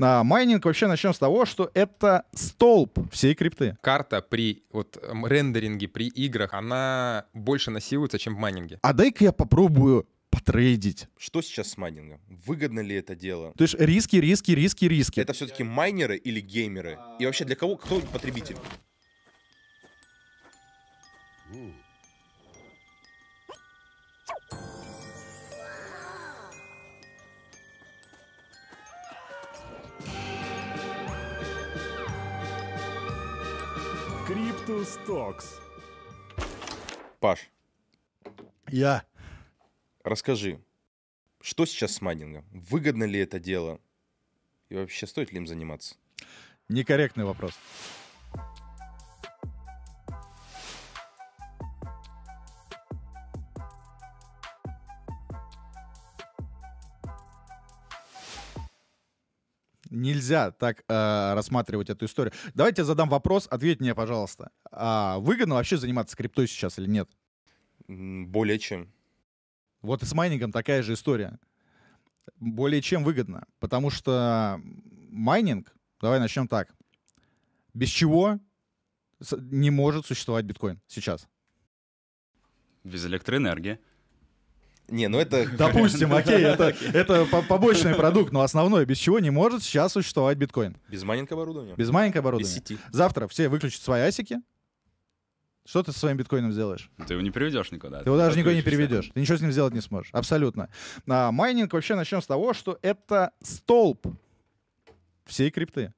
А, майнинг вообще начнем с того, что это столб всей крипты. Карта при вот эм, рендеринге, при играх, она больше насилуется, чем в майнинге. А дай-ка я попробую потрейдить. Что сейчас с майнингом? Выгодно ли это дело? То есть риски, риски, риски, риски. Это все-таки майнеры или геймеры? И вообще для кого, кто потребитель? Cryptus Talks. Паш, Я. расскажи, что сейчас с майнингом? Выгодно ли это дело? И вообще стоит ли им заниматься? Некорректный вопрос. Нельзя так э, рассматривать эту историю. Давайте я задам вопрос, ответь мне, пожалуйста. А выгодно вообще заниматься криптой сейчас или нет? Более чем. Вот и с майнингом такая же история. Более чем выгодно. Потому что майнинг, давай начнем так. Без чего не может существовать биткоин сейчас? Без электроэнергии. Не, ну это... Допустим, окей, это, это по- побочный продукт, но основное, без чего не может сейчас существовать биткоин? Без майнинг оборудования? Без майнинга Без оборудования. сети. Завтра все выключат свои асики. Что ты со своим биткоином сделаешь? Ты его не приведешь никуда. Ты его даже никуда не переведешь. Ты ничего с ним сделать не сможешь. Абсолютно. А, майнинг вообще начнем с того, что это столб всей крипты.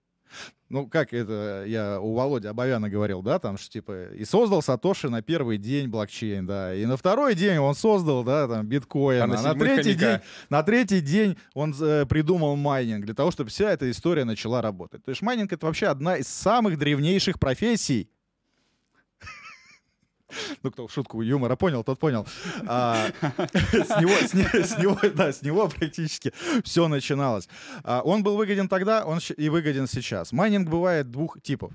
Ну, как это я у Володи Абовяна говорил, да, там, что типа, и создал Сатоши на первый день блокчейн, да, и на второй день он создал, да, там, биткоин, А а на на, седьмой третий хомяка. день, на третий день он э, придумал майнинг для того, чтобы вся эта история начала работать. То есть майнинг — это вообще одна из самых древнейших профессий. Ну, кто шутку юмора понял, тот понял. А, С него, с с него, да, с него практически все начиналось. А, Он был выгоден тогда, он и выгоден сейчас. Майнинг бывает двух типов.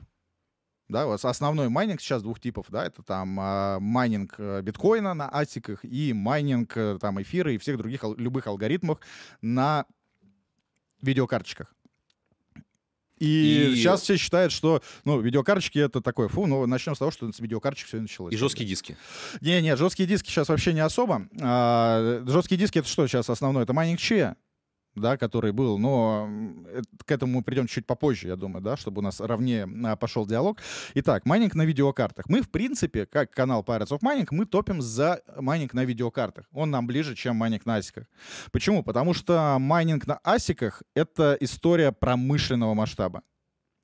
Да, вот основной майнинг сейчас двух типов, да, это там а, майнинг э, биткоина на асиках и майнинг э, там эфира и всех других любых алгоритмов на видеокарточках. И, И- сейчас все считают, что, ну, видеокарточки это такое, фу, ну, начнем с того, что с видеокарточек все началось. И жесткие диски. Не, не, жесткие диски сейчас вообще не особо. А, жесткие диски это что сейчас основное? Это майнинг Chia, да, который был, но к этому мы придем чуть попозже, я думаю, да, чтобы у нас ровнее а, пошел диалог. Итак, майнинг на видеокартах. Мы, в принципе, как канал Pirates of Mining, мы топим за майнинг на видеокартах. Он нам ближе, чем майнинг на асиках. Почему? Потому что майнинг на асиках — это история промышленного масштаба.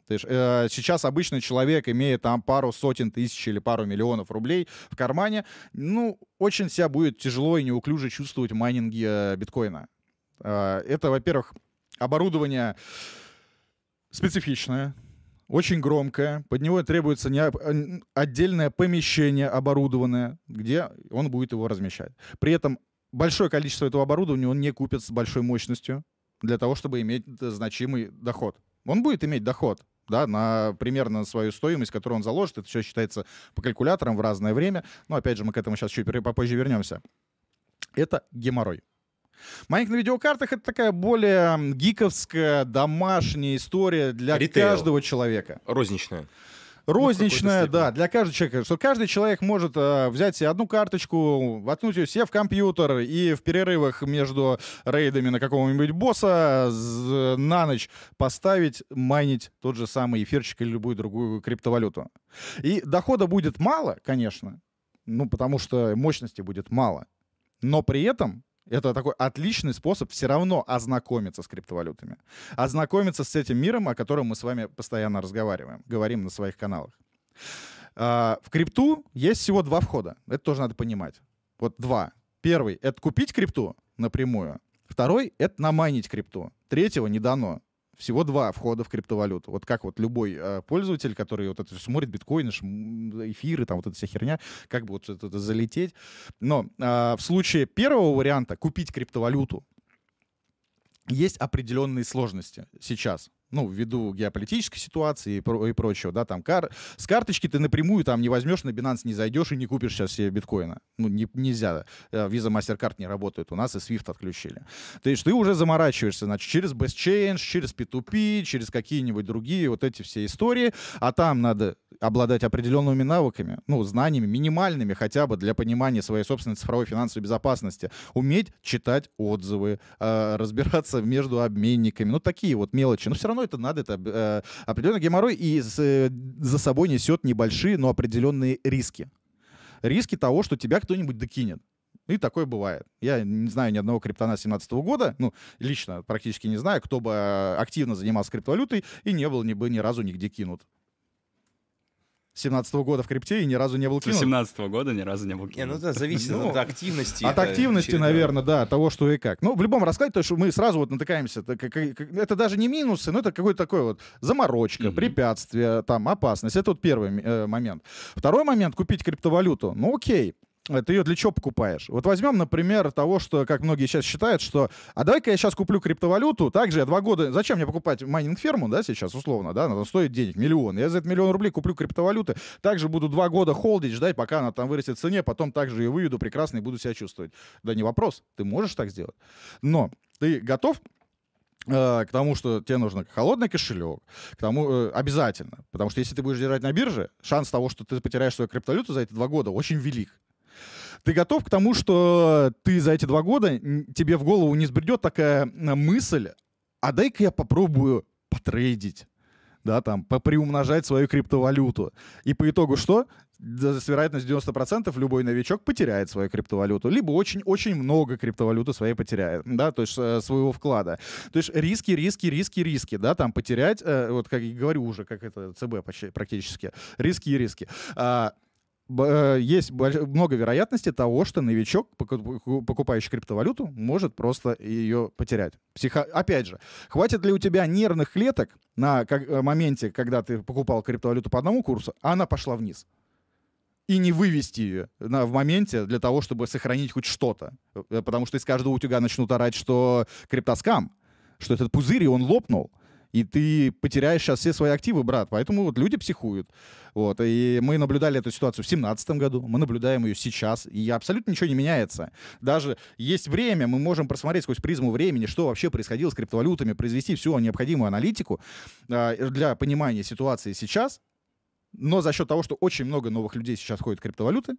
То есть, э, сейчас обычный человек, имея там пару сотен тысяч или пару миллионов рублей в кармане, ну, очень себя будет тяжело и неуклюже чувствовать в майнинге э, биткоина. Э, это, во-первых, оборудование специфичное, очень громкое, под него требуется не, отдельное помещение оборудованное, где он будет его размещать. При этом большое количество этого оборудования он не купит с большой мощностью для того, чтобы иметь э, значимый доход. Он будет иметь доход, да, на примерно свою стоимость, которую он заложит. Это все считается по калькуляторам в разное время. Но опять же, мы к этому сейчас чуть попозже вернемся. Это геморрой. Майнинг на видеокартах это такая более гиковская, домашняя история для Ритейл. каждого человека. Розничная. Розничная, какой-то да, для каждого человека. Что каждый человек может э, взять себе одну карточку, воткнуть ее себе в компьютер и в перерывах между рейдами на какого-нибудь босса з- на ночь поставить, майнить тот же самый эфирчик или любую другую криптовалюту. И дохода будет мало, конечно, ну, потому что мощности будет мало. Но при этом это такой отличный способ все равно ознакомиться с криптовалютами. Ознакомиться с этим миром, о котором мы с вами постоянно разговариваем, говорим на своих каналах. А, В крипту есть всего два входа. Это тоже надо понимать. Вот два. Первый — это купить крипту напрямую. Второй — это намайнить крипту. Третьего не дано. Всего два входа в криптовалюту. Вот как вот любой э, пользователь, который вот это смотрит, биткоины, эфиры, там вот эта вся херня, как бы вот это, залететь. Но а, в случае первого варианта купить криптовалюту есть определенные сложности сейчас. Ну, ввиду геополитической ситуации и, про- и прочего, да, там, кар- с карточки ты напрямую там не возьмешь, на Binance не зайдешь и не купишь сейчас себе биткоина. Ну, не- нельзя. Э, Visa, MasterCard не работают у нас, и Swift отключили. То есть ты уже заморачиваешься, значит, через Best Change, через P2P, через какие-нибудь другие вот эти все истории, а там надо обладать определенными навыками, ну, знаниями минимальными хотя бы для понимания своей собственной цифровой финансовой безопасности, уметь читать отзывы, э, разбираться между обменниками, ну, такие вот мелочи. Но все равно это надо, это э, определенный геморрой и с, э, за собой несет небольшие, но определенные риски. Риски того, что тебя кто-нибудь докинет. И такое бывает. Я не знаю ни одного криптона 2017 года, ну, лично практически не знаю, кто бы э, активно занимался криптовалютой и не был ни бы ни разу нигде кинут. С 17 года в крипте и ни разу не был С кинут. 18 года ни разу не был Не, ну кинут. да, зависит Ну, от активности. От активности, очередное. наверное, да, от того, что и как. Ну, в любом раскладе, то, что мы сразу вот натыкаемся, это, как- как- это даже не минусы, но это какой-то такой вот заморочка, Мгм. препятствие, там, опасность. Это вот первый э, момент. Второй момент — купить криптовалюту. Ну, окей. Э, Ты ее для чего покупаешь? Вот возьмем, например, того, что, как многие сейчас считают, что а давай-ка я сейчас куплю криптовалюту, также я два года... Зачем мне покупать майнинг-ферму, да, сейчас, условно, да, она стоит денег, миллион. Я за этот миллион рублей куплю криптовалюты, также буду два года холдить, ждать, пока она там вырастет в цене, потом также ее выведу прекрасно и буду себя чувствовать. Да не вопрос, ты можешь так сделать. Но ты готов э, к тому, что тебе нужно холодный кошелек, к тому э, обязательно, потому что если ты будешь держать на бирже, шанс того, что ты потеряешь свою криптовалюту за эти два года, очень велик. Ты готов к тому, что ты за эти два года тебе в голову не сбредет такая мысль, а дай-ка я попробую потрейдить, да, там, поприумножать свою криптовалюту. И по итогу что? С вероятностью 90% любой новичок потеряет свою криптовалюту, либо очень-очень много криптовалюты своей потеряет, да, то есть э, своего вклада. То есть риски, риски, риски, риски, да, там потерять, э, вот как я говорю уже, как это ЦБ почти, практически, риски и риски. Э, есть много вероятности того, что новичок, поку- покупающий криптовалюту, может просто ее потерять. Психо... Опять же, хватит ли у тебя нервных клеток на э, моменте, когда ты покупал криптовалюту по одному курсу, а она пошла вниз? И не вывести ее на, в моменте для того, чтобы сохранить хоть что-то. Э, Потому что из каждого утюга начнут орать, что криптоскам, что этот пузырь, и он лопнул. И ты потеряешь сейчас все свои активы, брат. Поэтому вот люди психуют. Вот. И мы наблюдали эту ситуацию в 2017 году, мы наблюдаем ее сейчас, и абсолютно ничего не меняется. Даже есть время, мы можем просмотреть сквозь призму времени, что вообще происходило с криптовалютами, произвести всю необходимую аналитику э, для понимания ситуации сейчас, но за счет того, что очень много новых людей сейчас ходят в криптовалюты,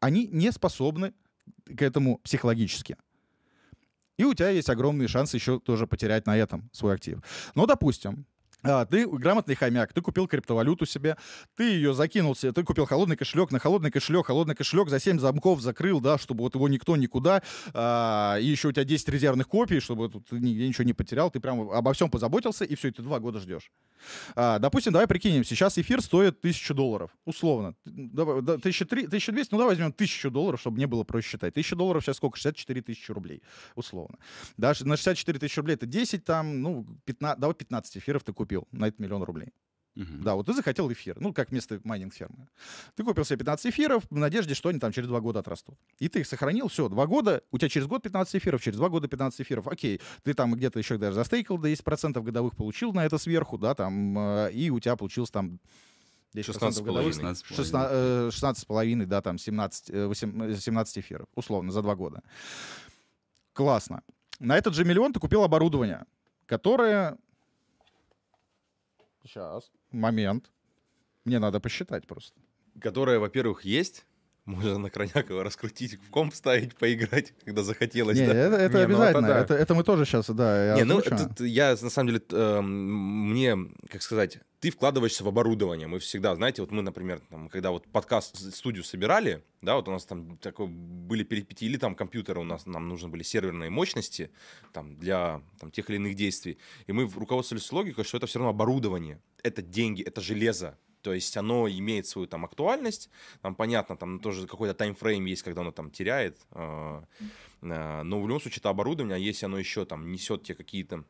они не способны к этому психологически. И у тебя есть огромные шансы еще тоже потерять на этом свой актив. Но, допустим, а, ты грамотный хомяк, ты купил криптовалюту себе, ты ее закинул себе, ты купил холодный кошелек, на холодный кошелек, холодный кошелек за 7 замков закрыл, да, чтобы вот его никто никуда, а, и еще у тебя 10 резервных копий, чтобы тут ты ничего не потерял, ты прям обо всем позаботился, и все, и ты два года ждешь. А, допустим, давай прикинем, сейчас эфир стоит 1000 долларов, условно. Давай, да, 1300, 1200, ну давай возьмем 1000 долларов, чтобы мне было проще считать. 1000 долларов сейчас сколько? 64 тысячи рублей, условно. Даже на 64 тысячи рублей это 10, там, ну, 15, давай 15 эфиров ты купил на этот миллион рублей. Мгм. Да, вот ты захотел эфир, ну, как вместо майнинг-фермы. Ты купил себе 15 эфиров в надежде, что они там через два года отрастут. И ты их сохранил, все, два года, у тебя через год 15 эфиров, через два года 15 эфиров, окей. Ты там где-то еще даже застейкал до 10% годовых, получил на это сверху, да, там, э, и у тебя получилось там 10% 16,5. годовых. 16,5. 16, э, 16,5, да, там 17, э, 8, 17 эфиров, условно, за два года. Классно. На этот же миллион ты купил оборудование, которое... Сейчас. Момент. Мне надо посчитать просто. Которая, во-первых, есть. Можно на Кронякова раскрутить, в комп ставить, поиграть, когда захотелось. Не, да. это, это Не, ну это обязательно. да. это, это мы тоже сейчас, да, я Не, ну, озвучу. тут я, на самом деле, эм, мне, как сказать, ты вкладываешься в оборудование. Мы всегда, знаете, вот мы, например, там, когда вот подкаст, студию собирали, да, вот у нас там такой, были перипетии, или там компьютеры у нас, нам нужны были серверные мощности там, для там, тех или иных действий. И мы руководствовались логикой, что это все равно оборудование, это деньги, это железо. То есть оно имеет свою там актуальность, там понятно, там тоже какой-то таймфрейм есть, когда оно там теряет, э, э, но в любом случае это оборудование, а если оно еще там несет тебе какие-то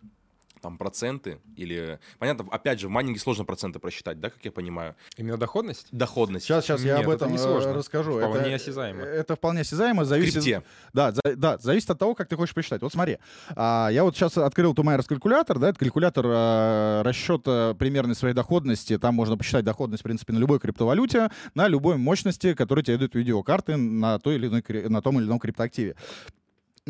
там проценты или... Понятно, опять же, в майнинге сложно проценты просчитать, да, как я понимаю? Именно доходность? Доходность. Сейчас, сейчас я Нет, об это этом не э, сложно. расскажу. Вполне это, осязаемо. Это вполне осязаемо, зависит... крипте. Да, за- да, зависит от того, как ты хочешь посчитать. Вот смотри, а, я вот сейчас открыл Тумайерс калькулятор, да, это калькулятор а, расчета примерной своей доходности. Там можно посчитать доходность, в принципе, на любой криптовалюте, на любой мощности, которая тебе дают видеокарты на, той или иной, на том или ином криптоактиве.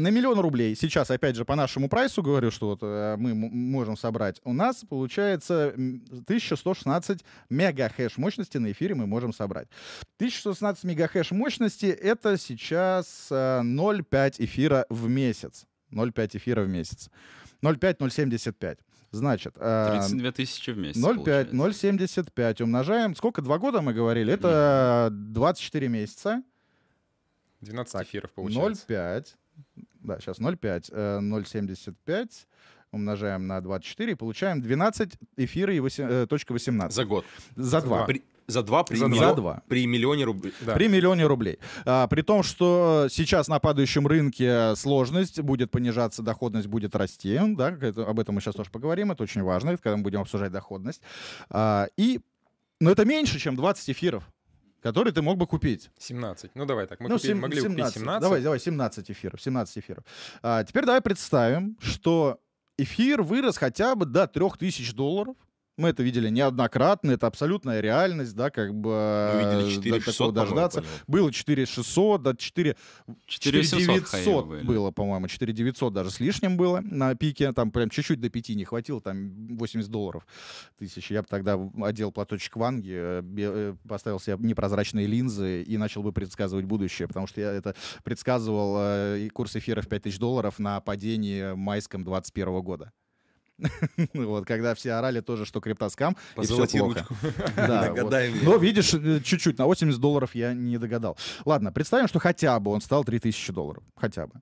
На миллион рублей, сейчас, опять же, по нашему прайсу говорю, что вот э, мы можем собрать, у нас получается м, 1116 мегахэш мощности на эфире мы можем собрать. 1116 мегахэш мощности — это сейчас э, 0,5 эфира в месяц. 0,5 эфира в месяц. 0,5-0,75. Значит, э, 32 тысячи в месяц. 0,5, получается. 0,75 умножаем. Сколько? Два года мы говорили? Это 24 месяца. 12 эфиров получается. 0,5. Да, сейчас 0,5. э, 0,75 умножаем на 24 и получаем 12 эфира и 8, э, точка 18. За год. За два. При- за два при, За миллион- два. при миллионе рублей. Да. При миллионе рублей. А, при том, что сейчас на падающем рынке сложность будет понижаться, доходность будет расти. Да, это- об этом мы сейчас тоже поговорим. Это очень важно, когда мы будем обсуждать доходность. А, и, но это меньше, чем 20 эфиров, которые ты мог бы купить. 17. Ну давай так, мы Ну, купили- сем- могли купить 17. Давай, давай, 17 эфиров. 17 эфиров. А, теперь давай представим, что эфир вырос хотя бы до 3000 долларов. Мы это видели неоднократно, это абсолютная реальность, да, как бы Мы видели э, 4 до такого 600, по-моему, дождаться. Было 4600, да, 4, 4700 хаи 4900 были. было, по-моему, 4900 даже с лишним было на пике, там прям чуть-чуть до 5 не хватило, там 80 долларов тысяч. Я бы тогда одел платочек ванги, э, э, поставил себе непрозрачные линзы и начал бы предсказывать будущее, потому что я это предсказывал э, и курс эфира в 5000 долларов на падении майском 21 года. Вот, когда все орали тоже, что криптоскам, и все плохо. Да, вот. Но видишь, э, чуть-чуть, на 80 долларов я не догадал. Ладно, представим, что хотя бы он стал 3000 долларов. Хотя бы.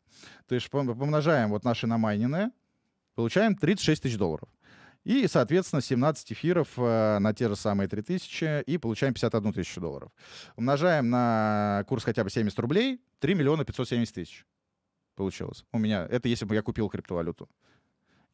То есть пом- помножаем вот наши намайненные, получаем 36 тысяч долларов. И, соответственно, 17 эфиров э, на те же самые 3000 и получаем 51 тысячу долларов. Умножаем на курс хотя бы 70 рублей, 3 миллиона 570 тысяч получилось. У меня, это если бы я купил криптовалюту.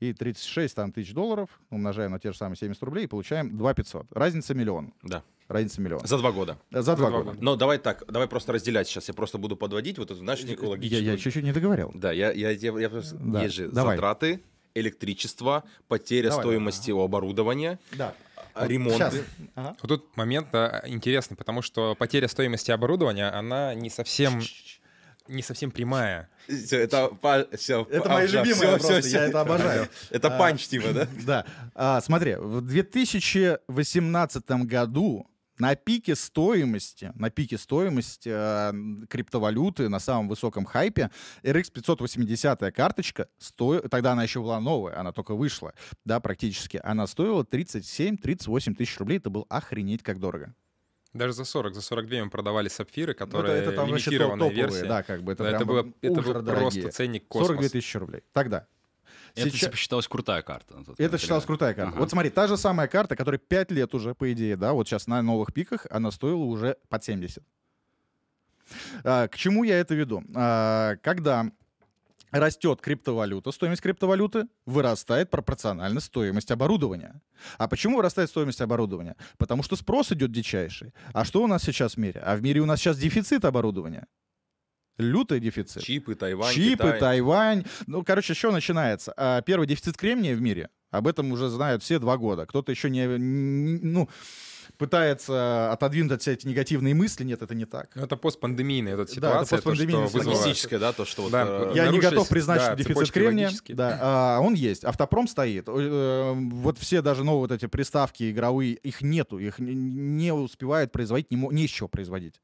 И 36 там, тысяч долларов умножаем на те же самые 70 рублей и получаем 2 500. Разница миллион. Да. Разница миллион. За два года. За два два года. года. Но давай так, давай просто разделять сейчас. Я просто буду подводить вот эту, знаешь, некую Я, я чуть-чуть не договорил. Да, я, я, я, я просто- Да, Есть же давай. затраты, электричество, потеря Давай, стоимости у оборудования, Да. а, ремонты. Щас. Ага. Вот тут момент да, интересный, потому что потеря стоимости оборудования, она не совсем, не совсем прямая. Всё, это всё, Это па- мои любимые всё, просто, всё, я это обожаю. Это А, панч типа, да? Да. А, смотри, в 2018 году на пике стоимости, на пике стоимости э, криптовалюты, на самом высоком хайпе, RX 580 карточка, сто... тогда она еще была новая, она только вышла, да, практически, она стоила 37-38 тысяч рублей, это был охренеть как дорого. Даже за 40, за 42 мы продавали сапфиры, Ну, которые это, это там вообще топовые, версия. да, как бы, это, Да, это, было, это был просто ценник космос. 42 тысячи рублей. Тогда. Это Сейчас- типа считалась крутая карта. Это момент, считалась крутая карта. Ага. Вот смотри, та же самая карта, которая 5 лет уже, по идее, да, вот сейчас на новых пиках, она стоила уже под 70. А, к чему я это веду? А, когда растет криптовалюта, стоимость криптовалюты вырастает пропорционально стоимость оборудования. А почему вырастает стоимость оборудования? Потому что спрос идет дичайший. А что у нас сейчас в мире? А в мире у нас сейчас дефицит оборудования. Лютый дефицит. Чипы, Тайвань, Чипы, Китай. Тайвань. Ну, короче, что начинается? А, Первый дефицит кремния в мире. Об этом уже знают все два года. Кто-то еще не, ну, пытается отодвинуть от себя эти негативные мысли. Нет, это не так. Ну, это постпандемийная эта это ситуация, то, постпандемийная что ситуация. вызвало... Логистическое, да, то, что вот... Да, э, Я не готов признать, да, что дефицит кремния. Да, а, он есть. Автопром стоит. Э, Вот все даже новые вот эти приставки игровые, их нету. Их не успевают производить, не, не из чего производить.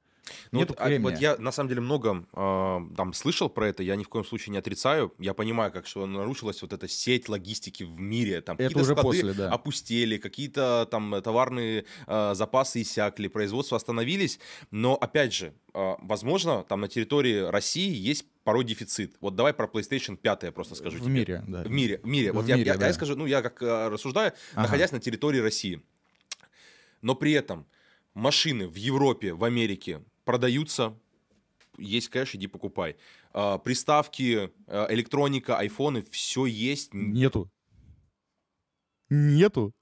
Ну, Нету вот, а, кремния. вот я на самом деле много э, там слышал про это, я ни в коем случае не отрицаю. Я понимаю, как что нарушилась вот эта сеть логистики в мире. Там Это какие-то уже после, да. опустели, какие-то там товарные э, запасы иссякли, производство остановились. Но опять же, э, возможно, там на территории России есть порой дефицит. Вот давай про PlayStation 5 я просто скажу В тебе. мире, да. В мире, в мире. Вот В я, мире, я- да. я скажу, ну я как э, рассуждаю, Ага. находясь на территории России. Но при этом машины в Европе, в Америке продаются, есть кэш, иди покупай. А, приставки, э, электроника, айфоны, все есть. Нету. Нету.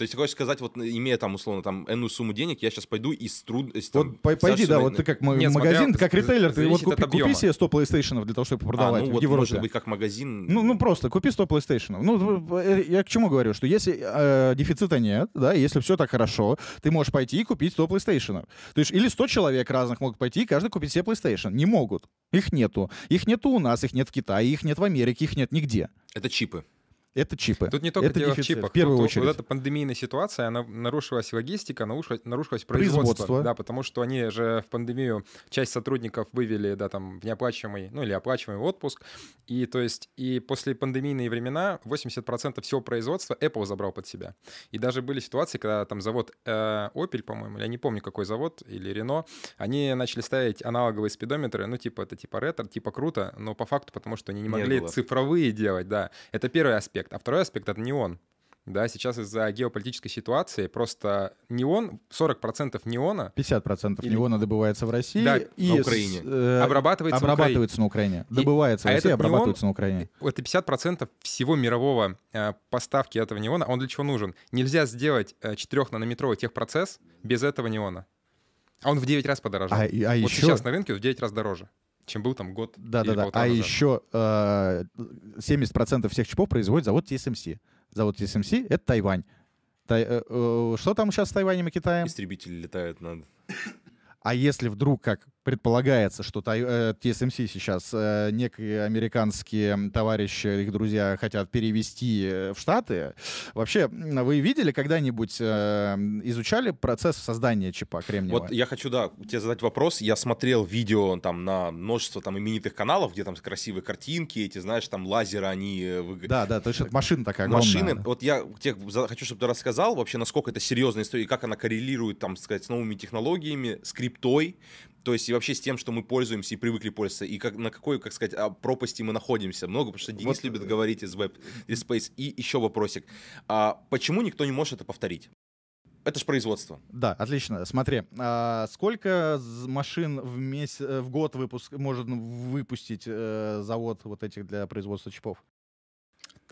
То есть ты хочешь сказать, вот имея там, условно, там, энную сумму денег, я сейчас пойду и с труд... с, там, Вот пой- пойди, да, вот ты как Нет, магазин, смотря- ты как ритейлер, ты вот купи, купи себе 100 PlayStation для того, чтобы А, продавать ну в вот, Европе. может быть, как магазин. Ну, ну просто купи 100 PlayStation. Ну, э, я к чему говорю, что если э, дефицита нет, да, если все так хорошо, ты можешь пойти и купить 100 PlayStation. То есть или 100 человек разных могут пойти, и каждый купить себе PlayStation. Не могут. Их нету. Их нету у нас, их нет в Китае, их нет в Америке, их нет нигде. Это чипы. Это чипы. Тут не только это дело в чипах. В первую Тут очередь. Вот эта пандемийная ситуация, она нарушилась логистика, нарушилось, нарушилось производство. Производство. Да, потому что они же в пандемию часть сотрудников вывели, да, там, в неоплачиваемый, ну, или оплачиваемый отпуск. И, то есть, и после пандемийные времена 80% всего производства Apple забрал под себя. И даже были ситуации, когда там завод э, Opel, по-моему, я не помню, какой завод, или Renault, они начали ставить аналоговые спидометры, ну, типа, это типа ретро, типа круто, но по факту, потому что они не Не могли было. цифровые делать, да. Это первый аспект. А второй аспект — это неон. Да, сейчас из-за геополитической ситуации просто неон, 40% неона 50% Или- неона добывается в России Да, и на с- Украине. э, обрабатывается, на Украине. обрабатывается на Украине. И- Добывается в а России, неон- обрабатывается на Украине. Это 50% всего мирового э, поставки этого неона. Он для чего нужен? Нельзя сделать э, 4-нанометровый техпроцесс без этого неона. А он в 9 раз подорожал. А, и- а вот еще... сейчас на рынке в 9 раз дороже, чем был там год Да, да, да. А назад. еще э, 70% всех чипов производит завод TSMC. Завод TSMC — это Тайвань. Тай- э, э, что там сейчас с Тайванем и Китаем? Истребители летают над... А если вдруг, как предполагается, что Тай- э, TSMC сейчас э, некие американские товарищи, их друзья хотят перевести э, в Штаты, вообще вы видели когда-нибудь, изучали процесс создания чипа кремниевого? Вот я хочу, да, тебе задать вопрос. Я смотрел видео там на множество там именитых каналов, где там красивые картинки, эти, знаешь, там лазеры, они... Да, да, то есть это машина такая огромная. Машины, вот я тебе хочу, чтобы ты рассказал вообще, насколько это серьезная история, и как она коррелирует, там, сказать, с новыми технологиями, с криптой, то есть и вообще с тем, что мы пользуемся и привыкли пользоваться, и как, на какой, как сказать, а, пропасти мы находимся. Много, потому что Денис Вот, любит говорить из веб, из Space. И еще вопросик. А почему никто не может это повторить? Это же производство. Да, отлично. Смотри, а сколько машин в, месяц, в год выпуск, может выпустить э, завод вот этих для производства чипов?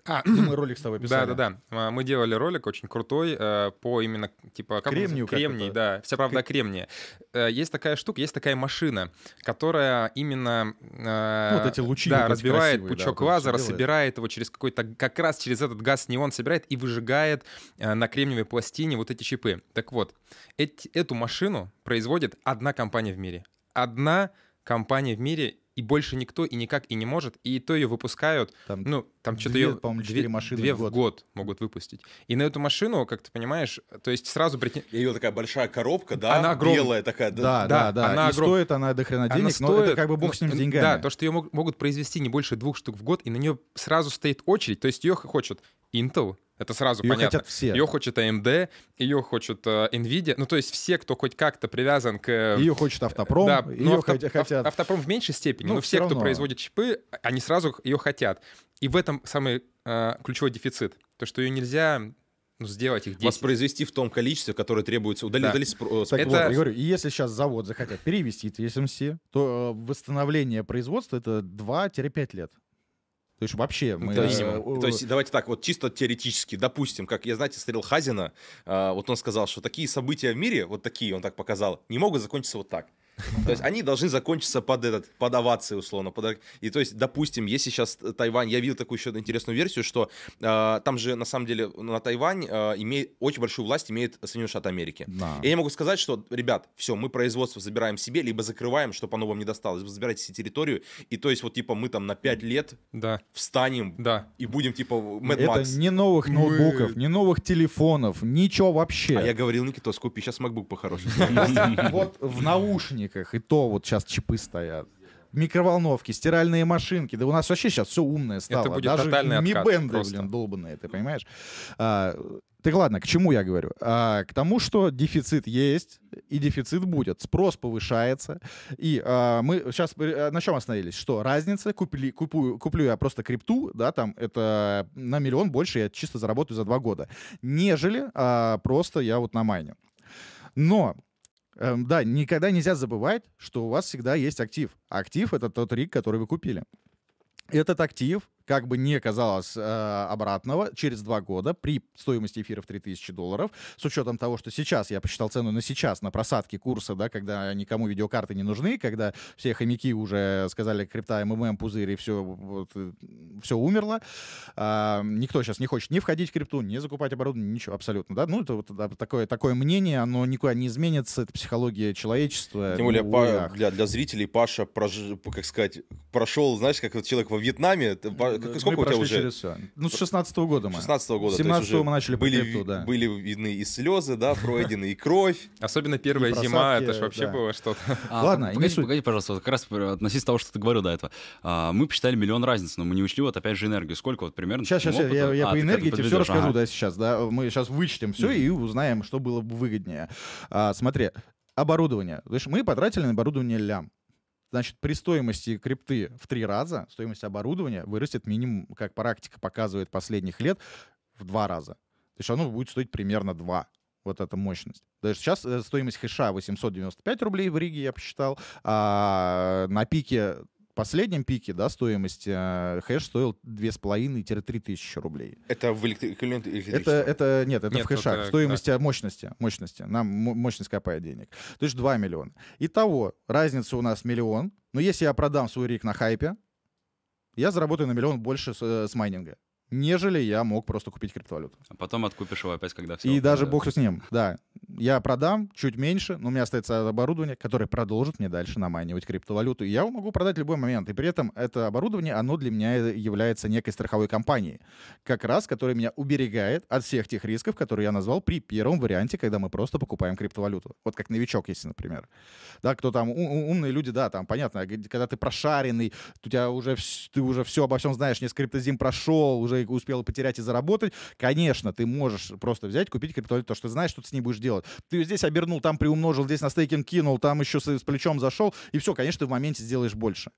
А, Ну, мы ролик с тобой Да, писали. да, да. А, Мы делали ролик очень крутой э, по именно типа как Кремнию кремний, да, вся правда о кремнии. Э, Есть такая штука, есть такая машина, которая именно э, Ну, вот эти лучи да, разбивает да, пучок всё лазера, собирает его через какой-то как раз через этот газ неон собирает и выжигает на кремниевой пластине вот эти чипы. Так вот, эти- эту машину производит одна компания в мире, одна компания в мире. И больше никто и никак и не может. И то ее выпускают Там ну, там что-то две, ее... по-моему, четыре машины две в в год. год. могут выпустить. И на эту машину, как ты понимаешь, то есть сразу. И ее такая большая коробка, да, Она огромная. белая такая. Да, да, Да, да. она и огром- стоит она до хрена Она денег, но это стоит, как бы бог ну, с ним с н- деньгами. Да, то, что ее могут произвести не больше двух штук в год, и на нее сразу стоит очередь. То есть ее хочет Intel, это сразу Её понятно. хотят все. Ее хочет AMD, ее хочет э, Nvidia. Ну, то есть все, кто хоть как-то привязан к... э, Ее хочет автопром, да, ее ну, авто- хот- хотят... ав- Автопром в меньшей степени, Ну, но все, кто равно. производит чипы, они сразу ее хотят. И в этом самый э, ключевой дефицит. То, что ее нельзя ну, сделать их 10. Воспроизвести в том количестве, которое требуется. Удали, Да. удалить спро- Так Это- вот, я говорю, и если сейчас завод захотят перевести TSMC, то э, восстановление производства это 2-5 лет. То есть вообще мы... То есть, то есть, давайте так, вот чисто теоретически, допустим, как я, знаете, смотрел Хазина, а, вот он сказал, что такие события в мире, вот такие, он так показал, не могут закончиться вот так. То есть они должны закончиться под этот, под овации, условно. под- И то есть, допустим, если сейчас Тайвань, я видел такую еще интересную версию, что а, там же на самом деле на Тайвань а, имеет очень большую власть имеет Соединенные Штаты Америки. Да. И я могу сказать, что, ребят, все, мы производство забираем себе, либо закрываем, чтобы оно вам не досталось. Вы забираете себе территорию, и то есть вот типа мы там на 5 лет Да, встанем да. и будем типа Mad Это Max. не новых ноутбуков, не новых телефонов, ничего вообще. А я говорил, Никитос, купи сейчас MacBook по-хорошему. Вот в наушниках и то вот сейчас чипы стоят. Микроволновки, стиральные машинки. Да у нас вообще сейчас все умное стало. будет Даже ми-бенды, блин, долбанные, ты понимаешь? А, так ладно, к чему я говорю? А, к тому, что дефицит есть, и дефицит будет. Спрос повышается. И а, мы сейчас на чем остановились? Что разница, купили, купую, куплю я просто крипту, да, там это на миллион больше я чисто заработаю за два года, нежели а, просто я вот на майне. Но Эм, да, никогда нельзя забывать, что у вас всегда есть актив. Актив — это тот рик, который вы купили. Этот актив как бы не казалось э, обратного, через два года при стоимости эфира в 3000 долларов, с учетом того, что сейчас, я посчитал цену на сейчас, на просадки курса, да, когда никому видеокарты не нужны, когда все хомяки уже сказали крипта, МММ, пузырь, и все, вот, все умерло. А, никто сейчас не хочет ни входить в крипту, ни закупать оборудование, ничего абсолютно. Да? Ну, это вот такое, такое мнение, оно никуда не изменится, это психология человечества. Тем более, Ну, Па- для, для зрителей Паша, прож- как сказать, прошел, знаешь, как вот человек во Вьетнаме. Па- как- Мы сколько у тебя уже? через всё. Ну, с 16 года мы. 16 года. С то есть 17 уже мы начали были, крипту, ви- да. были видны и слезы, да, пройдены, и кровь. Особенно первая зима, это ж вообще да. было что-то. А, Ладно, погоди, суть. погоди, пожалуйста, вот как раз относительно того, что ты говорил до этого. А, мы посчитали миллион разниц, но мы не учли вот опять же энергию. Сколько вот примерно? Сейчас, сейчас, таким я, я А, по энергии тебе все расскажу, ага. да, сейчас, да. Мы сейчас вычтем все и узнаем, что было бы выгоднее. А, смотри, оборудование. Знаешь, мы потратили на оборудование лям. Значит, при стоимости крипты в три раза стоимость оборудования вырастет минимум, как практика показывает последних лет, в два раза. То есть оно будет стоить примерно два. Вот эта мощность. Даже сейчас э, стоимость хэша 895 рублей в Риге, я посчитал. А на пике, последнем пике, да, стоимость э, хэш стоил 2,5-3 тысячи рублей. Это в эквивалент Это, это, нет, это Нет, в хэшах. это- Стоимости мощности, мощности. Нам мо- мощность копает денег. То есть 2 миллиона. Итого, разница у нас миллион. Но если я продам свой рик на хайпе, я заработаю на миллион больше с, э, с майнинга, нежели я мог просто купить криптовалюту. А потом откупишь его опять, когда все. И даже бог с ним, да. Я продам чуть меньше, но у меня остается оборудование, которое продолжит мне дальше наманивать криптовалюту. И я его могу продать в любой момент. И при этом это оборудование, оно для меня является некой страховой компанией. Как раз, которая меня уберегает от всех тех рисков, которые я назвал при первом варианте, когда мы просто покупаем криптовалюту. Вот как новичок, если, например. Да, кто там, у- у- умные люди, да, там, понятно, когда ты прошаренный, у тебя уже, ты уже все обо всем знаешь, несколько криптозим прошел, уже успел потерять и заработать, конечно, ты можешь просто взять, купить криптовалюту, потому что ты знаешь, что ты с ней будешь делать. Ты ее здесь обернул, там приумножил, здесь на стейкинг кинул, там еще с, с плечом зашел, и все, конечно, ты в моменте сделаешь больше.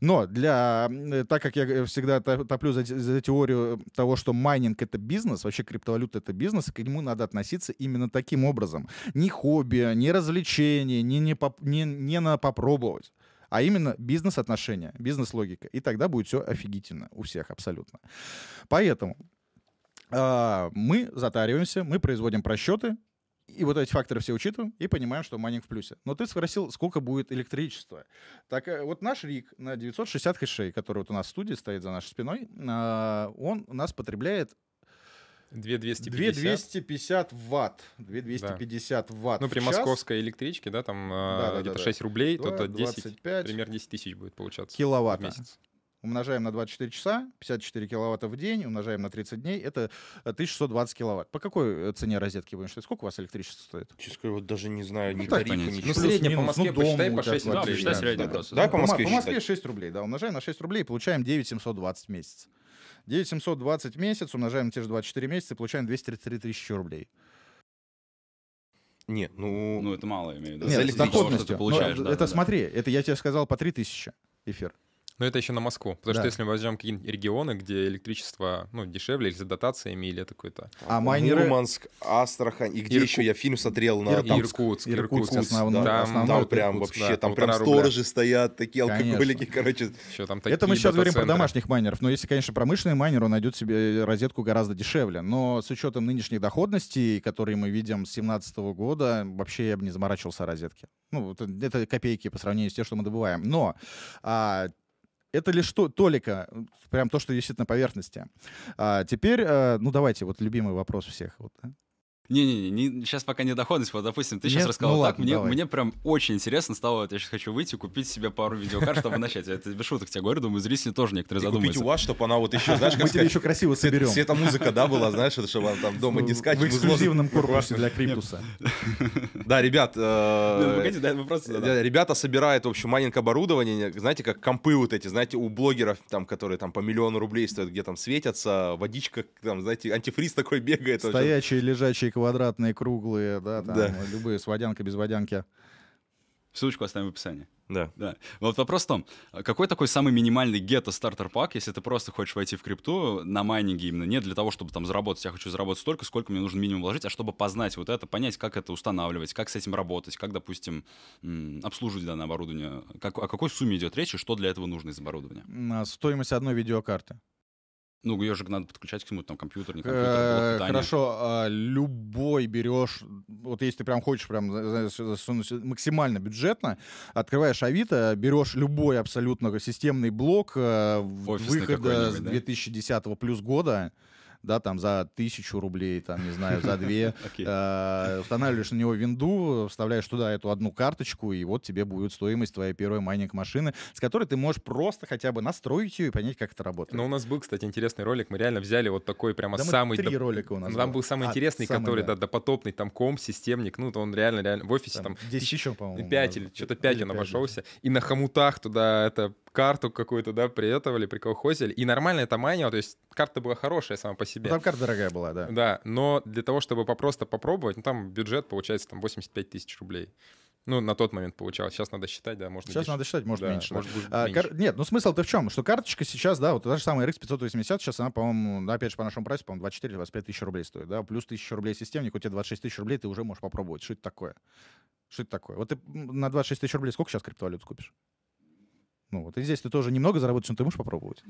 Но для, э, так как я э, всегда то- топлю за, за теорию того, что майнинг — это бизнес, вообще криптовалюта — это бизнес, и к нему надо относиться именно таким образом. Не хобби, не развлечение, не, не, поп- не, не на попробовать а именно бизнес-отношения, бизнес-логика. И тогда будет все офигительно у всех абсолютно. Поэтому а, мы затариваемся, мы производим просчеты, и вот эти факторы все учитываем и понимаем, что майнинг в плюсе. Но ты спросил, сколько будет электричества. Так э, вот наш РИК на 960 хэшей, который вот у нас в студии стоит за нашей спиной, а, он у нас потребляет 2250. 2250 ватт. 2250 ватт Ну, при час. московской электричке, да, там Да, э, да, где-то да, 6 рублей, то, Два- то 10, 25 примерно 10 тысяч будет получаться в киловатта. месяц. Умножаем на 24 часа, 54 киловатта в день, умножаем на 30 дней, это э, 1620 киловатт. По какой э, цене розетки будем считать? Сколько у вас электричество стоит? Честно говоря, вот даже не знаю ни Ну, тарифа, ничего. Ну, среднее по Москве ну, дом посчитай по тебя 6 квартира. Да, посчитай рублей. да. просто. Давай да. по Москве по Москве считать. 6 рублей, да, умножаем на 6 рублей, получаем 9720 в месяц. 9720 в месяц, умножаем на те же 24 месяца, и получаем 233 тысячи рублей. Нет, ну... Ну, это мало, имею в виду. Нет, с доходностью. Что ты Но получаешь, да, это да, да. смотри, это я тебе сказал по 3000 эфир. Но это еще на Москву. Потому Да. что если мы возьмем какие-нибудь регионы, где электричество ну, дешевле или с дотациями, или это какой-то... А майнеры... Мурманск, Астрахань. И где Ирку- еще я фильм смотрел на... Ир- там Иркутск, Иркутск Иркутск. основной- да, основной там это прям Иркутск, вообще, да, там прям рубля. сторожи стоят, такие Конечно. алкоголики, короче. Еще там Это мы такие сейчас говорим про домашних майнеров, но если, конечно, промышленный майнер, он найдет себе розетку гораздо дешевле. Но с учетом нынешних доходностей, которые мы видим с 2017 года, вообще я бы не заморачивался о розетке. Ну, это, это копейки по сравнению с тем, что мы добываем. Но а, это лишь то, толика, прям то, что висит на поверхности. А, теперь, а, ну давайте, вот любимый вопрос всех. Вот, а. Не-не-не, сейчас пока не доходность. Вот, допустим, ты сейчас Нет? рассказал Ну так, ладно, мне, давай. мне прям очень интересно стало, вот я сейчас хочу выйти, купить себе пару видеокарт, чтобы начать. Я Это без шуток тебе говорю, думаю, зрители тоже некоторые И купить у вас, чтобы она вот еще, знаешь, Мы как тебе сказать, еще красиво соберем. светомузыка, да, была, знаешь, это чтобы она там дома не скачет. В эксклюзивном корпусе для Cryptus а. Да, ребят, э, Ну, Ребята собирают, в общем, майнинг оборудование, знаете, как компы вот эти, знаете, у блогеров, там, которые там по миллиону рублей стоят, где там светятся, водичка, там, знаете, антифриз такой бегает. в общем. Квадратные, круглые, да, там Да. любые с водянкой, без водянки. Ссылочку оставим в описании. Да. Да. Вот вопрос в том, а какой такой самый минимальный гетто стартер пак, если ты просто хочешь войти в крипту на майнинге именно, не для того, чтобы там заработать, я хочу заработать столько, сколько мне нужно минимум вложить, а чтобы познать вот это, понять, как это устанавливать, как с этим работать, как, допустим, обслуживать данное оборудование, как, о какой сумме идет речь и что для этого нужно из оборудования. А Стоимость одной видеокарты. Ну, ее же надо подключать к чему-то, там, компьютер, не Э, компьютер, блок питания. Хорошо, а, любой берешь, вот если ты прям хочешь прям максимально бюджетно, открываешь Авито, берешь любой абсолютно системный блок э, выхода с какой-нибудь, да? 2010 плюс года, да, там за тысячу рублей, там, не знаю, за две, э, устанавливаешь на него винду, вставляешь туда эту одну карточку, и вот тебе будет стоимость твоей первой майнинг машины, с которой ты можешь просто хотя бы настроить ее и понять, как это работает. Но у нас был, кстати, интересный ролик. Мы реально взяли вот такой прямо самый... три ролика у нас Ну, Там был самый А, интересный, который, да. допотопный, там комп, системник. Ну, то он реально, реально в офисе там, 10 еще, по-моему. 5 было. или что-то 5 Или он обошелся. И на хомутах туда это карту какую-то, да, приэтовали, приколхозили. И нормально это майнило, то есть карта была хорошая сама по Ну, себе. там карта дорогая была, да. Да, но для того, чтобы просто попробовать, ну, там бюджет получается там 85 тысяч рублей. Ну, на тот момент получалось. Сейчас надо считать, да, можно Сейчас дешевле. надо считать, может, Да, меньше. да. может, будет А, меньше. кар- Нет, ну смысл-то в чем? Что карточка сейчас, да, вот та же самая RX 580, сейчас она, по-моему, ну, опять же, по нашему прайсу, по-моему, 24-25 тысяч рублей стоит, да, плюс 1000 рублей системник, у тебя 26 тысяч рублей, ты уже можешь попробовать. Что это такое? Что это такое? Вот ты на 26 тысяч рублей сколько сейчас криптовалют купишь? Ну, вот и здесь ты тоже немного заработаешь, но ты можешь попробовать.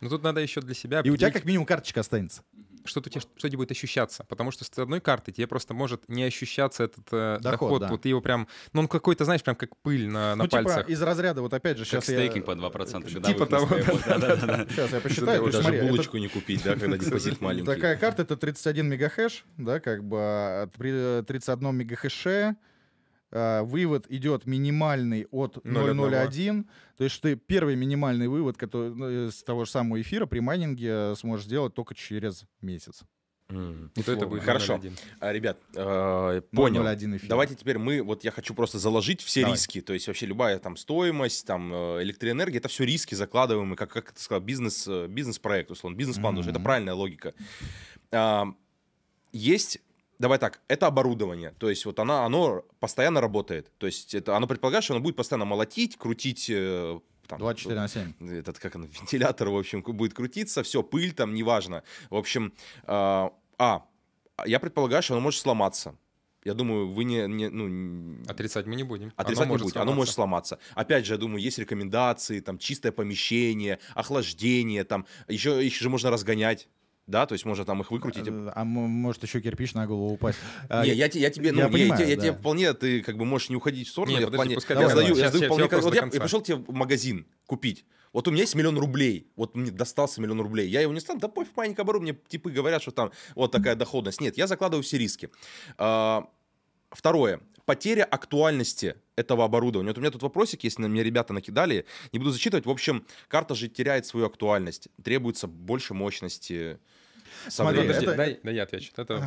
Ну, тут надо еще для себя И у тебя как минимум карточка останется. что у тебя что тебе будет ощущаться. Потому что с одной карты тебе просто может не ощущаться этот э, Доход, доход. да. Вот ты его прям... Ну, он какой-то, знаешь, прям как пыль на, на ну, пальцах. типа из разряда, вот опять же, Как сейчас я... стейкинг по 2% годовых. Типа того. Сейчас я посчитаю. Даже смотри, это- булочку не купить, да, когда депозит маленький. Такая карта это 31 мегахэш, да, как бы при 31 мегахэше вывод идет минимальный от 0,1. 0,01. То есть ты первый минимальный вывод который, ну, из того же самого эфира при майнинге э, сможешь сделать только через месяц. То это будет Хорошо. 0,1. А, Ребят, э, понял. 0,01 эфир. Давайте теперь мы, вот я хочу просто заложить все Давай. риски, то есть вообще любая там стоимость, там э, электроэнергия, это все риски закладываемые, как, как ты сказал, бизнес, э, бизнес-проект, условно, бизнес-план, что это правильная логика. А, Есть, давай так, это оборудование, то есть вот она, оно постоянно работает, то есть это, оно предполагает, что оно будет постоянно молотить, крутить, э, там, 24 на 7. этот, как он, вентилятор, в общем, будет крутиться, все, пыль там, неважно. В общем, а, а, я предполагаю, что оно может сломаться. Я думаю, вы не, не ну, Отрицать мы не будем. отрицать Оно не будете, оно может сломаться. Опять же, я думаю, есть рекомендации, там, чистое помещение, охлаждение, там, еще, их же можно разгонять, да, то есть можно там их выкрутить. А, а может еще кирпич на голову упасть. А, Не, я, те- я тебе, ну, я я, понимаю, те- я да. тебе вполне, ты как бы можешь не уходить в сторону. Не, я, подожди, вполне- пускай я давай, задаю, давай. я Сейчас- задаю сейчас вполне, вот я, я пришел тебе в магазин купить. Вот у меня есть миллион рублей, вот мне достался миллион рублей. Я его не стану, да пофиг, маленькое оборудование, мне типы говорят, что там вот такая доходность. Нет, я закладываю все риски. А, Второе. Потеря актуальности этого оборудования. Вот у меня тут вопросик, если на меня ребята накидали, не буду зачитывать. В общем, карта же теряет свою актуальность. Требуется больше мощности. Смотри. Подожди, это- дай, дай я отвечу. Это,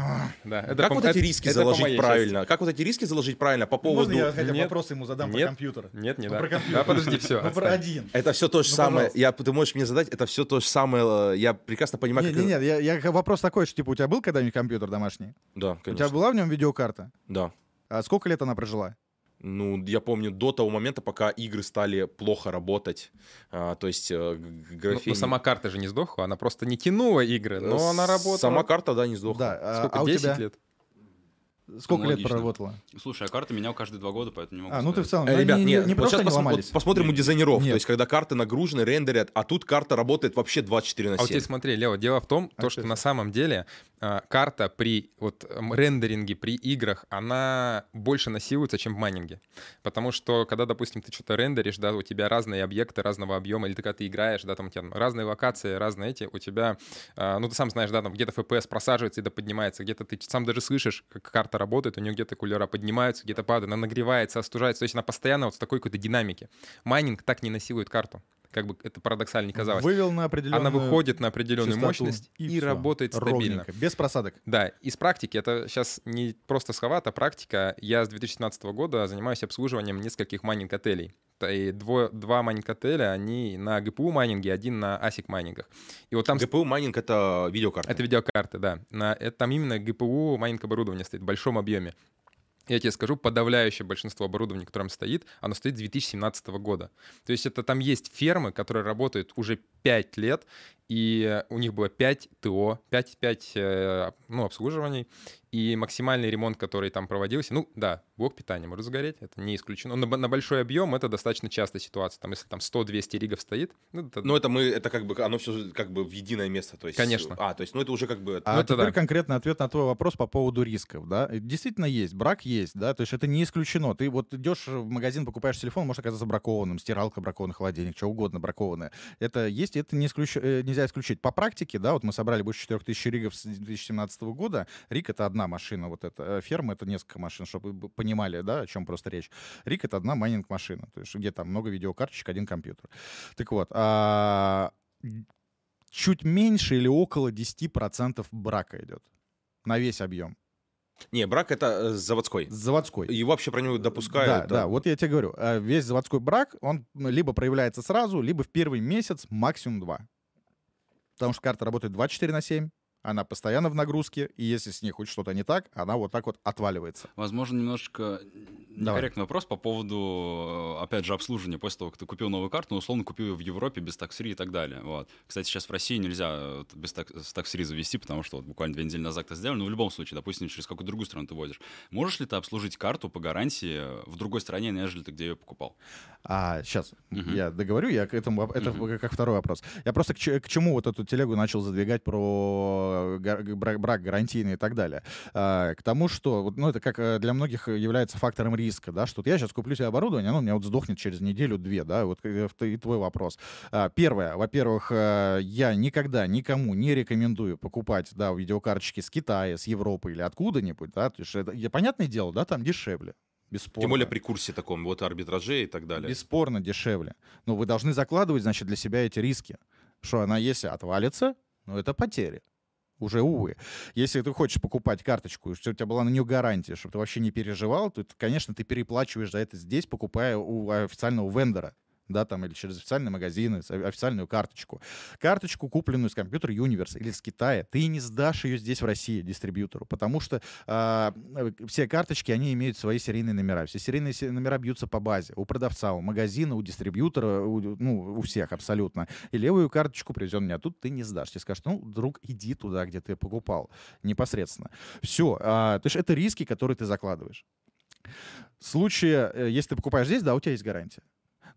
да, это как по- вот эти это- риски это по заложить моей правильно? Как вот эти риски заложить правильно по поводу... Можно я хотя бы Нет. вопрос ему задам про Нет. компьютер? части. Нет, не Ну, да. про компьютер. Да, подожди, все. Ну, про один. Это все то же Ну, самое. пожалуйста. Я, ты можешь мне задать, это все то же самое. Я прекрасно понимаю, Нет, как... нет, это- нет, я, я- вопрос такой, что типа у тебя был когда-нибудь компьютер домашний? Да, У тебя конечно. была в нем видеокарта? Да. А сколько лет она прожила? Ну, я помню до того момента, пока игры стали плохо работать. А, то есть э, Ну, графень... ну, сама карта же не сдохла, она просто не тянула игры, но она работала. Сама карта, да, не сдохла. Да, а, Сколько, а у 10 тебя? лет? Сколько лет проработала? Слушай, а карты менял каждые два года, поэтому не могу А, ну ты в целом... Э, ну, Ребят, не, не, нет, не вот просто сейчас не пос- вот посмотрим у дизайнеров. Нет. То есть, когда карты нагружены, рендерят, а тут карта работает вообще 24 на А вот 7. теперь смотри, Лео, дело в том, А то, что это? на самом деле а, карта при вот рендеринге, при играх, она больше насилуется, чем в майнинге. Потому что, когда, допустим, ты что-то рендеришь, да, у тебя разные объекты разного объема, или ты когда ты играешь, да, там у тебя разные локации, разные эти, у тебя, а, ну ты сам знаешь, да, там где-то FPS просаживается и да поднимается, где-то ты сам даже слышишь, как карта работает, у нее где-то кулера поднимаются, где-то падают, она нагревается, остужается, то есть она постоянно вот в такой какой-то динамике. Майнинг так не насилует карту, как бы это парадоксально не казалось. Вывел на определенную Она выходит на определенную мощность и, всё. работает стабильно. Ровненько, без просадок. Да, из практики, это сейчас не просто слова, это практика. Я с 2017 года занимаюсь обслуживанием нескольких майнинг-отелей. И дво- два майнинг-отеля, они на GPU майнинге, один на ASIC майнингах. И вот там GPU майнинг это видеокарта. это видеокарты, да. На, это там именно GPU майнинг оборудование стоит в большом объеме. Я тебе скажу, подавляющее большинство оборудования, которое там стоит, оно стоит с 2017 года. То есть это там есть фермы, которые работают уже 5 лет, и у них было 5 ТО, 5, 5 э, ну, обслуживаний, и максимальный ремонт, который там проводился, ну да, блок питания может сгореть, это не исключено. Но на, на большой объем это достаточно частая ситуация. Там, если там 100-200 ригов стоит, ну, это... Но это мы, это как бы, оно все как бы в единое место. То есть, Конечно. А, то есть, ну это уже как бы... А Ну, это теперь да. конкретный ответ на твой вопрос по поводу рисков, да? Действительно есть, брак есть, да, то есть это не исключено. Ты вот идешь в магазин, покупаешь телефон, может оказаться бракованным, стиралка бракованная, холодильник, что угодно бракованное. Это есть, это не исключ... э, нельзя исключить. По практике, да, вот мы собрали больше 4000 ригов с 2017 года. Рик — это одна машина, вот эта. Э, Ферма — это несколько машин, чтобы вы понимали, да, о чем просто речь. Рик — это одна майнинг-машина, то есть где там много видеокарточек, один компьютер. Так вот, а, чуть меньше или около 10% брака идет на весь объем. Не, брак это э, заводской. Заводской. И вообще про него допускают. Да, да, вот я тебе говорю, э, весь заводской брак, он либо проявляется сразу, либо в первый месяц, максимум два. Потому что карта работает 24 на 7, она постоянно в нагрузке, и если с ней хоть что-то не так, она вот так вот отваливается. Возможно, немножечко Давай. некорректный вопрос по поводу, э, опять же, обслуживания после того, как ты купил новую карту, но условно купил ее в Европе без такс-фри и так далее. Вот. Кстати, сейчас в России нельзя э, без так- с завести, потому что вот буквально две недели назад это сделали, но в любом случае, допустим, через какую-то другую страну ты возишь. Можешь ли ты обслужить карту по гарантии в другой стране, нежели ты где ее покупал? А сейчас Мгм. я договорю, я к этому, это Мгм. как второй вопрос. Я просто к, к чему вот эту телегу начал задвигать про гар- брак, гарантийный и так далее. А, к тому, что, ну, это как э, для многих является фактором риска, да, что вот я сейчас куплю себе оборудование, оно у меня вот сдохнет через неделю-две, да, вот э, и твой вопрос. А, Первое, во-первых, э, я никогда никому не рекомендую покупать, да, видеокарточки с Китая, с Европы или откуда-нибудь, да, то есть это, понятное дело, да, там дешевле. Бесспорно. Тем более при курсе таком, вот арбитраже и так далее. Бесспорно дешевле. Но вы должны закладывать, значит, для себя эти риски. Что она, если отвалится, ну, это потери. Уже, увы. Если ты хочешь покупать карточку, чтобы у тебя была на нее гарантия, чтобы ты вообще не переживал, то, конечно, ты переплачиваешь за это здесь, покупая у официального вендора да, там, или через официальные магазины, официальную карточку. Карточку, купленную с компьютера Universe или с Китая, ты не сдашь ее здесь, в России, дистрибьютору, потому что а, э, все карточки, они имеют свои серийные номера. Все серийные се- номера бьются по базе. У продавца, у магазина, у дистрибьютора, у, ну, у всех абсолютно. И левую карточку привезен меня, тут ты не сдашь. Тебе скажут, ну, друг, иди туда, где ты покупал непосредственно. Все. то есть это риски, которые ты закладываешь. В случае, э, если ты покупаешь здесь, да, у тебя есть гарантия.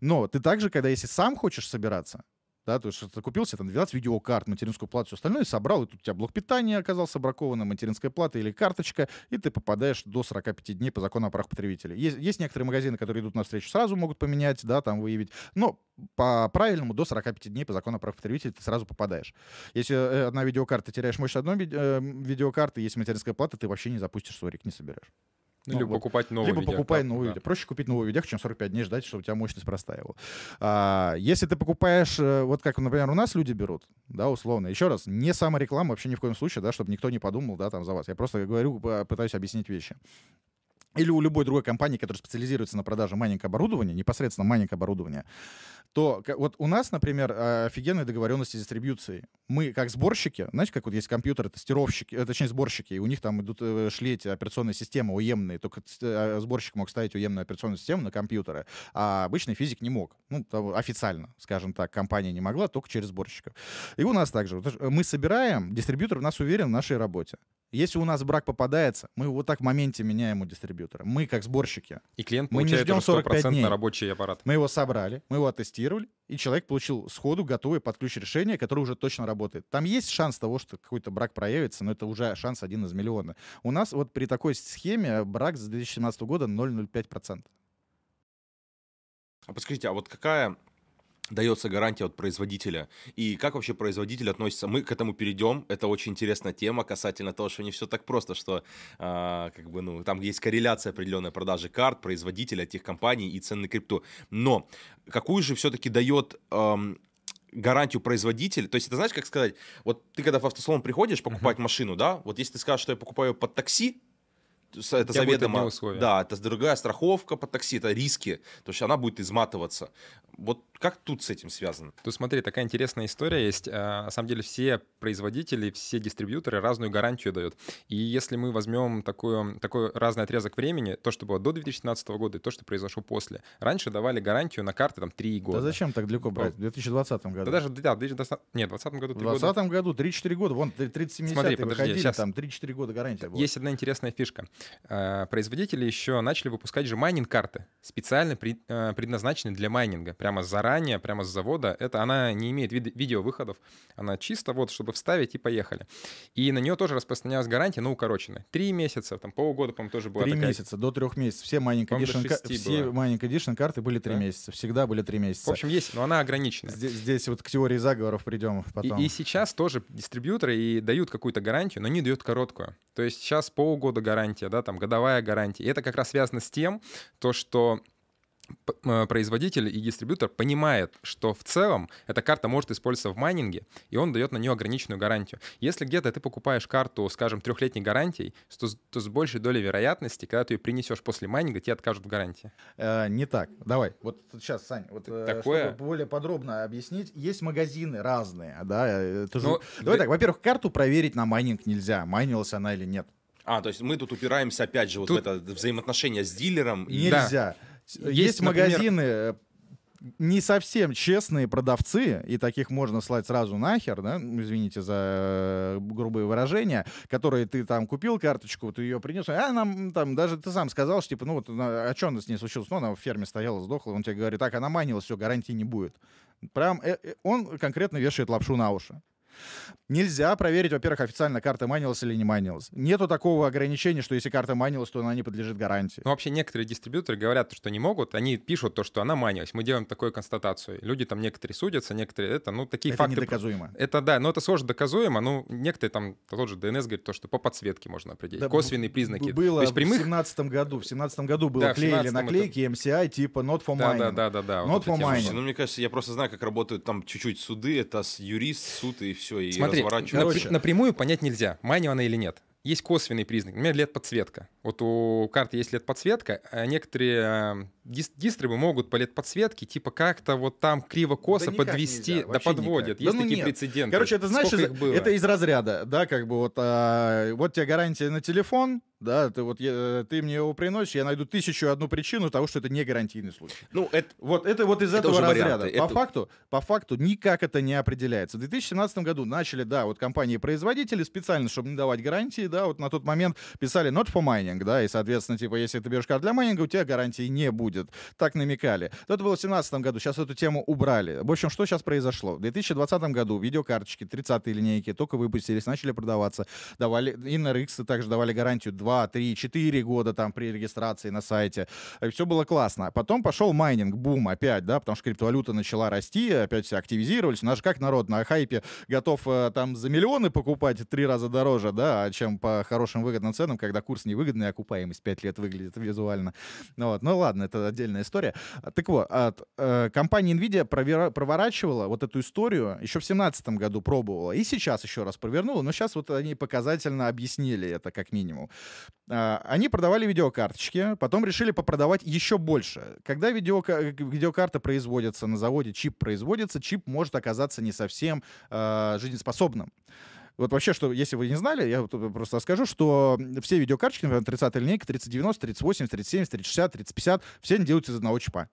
Но ты также, когда если сам хочешь собираться, да, то есть ты купил себе там 12 видеокарт, материнскую плату, все остальное, собрал, и тут у тебя блок питания оказался бракованным, материнская плата или карточка, и ты попадаешь до 45 дней по закону о правах потребителей. Есть, есть некоторые магазины, которые идут навстречу сразу, могут поменять, да, там выявить, но по правильному до 45 дней по закону о правах потребителей ты сразу попадаешь. Если э, одна видеокарта, теряешь мощь одной э, видеокарты, если материнская плата, ты вообще не запустишь сорик, не соберешь. Ну, Ну, либо вот. покупать новую Либо покупай видеокарту, новую да. Проще купить новую видео, чем 45 дней ждать, чтобы у тебя мощность простаивала. А, если ты покупаешь, э, вот как, например, у нас люди берут, да, условно, еще раз, не самореклама вообще ни в коем случае, да, чтобы никто не подумал, да, там за вас. Я просто говорю, п- пытаюсь объяснить вещи. Или у любой другой компании, которая специализируется на продаже майнинг оборудования, непосредственно майнинг оборудования, то вот у нас, например, э, офигенные договоренности с дистрибьюцией. Мы, как сборщики, знаете, как вот есть компьютеры, тестировщики, э, точнее, сборщики, и у них там идут э, шли эти операционные системы OEM -ные, только э, сборщик мог ставить OEM -ную операционную систему на компьютеры, а обычный физик не мог. Ну, официально, скажем так, компания не могла, только через сборщиков. И у нас также. Мы собираем, дистрибьютор в нас уверен в нашей работе. Если у нас брак попадается, мы вот так в моменте меняем у дистрибьютора. Мы, как сборщики, И клиент Мы не ждем уже 45 100% дней. на рабочий аппарат. мы его собрали, мы его оттестировали, и человек получил сходу готовый под ключ решение, которое уже точно работает. Там есть шанс того, что какой-то брак проявится, но это уже шанс один из миллиона. У нас вот при такой схеме брак с 2017 года 0,05%. А подскажите, а вот какая дается гарантия от производителя? И как вообще производитель относится? Мы к этому перейдем. Это очень интересная тема касательно того, что не все так просто, что а, как бы, ну, там есть корреляция определенной продажи карт, производителя, тех компаний и цены крипту. Но какую же все-таки дает ам, гарантию производитель, то есть это знаешь, как сказать, вот ты когда в автосалон приходишь покупать машину, да, вот если ты скажешь, что я покупаю под такси, это заведомо, да, это другая страховка под такси, это риски, то есть она будет изматываться. Вот как тут с этим связано? Тут смотри, такая интересная история есть. А, На самом деле все производители, все дистрибьюторы разную гарантию дают. И если мы возьмем такую, такой разный отрезок времени, то, что было до 2017 года и то, что произошло после. Раньше давали гарантию на карты там 3 года. Да зачем так далеко брать? В 2020 году. Да даже, да, в 2020, нет, в 2020 году В 3 года. 2020 году 3-4 года, вон 30 Смотри, подожди, выходили, щас. там 3-4 года гарантия была. Есть одна интересная фишка. Э, Производители еще начали выпускать же майнинг-карты, специально э, предназначенные для майнинга. Прямо заранее, прямо с завода. Это она не имеет вид- видеовыходов. Она чисто вот, чтобы вставить и поехали. И на нее тоже распространялась гарантия, но укороченная. Три месяца, там полгода, по-моему, тоже была Три такая. месяца, до трех месяцев. Все до Edition, ка- все было. Edition карты были три Да? месяца. Всегда были три В месяца. общем, есть, но она ограниченная. здесь, здесь вот к теории заговоров придем И, потом. и сейчас тоже дистрибьюторы и дают какую-то гарантию, но не дают короткую. То есть сейчас полгода гарантия, да, там годовая гарантия. И это как раз связано с тем, то, что э, производитель и дистрибьютор понимает, что в целом эта карта может использоваться в майнинге, и он дает на нее ограниченную гарантию. Если где-то ты покупаешь карту, скажем, трехлетней гарантией, то, с- то с большей долей вероятности, когда ты ее принесешь после майнинга, тебе откажут в гарантии. Э, не так. Давай. Вот сейчас, Сань, вот, э, Такое? чтобы более подробно объяснить, есть магазины разные, да. э, это же- Ну, Давай да- так, во-первых, карту проверить на майнинг нельзя, майнилась она или нет. А, то есть мы тут упираемся опять же вот Тут- в это взаимоотношение с дилером. Нельзя. Есть, Есть, например- магазины э, не совсем честные продавцы, и таких можно слать сразу нахер, да, ну, извините за э, грубые выражения, которые ты там купил карточку, ты ее принес, а нам там даже ты сам сказал, что типа, ну вот а что с ней случилось? Ну, она в ферме стояла, сдохла, он тебе говорит, так, она манилась, все, гарантии не будет. Прям э, он конкретно вешает лапшу на уши. Нельзя проверить, во-первых, официально карта манилась или не манилась. Нету такого ограничения, что если карта манилась, то она не подлежит гарантии. Ну, вообще некоторые дистрибьюторы говорят, что не могут, они пишут то, что она манилась. Мы делаем такую констатацию. Люди там некоторые судятся, некоторые это, ну, такие Это факты. недоказуемо. Это да, но это сложно доказуемо. Ну, некоторые там, тот же ДНС говорит, то, что по подсветке можно определить. Да, Косвенные признаки. Было то есть прямых... в семнадцатом году. В семнадцатом году было Да, клеили 17-м наклейки MCI типа not for Да, mining. да, да, да, да. Not вот for mining. ну, мне кажется, я просто знаю, как работают там чуть-чуть суды. Это юрист, суд и все, и Смотри, напр- напрямую понять нельзя, манила она или нет. Есть косвенный признак, например, LED-подсветка. Вот у карты есть LED-подсветка, а некоторые э, дис- дистрибы могут по LED-подсветке типа как-то вот там криво-косо Да подвести, нельзя, да подводят. никак. Есть Да ну такие нет. прецеденты. Короче, это знаешь, Сколько из- это из разряда, да, как бы вот, а, вот тебе гарантия на телефон, да, ты вот я- ты мне его приносишь, я найду тысячу одну причину того, что это не гарантийный случай. Ну, это Вот это вот из Это этого разряда. варианты. По Это- факту, по факту никак это не определяется. В 2017 году начали, да, вот компании-производители специально, чтобы не давать гарантии, да, вот на тот момент писали not for mining, да, и, соответственно, типа, если ты берешь карту для майнинга, у тебя гарантии не будет. Так намекали. Но это было в 2017 году, сейчас эту тему убрали. В общем, что сейчас произошло? В 2020 году видеокарточки 30-е линейки только выпустились, начали продаваться, давали, и на RX также давали гарантию 2, 3, 4 года там при регистрации на сайте. Все было классно. Потом пошел майнинг, бум опять, да, потому что криптовалюта начала расти, опять все активизировались. У нас же как народ на хайпе готов э, там за миллионы покупать три раза дороже, да, чем по хорошим выгодным ценам, когда курс невыгодный, а окупаемость 5 лет выглядит визуально. Ну, вот. ну ладно, это отдельная история. Так вот, от, э, компания Nvidia провера- проворачивала вот эту историю еще в 2017 году пробовала, и сейчас еще раз провернула, но сейчас вот они показательно объяснили это как минимум. А, Они продавали видеокарточки, потом решили попродавать еще больше. Когда видеока- видеокарта производится на заводе, чип производится, чип может оказаться не совсем э, жизнеспособным. Вот вообще, что, если вы не знали, я просто расскажу, что все видеокарточки, например, 30 линейка, 3090, 3080, 3070, 3060, 3050, все они делаются из одного чипа.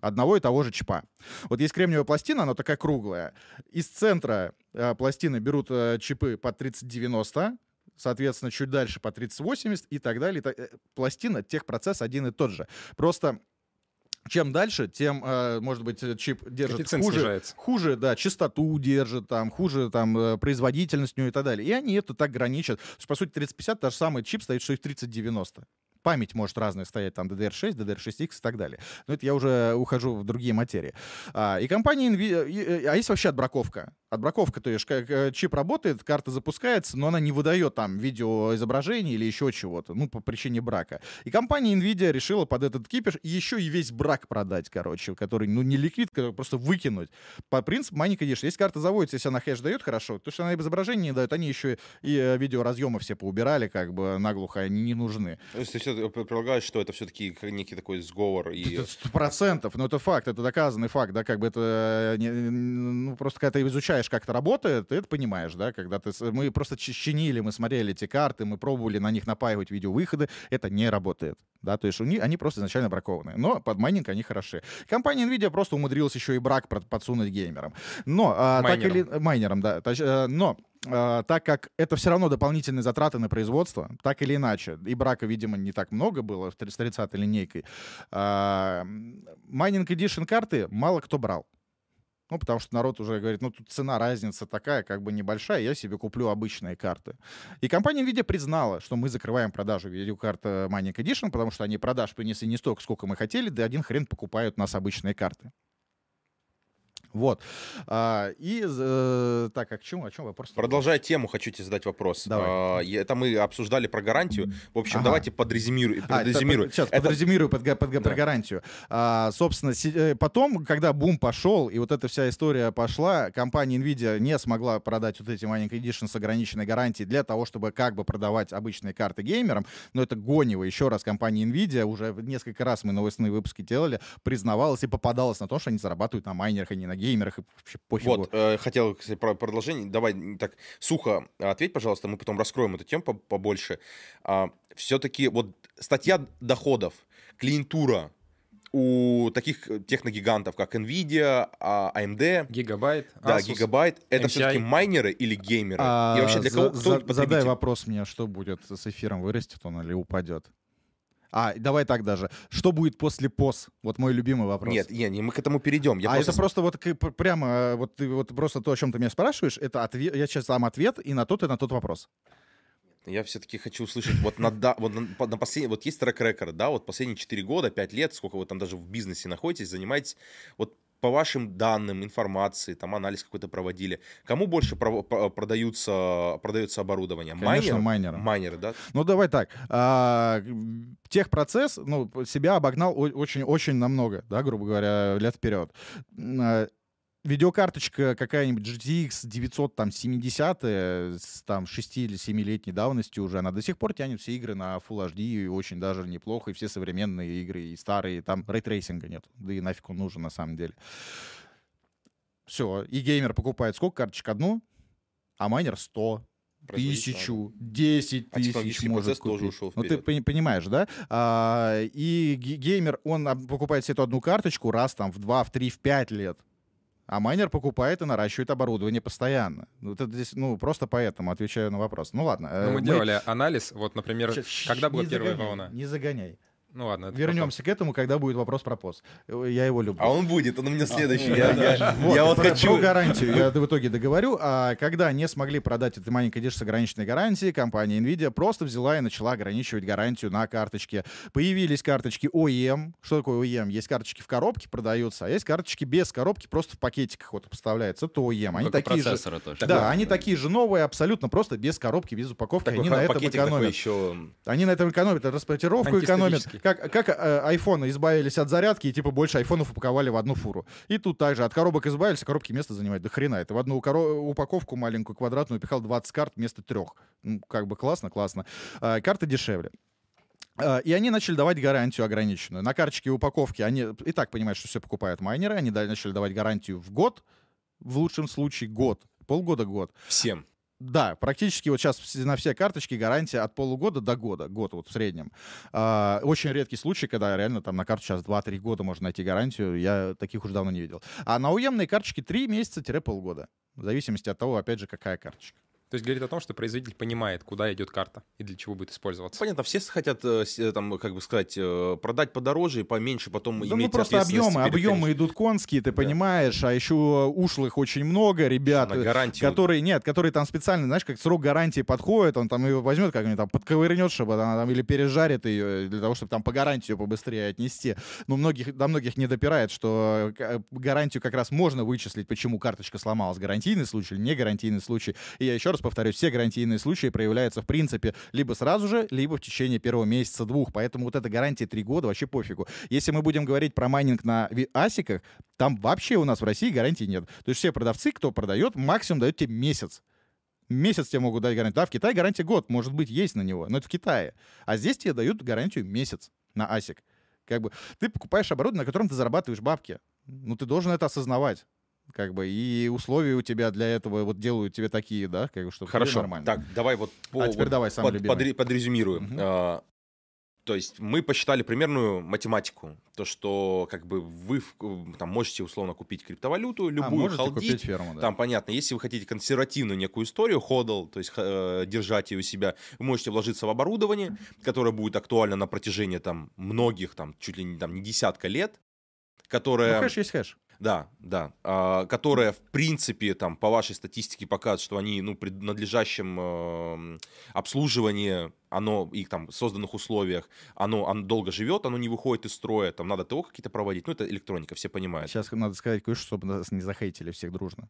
Одного и того же чипа. Вот есть кремниевая пластина, она такая круглая. Из центра э, пластины берут э, чипы по 3090, соответственно, чуть дальше по 3080 и так далее. Э, Пластина, техпроцесс один и тот же. Просто чем дальше, тем, э, может быть, э, чип держит Коэффициент хуже, снижается. хуже, да, частоту держит, там, хуже, там, производительность у него и так далее. И они это так граничат. То есть, по сути, 3050 та же самый чип стоит, что и в 3090. Память может разная стоять, там, DDR6, DDR6X и так далее. Но это я уже ухожу в другие материи. А, и компания NVIDIA... и, э, А есть вообще отбраковка. Отбраковка, то есть как э, чип работает, карта запускается, но она не выдает там видеоизображение или еще чего-то, ну, по причине брака. И компания NVIDIA решила под этот кипиш еще и весь брак продать, короче, который, ну, не ликвид, который просто выкинуть. По принципу Money Condition. Если карта заводится, если она хэш дает хорошо, то что она изображение не дает, они еще и э, видеоразъемы все поубирали, как бы наглухо, они не нужны. То есть ты предполагаешь, что это все-таки некий такой сговор и... Сто процентов, но это факт, это доказанный факт, да, как бы это, не- ну, просто когда ты изучаешь, как это работает, ты это понимаешь, да, когда ты, мы просто чи- чинили, мы смотрели эти карты, мы пробовали на них напаивать видеовыходы, это не работает, да, то есть у них, они просто изначально бракованы, но под майнинг они хороши. Компания Nvidia просто умудрилась еще и брак подсунуть геймерам, но а, так Майнерам. или майнерам, да, э, но так как это все равно дополнительные затраты на производство, так или иначе, и брака, видимо, не так много было с 30 линейкой, а, майнинг Edition карты мало кто брал. Ну, потому что народ уже говорит, ну, тут цена, разница такая, как бы небольшая, я себе куплю обычные карты. И компания NVIDIA признала, что мы закрываем продажу видеокарт э, Mining Edition, потому что они продаж принесли не столько, сколько мы хотели, да один хрен покупают у нас обычные карты. Вот. А, и, э, так, а к чему, о чем вопрос? Продолжая тему, хочу тебе задать вопрос. Давай. А, Это мы обсуждали про гарантию. В общем, Ага. давайте подрезюмирую- А, это подрезюмирую. сейчас Это- подразумирую под, под га- про Да. гарантию. А, собственно, э, потом, когда бум пошел, и вот эта вся история пошла, компания Nvidia не смогла продать вот эти маленькие Edition с ограниченной гарантией для того, чтобы как бы продавать обычные карты геймерам. Но это гонево. Еще раз, компания Nvidia, уже несколько раз мы новостные выпуски делали, признавалась и попадалась на то, что они зарабатывают на майнерах, а не на геймерах, и вообще пофигу. Вот, э, хотел, кстати, про продолжение. Давай так сухо ответь, пожалуйста, мы потом раскроем эту тему по- побольше. Все-таки вот статья доходов, клиентура у таких э, техногигантов, как Nvidia, а, AMD, Гигабайт, да, Asus. Гигабайт, это MCI. все-таки майнеры или геймеры? А, И вообще для за- кого, кто за- задай вопрос мне, что будет с эфиром, вырастет он или упадет. А, давай так даже. Что будет после ПОС? Вот мой любимый вопрос. Нет, не, не, мы к этому перейдем. Я а просто это просто вот к- прямо, э, вот ты вот просто то, о чем ты меня спрашиваешь, это ответ, я сейчас дам ответ и на тот, и на тот вопрос. Я все-таки хочу услышать, вот на, да, вот на, на последний, вот есть трек-рекорд, да, вот последние 4 года, 5 лет, сколько вы там даже в бизнесе находитесь, занимаетесь, вот по вашим данным, информации, там анализ какой-то проводили, кому больше по- продаются, продается оборудование? Конечно, Майнеры? Майнеры, да? Ну, давай так. А, техпроцесс, ну, себя обогнал очень-очень намного, да, грубо говоря, лет вперед. Видеокарточка какая-нибудь GTX 970 с там 6 или 7-летней давностью уже, она до сих пор тянет все игры на Full HD и очень даже неплохо, и все современные игры, и старые, там рейтрейсинга нет, да и нафиг он нужен на самом деле. Все, и геймер покупает сколько карточек? Одну, а майнер 100, Производитель, тысячу, 10 А тысяч может процесс тоже купить. ушел Ну, ты понимаешь, да? А, и ге- геймер, он покупает себе эту одну карточку раз там в 2, в 3, в 5 лет. А майнер покупает и наращивает оборудование постоянно. Ну, это здесь, ну, просто поэтому отвечаю на вопрос. Ну, ладно. э, Ну, мы делали анализ, вот, например, Щас, когда была не первая загоняй, волна. Не загоняй. Ну ладно. это Вернемся к этому, когда будет вопрос про пост. Я его люблю. А он будет, он у меня следующий. Да, Я, да. я- Вот, я вот про, хочу... про гарантию я в итоге договорю. А когда не смогли продать это маленькое дешево с ограниченной гарантией, компания Nvidia просто взяла и начала ограничивать гарантию на карточке. Появились карточки OEM. Что такое OEM? Есть карточки в коробке продаются, а есть карточки без коробки, просто в пакетиках вот поставляется. Это OEM. Они Только такие же... точно. Да, они такие же новые, абсолютно просто без коробки, без упаковки. Такой они на этом такой экономят. еще... Они на этом экономят, транспортировку экономят. Как, как э, айфоны избавились от зарядки и типа больше айфонов упаковали в одну фуру. И тут также от коробок избавились, а коробки место занимают. Да хрена, это в одну упаковку маленькую квадратную пихал 20 карт вместо трех. Ну, как бы классно, классно. А, карты дешевле. А, И они начали давать гарантию ограниченную. На карточке и упаковке они и так понимают, что все покупают майнеры. Они начали давать гарантию в год, в лучшем случае год, полгода-год. Всем. Да, практически вот сейчас на все карточки гарантия от полугода до года, год вот в среднем. А, очень редкий случай, когда реально там на карту сейчас 2-3 года можно найти гарантию, я таких уже давно не видел. А на уемные карточки 3 месяца-полгода, в зависимости от того, опять же, какая карточка. То есть говорит о том, что производитель понимает, куда идет карта и для чего будет использоваться. Понятно, все хотят, э, э, там, как бы сказать, э, продать подороже и поменьше, потом Да, иметь ну просто объемы, объемы идут конские, ты Да. понимаешь, а еще ушлых очень много ребят. на гарантию. Которые, нет, которые там специально, знаешь, как срок гарантии подходит, он там ее возьмет, как-нибудь там подковырнет, чтобы она там или пережарит ее, для того, чтобы там по гарантии ее побыстрее отнести. Ну, многих, до многих не допирает, что гарантию как раз можно вычислить, почему карточка сломалась. Гарантийный случай или не гарантийный случай. И я еще раз повторюсь, все гарантийные случаи проявляются, в принципе, либо сразу же, либо в течение первого месяца-двух. Поэтому вот эта гарантия три года вообще пофигу. Если мы будем говорить про майнинг на асиках, там вообще у нас в России гарантии нет. То есть все продавцы, кто продает, максимум дают тебе месяц. Месяц тебе могут дать гарантию. Да, в Китае гарантия год, может быть, есть на него, но это в Китае. А здесь тебе дают гарантию месяц на ASIC. Как бы ты покупаешь оборудование, на котором ты зарабатываешь бабки. Ну, ты должен это осознавать. Как бы, и условия у тебя для этого вот делают тебе такие, да, как бы, чтобы Хорошо. нормально. Так, давай вот по, А теперь вот давай самый под- любимый. подре- подрезюмирую. Мгм. А, то есть мы посчитали примерную математику, то что как бы вы там можете условно купить криптовалюту, а, любую можете халдить, купить ферму, да. Там понятно, если вы хотите консервативную некую историю, ходл, то есть э, держать ее у себя, вы можете вложиться в оборудование, которое будет актуально на протяжении там многих, там чуть ли не, там, не десятка лет, которое... Ну, хэш есть хэш. Да, да. А, которая, в принципе, там, по вашей статистике показывает, что они, ну, при надлежащем эм, обслуживании, оно, их там, созданных условиях, оно, оно долго живет, оно не выходит из строя, там, надо ТО какие-то проводить, ну, это электроника, все понимают. Сейчас надо сказать кое-что, чтобы нас не захейтили всех дружно.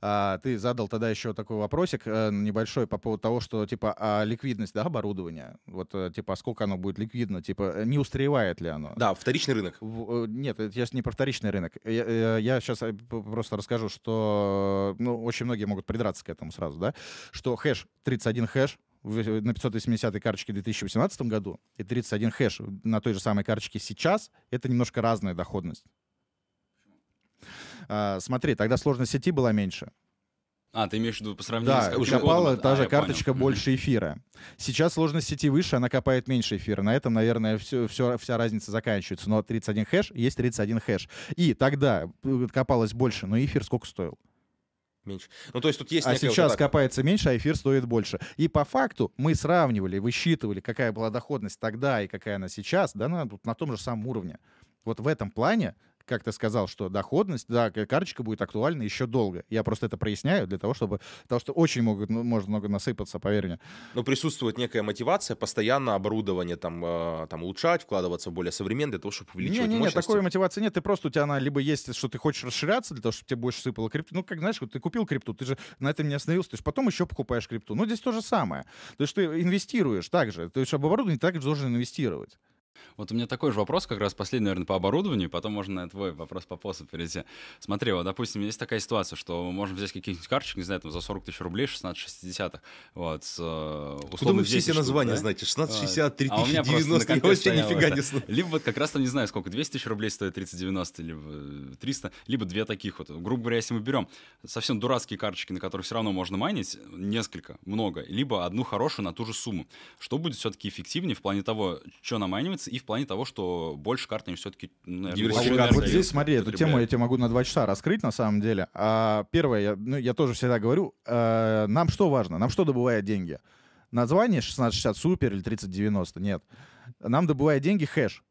А, ты задал тогда еще такой вопросик э, небольшой по поводу того, что типа а ликвидность да, оборудования, вот э, типа сколько оно будет ликвидно, типа э, не устаревает ли оно? Да, вторичный рынок. В- Нет, это сейчас не про вторичный рынок. Я, сейчас просто расскажу, что ну, очень многие могут придраться к этому сразу, да, что хэш 31 хэш на 580 карточке в 2018 году и 31 хэш на той же самой карточке сейчас — это немножко разная доходность. А, смотри, тогда сложность сети была меньше. А, ты имеешь в виду по сравнению Да, с копала капчикодом? та А, же понял. карточка Мгм. больше эфира. Сейчас сложность сети выше, она копает меньше эфира. На этом, наверное, все, вся разница заканчивается. Но 31 хэш есть 31 хэш. И тогда э, копалось больше, но эфир сколько стоил? Меньше. Ну, то есть тут есть А вот сейчас копается меньше, а эфир стоит больше. И по факту мы сравнивали, высчитывали, какая была доходность тогда и какая она сейчас, да, на, на том же самом уровне. Вот в этом плане, как ты сказал, что доходность, да, карточка будет актуальна еще долго. Я просто это проясняю для того, чтобы... Потому что очень могут, ну, может много насыпаться, поверь мне. Но присутствует некая мотивация постоянно оборудование там, э, там улучшать, вкладываться в более современное для того, чтобы увеличивать Не-не-не, мощности. такой мотивации нет. Ты просто, у тебя она либо есть, что ты хочешь расширяться для того, чтобы тебе больше сыпало крипту. Ну, как, знаешь, вот ты купил крипту, ты же на этом не остановился, ты же потом еще покупаешь крипту. Ну, здесь то же самое. То есть ты инвестируешь также. То есть об оборудовании также должен инвестировать. Вот у меня такой же вопрос, как раз последний, наверное, по оборудованию, потом можно на твой вопрос по посу перейти. Смотри, вот, допустим, есть такая ситуация, что мы можем взять каких-нибудь карточек, не знаю, там, за 40 тысяч рублей, 1660 вот, с, э, Куда вы все 10 эти названия да? знаете? 1660, А у меня просто на 3090, я вообще нифига это. не знаю. Либо вот как раз там, не знаю, сколько, 200 тысяч рублей стоит 3090, либо э, 300, либо две таких вот. Грубо говоря, если мы берем совсем дурацкие карточки, на которых все равно можно майнить, несколько, много, либо одну хорошую на ту же сумму. Что будет все-таки эффективнее в плане того, что намайнивается, и в плане того, что больше карт они все-таки... А вот здесь, смотри, эту тему я тебе могу на два часа раскрыть, на самом деле. А, первое, я, ну, я тоже всегда говорю, э, нам что важно? Нам что добывает деньги? Название 1660 супер или 3090? Нет. Нам добывает деньги хэш.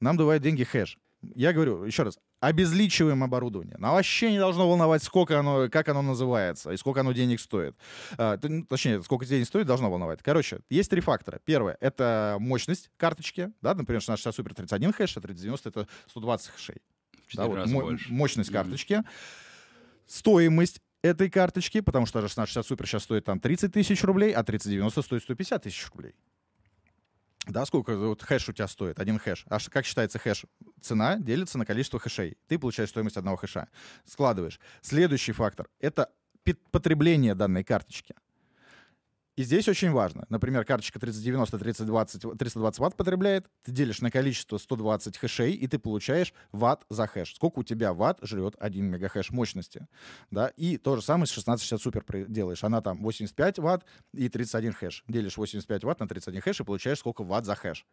Нам добывает деньги хэш. Я говорю, еще раз, обезличиваем оборудование. Нам вообще не должно волновать, сколько оно, как оно называется и сколько оно денег стоит. А, ну, точнее, сколько денег стоит, должно волновать. Короче, есть три фактора. Первое — это мощность карточки. Да, например, 1660 супер 31 хэш, а 3090 — это 120 хэшей. Да, вот мо- мощность карточки, стоимость этой карточки, потому что даже 1660 супер сейчас стоит там 30 тысяч рублей, а 3090 стоит 150 тысяч рублей. Да, сколько вот хэш у тебя стоит, один хэш. А как считается хэш? Цена делится на количество хэшей. Ты получаешь стоимость одного хэша. Складываешь. Следующий фактор — это потребление данной карточки. И здесь очень важно. Например, карточка 3090, 3020, 320 ватт потребляет, ты делишь на количество 120 хэшей, и ты получаешь ватт за хэш. Сколько у тебя ватт жрет 1 мегахэш мощности. Да? И то же самое с 1660 супер делаешь. Она там 85 ватт и 31 хэш. Делишь 85 ватт на 31 хэш и получаешь сколько ватт за хэш.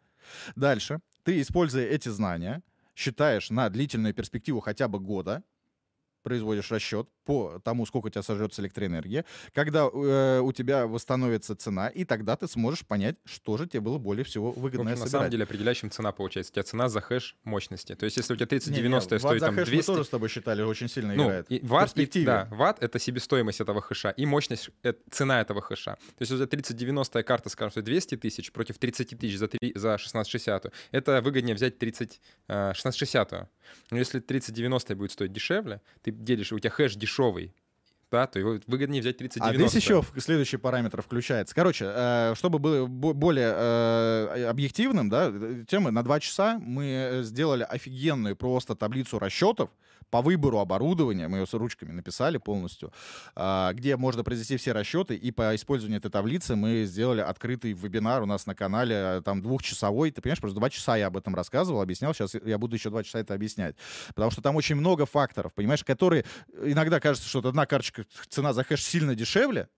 Дальше ты, используя эти знания, считаешь на длительную перспективу хотя бы года, производишь расчет по тому, сколько у тебя сожрется электроэнергия, когда э, у тебя восстановится цена, и тогда ты сможешь понять, что же тебе было более всего выгодно общем, на собирать. самом деле определяющим цена получается. У тебя цена за хэш мощности. То есть если у тебя Не, не, 3090 ватт стоит там хэш 200... мы тоже с тобой считали, очень сильно Ну, играет. и ватт, и- да, ватт — это себестоимость этого хэша, и мощность — это цена этого хэша. То есть, у тебя 3090 карта, скажем, стоит 200 тысяч против 30 тысяч за, три- за 1660, это выгоднее взять 30, э, 1660. Но если 3090 будет стоить дешевле, ты делишь, у тебя хэш дешевый, да, то его выгоднее взять А 3090. здесь еще следующий параметр включается. Короче, э, чтобы было бо- более э, объективным, да, э, темы на два часа мы сделали офигенную просто таблицу расчетов по выбору оборудования, мы ее с ручками написали полностью, а, где можно произвести все расчеты, и по использованию этой таблицы мы сделали открытый вебинар у нас на канале, э, там двухчасовой, ты понимаешь, просто два часа я об этом рассказывал, объяснял, сейчас я буду еще два часа это объяснять, потому что там очень много факторов, понимаешь, которые иногда кажется, что одна карточка, цена за хэш сильно дешевле,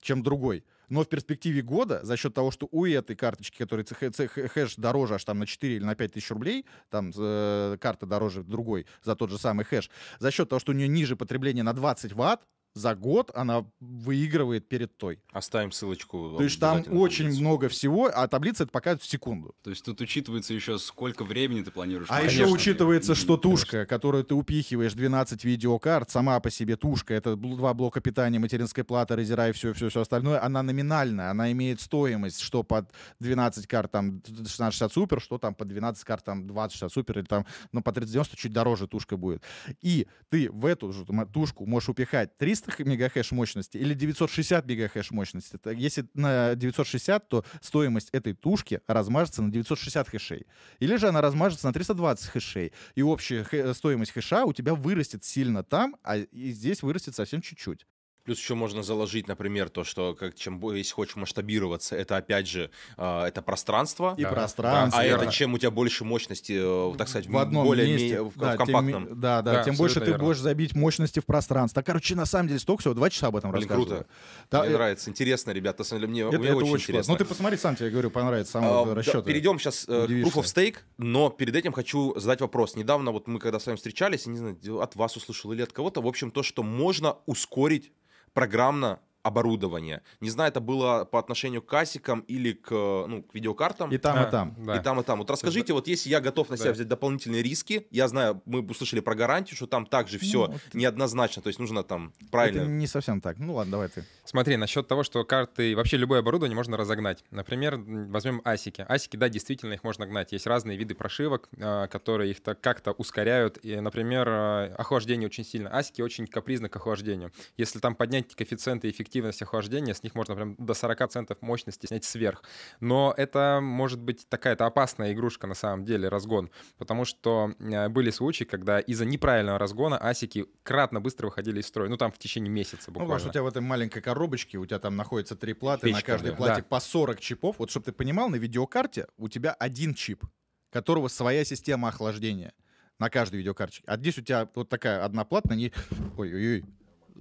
чем другой. Но в перспективе года, за счет того, что у этой карточки, которая хэш дороже аж там на 4 или на 5 тысяч рублей, там э, карта дороже другой за тот же самый хэш, за счет того, что у нее ниже потребление на 20 ватт, за год она выигрывает перед той. Оставим ссылочку. То есть там очень таблицу. много всего, а таблица это показывает в секунду. То есть тут учитывается еще, сколько времени ты планируешь. А потратить. еще учитывается, что конечно. тушка, которую ты упихиваешь 12 видеокарт, сама по себе тушка, это два блока питания, материнская плата, резера и все, все, все остальное, она номинальная, она имеет стоимость, что под 12 карт там 1660 супер, что там под 12 карт там 2060 супер, или там, ну, по 3090 чуть дороже тушка будет. И ты в эту же тушку можешь упихать 300 х- мегахэш мощности или 960 мегахэш мощности. Если на 960, то стоимость этой тушки размажется на 960 хэшей. Или же она размажется на 320 хэшей. И общая хэ- стоимость хэша у тебя вырастет сильно там, а и здесь вырастет совсем чуть-чуть. Плюс еще можно заложить, например, то, что как, чем если хочешь масштабироваться, это опять же а, это пространство. И Да, пространство. а это чем у тебя больше мощности, э, так сказать, в одном более месте, ме- в, да, в тем компактном. ме- да, да, Да, тем больше ты верно. будешь забить мощности в пространство. Да, короче, на самом деле столько всего, два часа об этом Блин, рассказываю. круто. Да, мне э, нравится, интересно, ребята. На самом деле, мне, это, мне это очень, очень интересно. Ну ты посмотри сам, тебе говорю, понравится сам А, вот да, перейдем сейчас э, к Удивишься. Proof of Stake, но перед этим хочу задать вопрос. Недавно вот мы когда с вами встречались, я не знаю, от вас услышал или от кого-то, в общем, то, что можно ускорить программно оборудование. Не знаю, это было по отношению к кассикам или к, э, ну, к видеокартам. И там, А, и там. да. И там, и там. Вот расскажите, вот если я готов на себя Да. взять дополнительные риски, я знаю, мы услышали про гарантию, что там также все вот неоднозначно, то есть нужно там Это правильно. не совсем так. Ну ладно, давай ты. Смотри, насчет того, что карты, вообще любое оборудование можно разогнать. Например, возьмем асики. Асики, да, действительно их можно гнать. Есть разные виды прошивок, а, которые их так как-то ускоряют. И, например, а, охлаждение очень сильно. Асики очень капризны к охлаждению. Если там поднять коэффициенты эффективности охлаждения, с них можно прям до 40 центов мощности снять сверх. Но это может быть такая-то опасная игрушка на самом деле, разгон. Потому что э, были случаи, когда из-за неправильного разгона асики кратно быстро выходили из строя. Ну, там в течение месяца Ну, буквально. потому что у тебя в этой маленькой коробочке, у тебя там находится три платы, на Печка, каждой да. плате Да. по 40 чипов. Вот, чтобы ты понимал, на видеокарте у тебя один чип, которого своя система охлаждения на каждой видеокарточке. А здесь у тебя вот такая одна плата, на ней ой-ой-ой,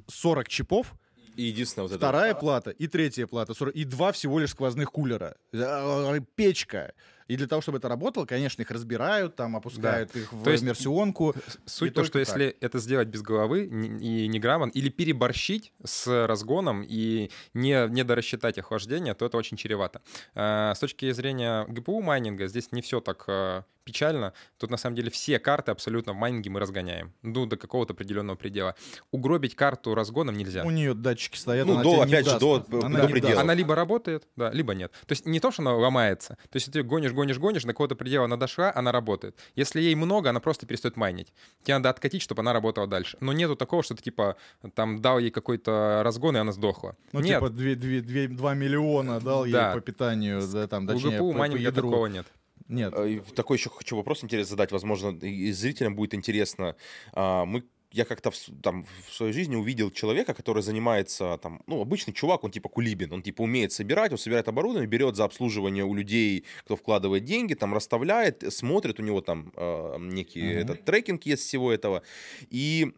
40 чипов, И единственное вот это. вторая плата и третья плата, 40 и два всего лишь сквозных кулера. Э, Печка. И для того, чтобы это работало, конечно, их разбирают, там опускают их в То есть иммерсионку. Суть то, что только если это сделать без головы и неграмотно, или переборщить с разгоном и не, не дорассчитать охлаждение, то это очень чревато. А, С точки зрения GPU майнинга здесь не все так а, печально. Тут на самом деле все карты абсолютно в майнинге мы разгоняем. Ну, до какого-то определенного предела. Угробить карту разгоном нельзя. У нее датчики стоят. Ну, она до, не опять же, до- Она до не предела. Она либо работает, да, либо нет. То есть не то, что она ломается. То есть если ты гонишь, гонишь, гонишь, до какого-то предела она дошла, она работает. Если ей много, она просто перестает майнить. Тебе надо откатить, чтобы она работала дальше. Но нету такого, что ты типа там дал ей какой-то разгон, и она сдохла. Ну, нет, типа 2, 2 миллиона дал Да. ей по питанию, да, там, у точнее, ГПУ по, по майнинга ядру. такого нет. Нет. А, Такой еще хочу вопрос интересный задать, возможно, и и зрителям будет интересно. А, Мы я как-то в, там в своей жизни увидел человека, который занимается там, ну, обычный чувак, он типа кулибин, он типа умеет собирать, он собирает оборудование, берет за обслуживание у людей, кто вкладывает деньги, там расставляет, смотрит, у него там э, некий Мгм. этот трекинг есть всего этого. И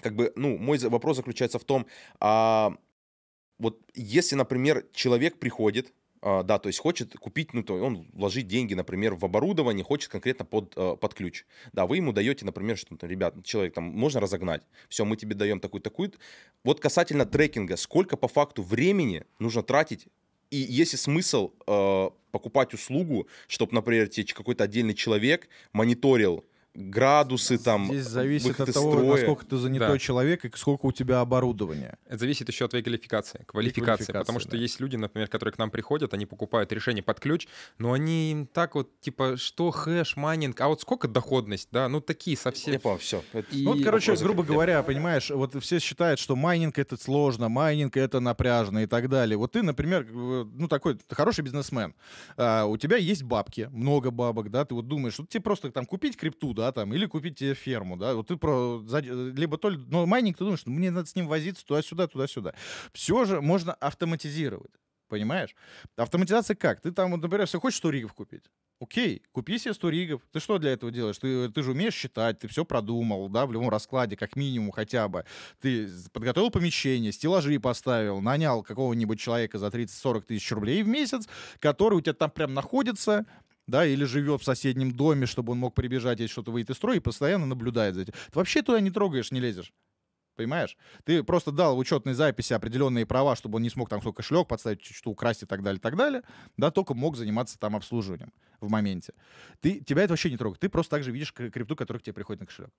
как бы, ну, мой вопрос заключается в том, а, вот если, например, человек приходит, да, то есть хочет купить, ну, то он вложить деньги, например, в оборудование, хочет конкретно под, э, под ключ. Да, вы ему даете, например, что, ну, ребят, человек там, можно разогнать, все, мы тебе даем такую-такую. Вот касательно трекинга, сколько по факту времени нужно тратить, и есть ли смысл э, покупать услугу, чтобы, например, тебе какой-то отдельный человек мониторил градусы там, Здесь зависит выход от того, строя. насколько ты занятой Да. человек и сколько у тебя оборудования. Это зависит еще от твоей квалификации, квалификации, потому что да. есть люди, например, которые к нам приходят, они покупают решение под ключ, но они им так вот, типа, что хэш, майнинг, а вот сколько доходность, да, ну такие совсем... Я понял, все. И- Ну, вот, короче, вопрос грубо говоря, понимаешь, вот все считают, что майнинг это сложно, майнинг это напряжно и так далее. Вот ты, например, э, ну такой ты хороший бизнесмен, а, у тебя есть бабки, много бабок, да, ты вот думаешь, что тебе просто там купить крипту, да, там, или купить тебе ферму, да, вот ты про, либо то но майнинг, ты думаешь, ну, мне надо с ним возиться туда-сюда, туда-сюда. Все же можно автоматизировать. Понимаешь? Автоматизация как? Ты там, вот, например, все хочешь 100 ригов купить. Окей, купи себе 100 ригов. Ты что для этого делаешь? Ты, ты же умеешь считать, ты все продумал, да, в любом раскладе, как минимум хотя бы. Ты подготовил помещение, стеллажи поставил, нанял какого-нибудь человека за 30-40 тысяч рублей в месяц, который у тебя там прям находится, да, или живет в соседнем доме, чтобы он мог прибежать, если что-то выйдет из строя, и постоянно наблюдает за этим. Ты вообще туда не трогаешь, не лезешь. Понимаешь? Ты просто дал в учетной записи определенные права, чтобы он не смог там свой кошелек подставить, чуть что украсть и так далее, и так далее. Да, только мог заниматься там обслуживанием в моменте. Ты, тебя это вообще не трогает. Ты просто также видишь крипту, которая к тебе приходит на кошелек.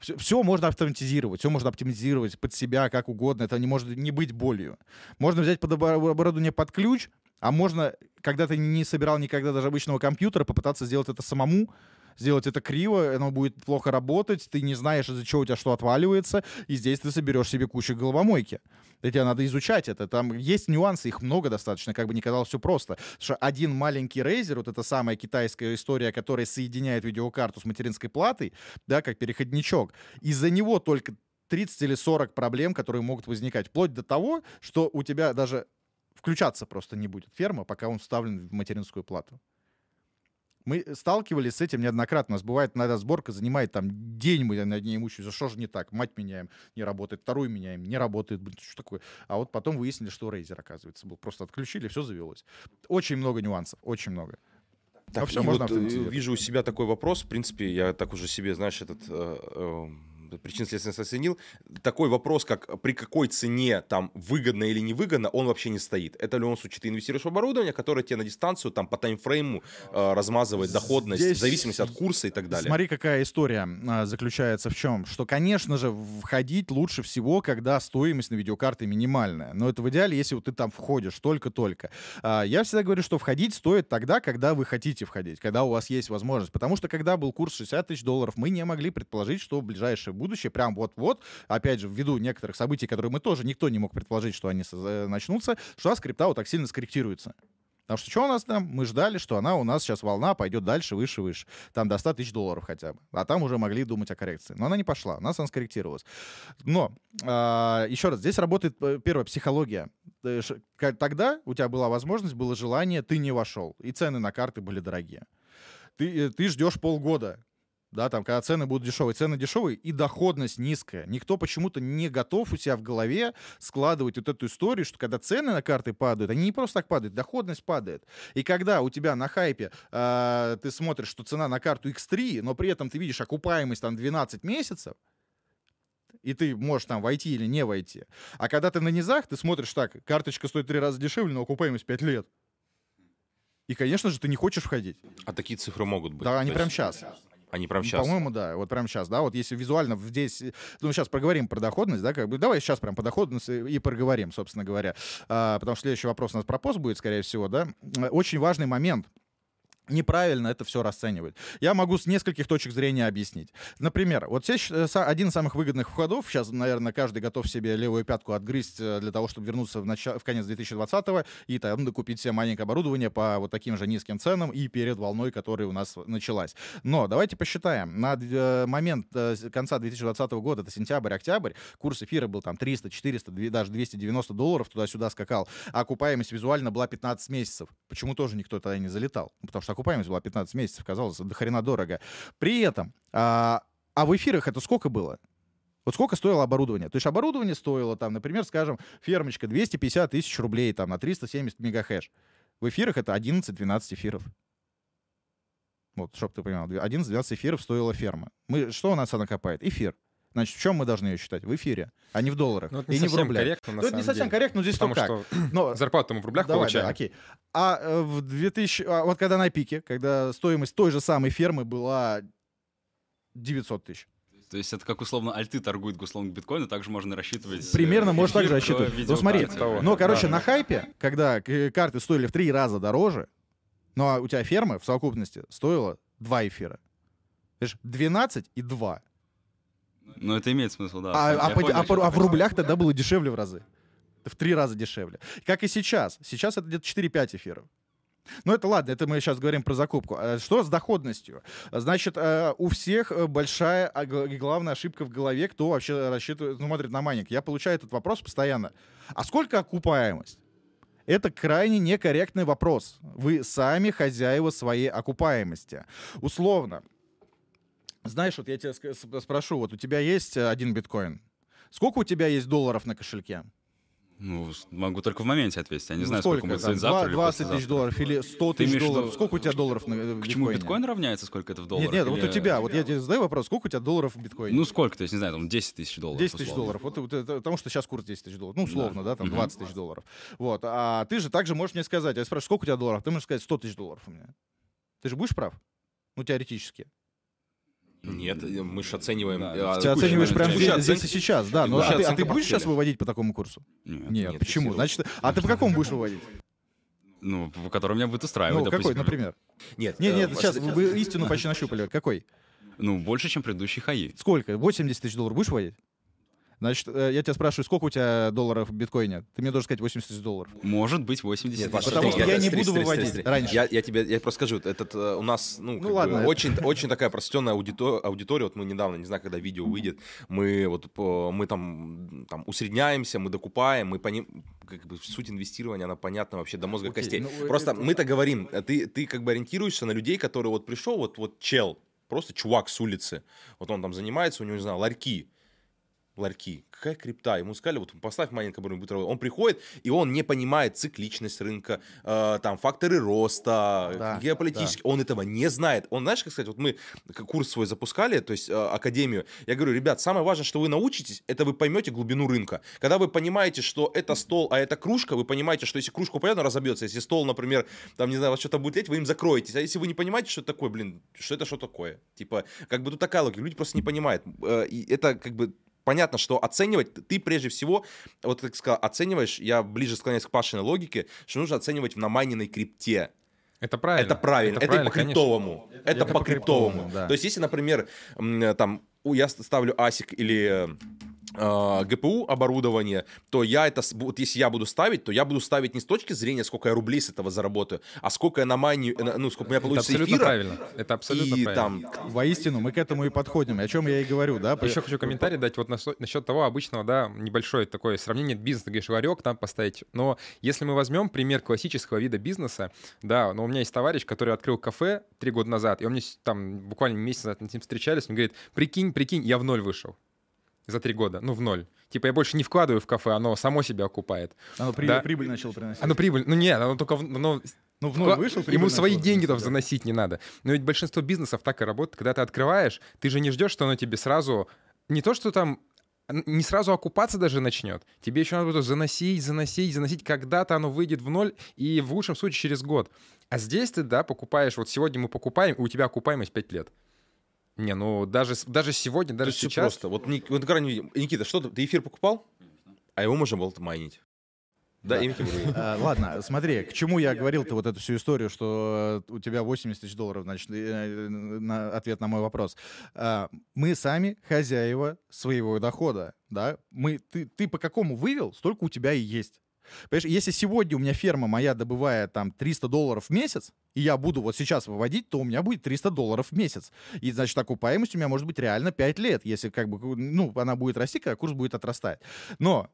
Все, можно автоматизировать, все можно оптимизировать под себя, как угодно. Это не может не быть болью. Можно взять под обо- оборудование под ключ, а можно, когда ты не собирал никогда даже обычного компьютера, попытаться сделать это самому, сделать это криво, оно будет плохо работать, ты не знаешь, из-за чего у тебя что отваливается, и здесь ты соберешь себе кучу головомойки. И тебе надо изучать это. Там есть нюансы, их много достаточно, как бы не казалось все просто. Потому что один маленький рейзер, вот эта самая китайская история, которая соединяет видеокарту с материнской платой, да, как переходничок, из-за него только 30 или 40 проблем, которые могут возникать. Вплоть до того, что у тебя даже включаться просто не будет ферма, пока он вставлен в материнскую плату. Мы сталкивались с этим неоднократно. У нас бывает, иногда сборка занимает там день, мы над ней мучаемся. Что же не так? Мать меняем, не работает. Вторую меняем, не работает. Блин, что такое? А вот потом выяснили, что рейзер, оказывается, был. Просто отключили, все завелось. Очень много нюансов, очень много. Так, А всё и можно вот, э, автоматизировать. вижу у себя такой вопрос. В принципе, я так уже себе, знаешь, этот э, э, причинно-следственно оценил. Такой вопрос, как при какой цене там выгодно или невыгодно, он вообще не стоит. Это в любом случае ты инвестируешь в оборудование, которое тебе на дистанцию там по таймфрейму э, размазывает доходность Здесь в зависимости от курса и так далее. Смотри, какая история а, заключается в чем. Что, конечно же, входить лучше всего, когда стоимость на видеокарты минимальная. Но это в идеале, если вот ты там входишь только-только. А, я всегда говорю, что входить стоит тогда, когда вы хотите входить, когда у вас есть возможность. Потому что, когда был курс 60 тысяч долларов, мы не могли предположить, что в ближайшее будущее, прям вот-вот, опять же, ввиду некоторых событий, которые мы тоже, никто не мог предположить, что они соз- начнутся, что у нас крипта вот так сильно скорректируется. Потому что что у нас там? Мы ждали, что она у нас сейчас волна пойдет дальше, выше, выше. Там до 100 тысяч долларов хотя бы. А там уже могли думать о коррекции. Но она не пошла, у нас она скорректировалась. Но, а, еще раз, здесь работает, э, первое, психология. Тогда у тебя была возможность, было желание, ты не вошел. И цены на карты были дорогие. Ты, э, ты ждешь полгода, да, там, когда цены будут дешевые, цены дешевые и доходность низкая. Никто почему-то не готов у себя в голове складывать вот эту историю, что когда цены на карты падают, они не просто так падают, доходность падает. И когда у тебя на хайпе э, ты смотришь, что цена на карту X3, но при этом ты видишь окупаемость там 12 месяцев, и ты можешь там войти или не войти. А когда ты на низах, ты смотришь так, карточка стоит три раза дешевле, но окупаемость 5 лет. И, конечно же, ты не хочешь входить. А такие цифры могут быть. Да, они То прям есть сейчас. Они прям сейчас. По-моему, да, вот прям сейчас, да, вот если визуально здесь, ну, сейчас проговорим про доходность, да, как бы, давай сейчас прям по доходности и проговорим, собственно говоря, А, потому что следующий вопрос у нас про пост будет, скорее всего, да, очень важный момент, неправильно это все расценивать. Я могу с нескольких точек зрения объяснить. Например, вот здесь один из самых выгодных входов, сейчас, наверное, каждый готов себе левую пятку отгрызть э, для того, чтобы вернуться в, начало, в конец 2020-го и там докупить себе маленькое оборудование по вот таким же низким ценам и перед волной, которая у нас началась. Но давайте посчитаем. На э, момент э, конца 2020 года, это сентябрь-октябрь, курс эфира был там 300, 400, две- даже 290 долларов туда-сюда скакал, а окупаемость визуально была 15 месяцев. Почему тоже никто тогда не залетал? Ну, Потому что окупаемость была 15 месяцев, казалось, до хрена дорого. При этом, а, а в эфирах это сколько было? Вот сколько стоило оборудование? То есть оборудование стоило, там, например, скажем, фермочка 250 тысяч рублей там, на 370 мегахэш. В эфирах это 11-12 эфиров. Вот, чтобы ты понимал, 11-12 эфиров стоила ферма. Мы, что у нас она копает? Эфир. Значит, в чем мы должны ее считать? В эфире, а не в долларах. Ну, это и не не в рублях. корректно, на Ну, это не самом совсем деле. корректно, но здесь Потому то как. что Но зарплату мы в рублях Давай, получаем. да, окей. А э, в 2000, а вот когда на пике, когда стоимость той же самой фермы была 900 тысяч. То есть это как условно альты торгуют условно биткоин, и также можно рассчитывать... Примерно э, можно так же эфир к рассчитывать. Ну смотри, того. но, короче, Да. на хайпе, когда к- карты стоили в три раза дороже, ну а у тебя ферма в совокупности стоила 2 эфира. Видишь, 12 и 2. Ну это имеет смысл, да. А, а по- понял, а по- а в рублях тогда было дешевле в разы. В три раза дешевле. Как и сейчас. Сейчас это где-то 4-5 эфиров. Ну это ладно, это мы сейчас говорим про закупку. А Что с доходностью? Значит, э, у всех э, большая а, и главная ошибка в голове, кто вообще рассчитывает, ну, смотрит на майнинг. Я получаю этот вопрос постоянно. А сколько окупаемость? Это крайне некорректный вопрос. Вы сами хозяева своей окупаемости. Условно. Знаешь, вот я тебя спрошу, вот у тебя есть э, один биткоин. Сколько у тебя есть долларов на кошельке? Ну, могу только в моменте ответить. Я не Ну, знаю, сколько, будет там? стоить завтра Два- или 20 тысяч долларов или 100 Ты тысяч долларов. Сколько у тебя долларов на э, К чему биткоине? биткоин равняется, сколько это в долларах? Нет, нет, вот у или- тебя, вот я тебе задаю вопрос, сколько у тебя долларов в биткоине? Ну, сколько, то есть, не знаю, там 10 тысяч долларов. 10 тысяч долларов. Вот, вот потому что сейчас курс 10 тысяч долларов. Ну, условно, да, там Мгм. 20 тысяч долларов. Вот. А ты же также можешь мне сказать, я спрашиваю, сколько у тебя долларов? Ты можешь сказать 100 тысяч долларов у меня. Ты же будешь прав? Ну, теоретически. Нет, э, мы же оцениваем... Да, э, ты Ты оцениваешь прямо здесь, здесь и сейчас, да. Но, Текущая а, ты, а ты будешь сейчас выводить по такому курсу? Нет. Нет, нет, почему? Значит, а ты по какому будешь выводить? Ну, по которому меня будет устраивать, Ну, какой, допустим. например? Нет, Нет, э, нет, сейчас с- вы истину почти нащупали. Какой? Ну, больше, чем предыдущий хаи. Сколько? 80 тысяч долларов будешь вводить? Значит, э, я тебя спрашиваю, сколько у тебя долларов в биткоине? Ты мне должен сказать 80 тысяч долларов. Может быть, 80 Нет, Потому что я не буду выводить раньше. Я, я тебе я просто скажу, этот э, у нас, ну, Ну как ладно, бы, это- очень, очень такая просветленная аудито- аудитория. Вот мы недавно, не знаю, когда видео выйдет, мы вот по- мы там, там усредняемся, мы докупаем, мы поним, как бы суть инвестирования, она понятна вообще до мозга Окей, костей. ну, Просто это- мы-то говорим, э, ты, ты как бы ориентируешься на людей, которые вот пришел, вот, вот чел, просто чувак с улицы, вот он там занимается, у него, не знаю, ларьки, ларьки. Какая крипта? Ему сказали, вот поставь майнинг, который будет работать. Он приходит, и он не понимает цикличность рынка, э, там, факторы роста, Да, геополитические. Он этого не знает. Он, знаешь, как сказать, вот мы курс свой запускали, то есть э, академию. Я говорю, ребят, самое важное, что вы научитесь, это вы поймете глубину рынка. Когда вы понимаете, что это стол, а это кружка, вы понимаете, что если кружку понятно разобьется, если стол, например, там, не знаю, вас что-то будет леть, вы им закроетесь. А если вы не понимаете, что это такое, блин, что это что такое? Типа, как бы тут такая логика. Люди просто не понимают. Э, И это как бы понятно, что оценивать ты прежде всего, вот как сказал, оцениваешь, я ближе склоняюсь к Пашиной логике, что нужно оценивать в намайненной крипте. Это правильно. Это правильно, это, по криптовому. Это, по криптовому. да. То есть, если, например, там я ставлю ASIC или э, ГПУ оборудование, то я это, вот если я буду ставить, то я буду ставить не с точки зрения, сколько я рублей с этого заработаю, а сколько я на майне, ну, сколько у меня Это получится абсолютно эфира. правильно. Это абсолютно и правильно. там Воистину, мы к этому и подходим. О чем я и говорю, да? Еще хочу комментарий дать вот насчет того обычного, да, небольшое такое сравнение бизнеса. Ты говоришь, ларек там поставить. Но если мы возьмем пример классического вида бизнеса, да, но у меня есть товарищ, который открыл кафе три года назад, и он мне там буквально месяц назад с ним встречались, он говорит, прикинь, прикинь, я в ноль вышел за три года, ну в ноль. Типа я больше не вкладываю в кафе, оно само себя окупает. Оно при- Да. прибыль начало приносить. Оно прибыль, ну нет, оно только, в- оно Ну, в ноль Вкла- вышел, прибыль Ему свои деньги там да. заносить не надо. Но ведь большинство бизнесов так и работает. Когда ты открываешь, ты же не ждешь, что оно тебе сразу... Не то, что там не сразу окупаться даже начнет. Тебе еще надо будет заносить, заносить, заносить. Когда-то оно выйдет в ноль, и в лучшем случае через год. А здесь ты, да, покупаешь... Вот сегодня мы покупаем, и у тебя окупаемость 5 лет. Не, ну даже, даже сегодня, даже Всё сейчас... просто. Вот, Ник- вот крайне- Никита, что ты, ты эфир покупал? А его можно было майнить. Да, Да. А, Ладно, смотри, к чему я говорил-то вот эту всю историю, что э, у тебя 80 тысяч долларов, значит, э, на ответ на мой вопрос. А, Мы сами хозяева своего дохода, да? Мы, ты, ты по какому вывел, столько у тебя и есть. Понимаешь, если сегодня у меня ферма моя добывает там 300 долларов в месяц, и я буду вот сейчас выводить, то у меня будет 300 долларов в месяц. И, значит, окупаемость у меня может быть реально 5 лет, если как бы, ну, она будет расти, когда курс будет отрастать. Но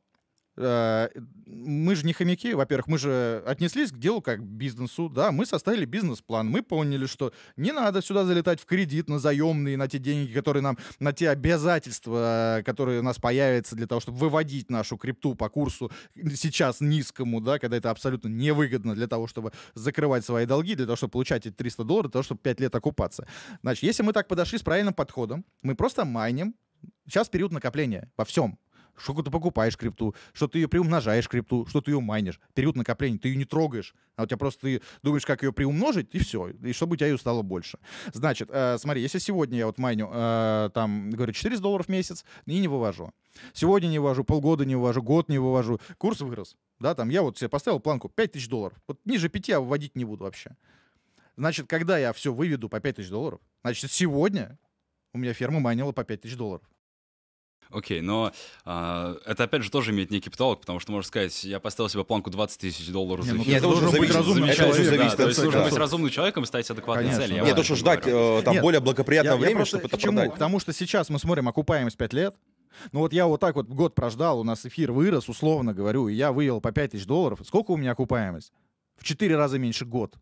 мы же не хомяки, во-первых, мы же отнеслись к делу как к бизнесу, да, мы составили бизнес-план, мы поняли, что не надо сюда залетать в кредит на заемные, на те деньги, которые нам, на те обязательства, э, которые у нас появятся для того, чтобы выводить нашу крипту по курсу сейчас низкому, да, когда это абсолютно невыгодно для того, чтобы закрывать свои долги, для того, чтобы получать эти 300 долларов, для того, чтобы 5 лет окупаться. Значит, если мы так подошли с правильным подходом, мы просто майним, сейчас период накопления во всем, что ты покупаешь крипту, что ты ее приумножаешь крипту, что ты ее майнишь. Период накопления, ты ее не трогаешь, а у тебя просто ты думаешь, как ее приумножить, и все, и чтобы у тебя ее стало больше. Значит, э, смотри, если сегодня я вот майню, э, там, говорю, 400 долларов в месяц, и не вывожу. Сегодня не вывожу, полгода не вывожу, год не вывожу, курс вырос. Да, там я вот себе поставил планку 5000 долларов. Вот ниже 5 я выводить не буду вообще. Значит, когда я все выведу по 5000 долларов, значит, сегодня у меня ферма майнила по 5000 долларов. Окей, но а, это опять же тоже имеет некий потолок, потому что можно сказать, я поставил себе планку 20 тысяч долларов за ну, эфир. Нет, это уже должен быть зависит- разумный это уже человек, зависит Да, то есть нужно быть разумным человеком и ставить адекватные Конечно, цели. я да. Нет, вот то, что о чем ждать э, там Нет, более благоприятное Я- я время, просто чтобы это к чему? продать. К тому, что сейчас мы смотрим окупаемость 5 лет. Ну вот я вот так вот год прождал, у нас эфир вырос, условно говорю, и я вывел по 5 тысяч долларов. Сколько у меня окупаемость? В 4 раза меньше год.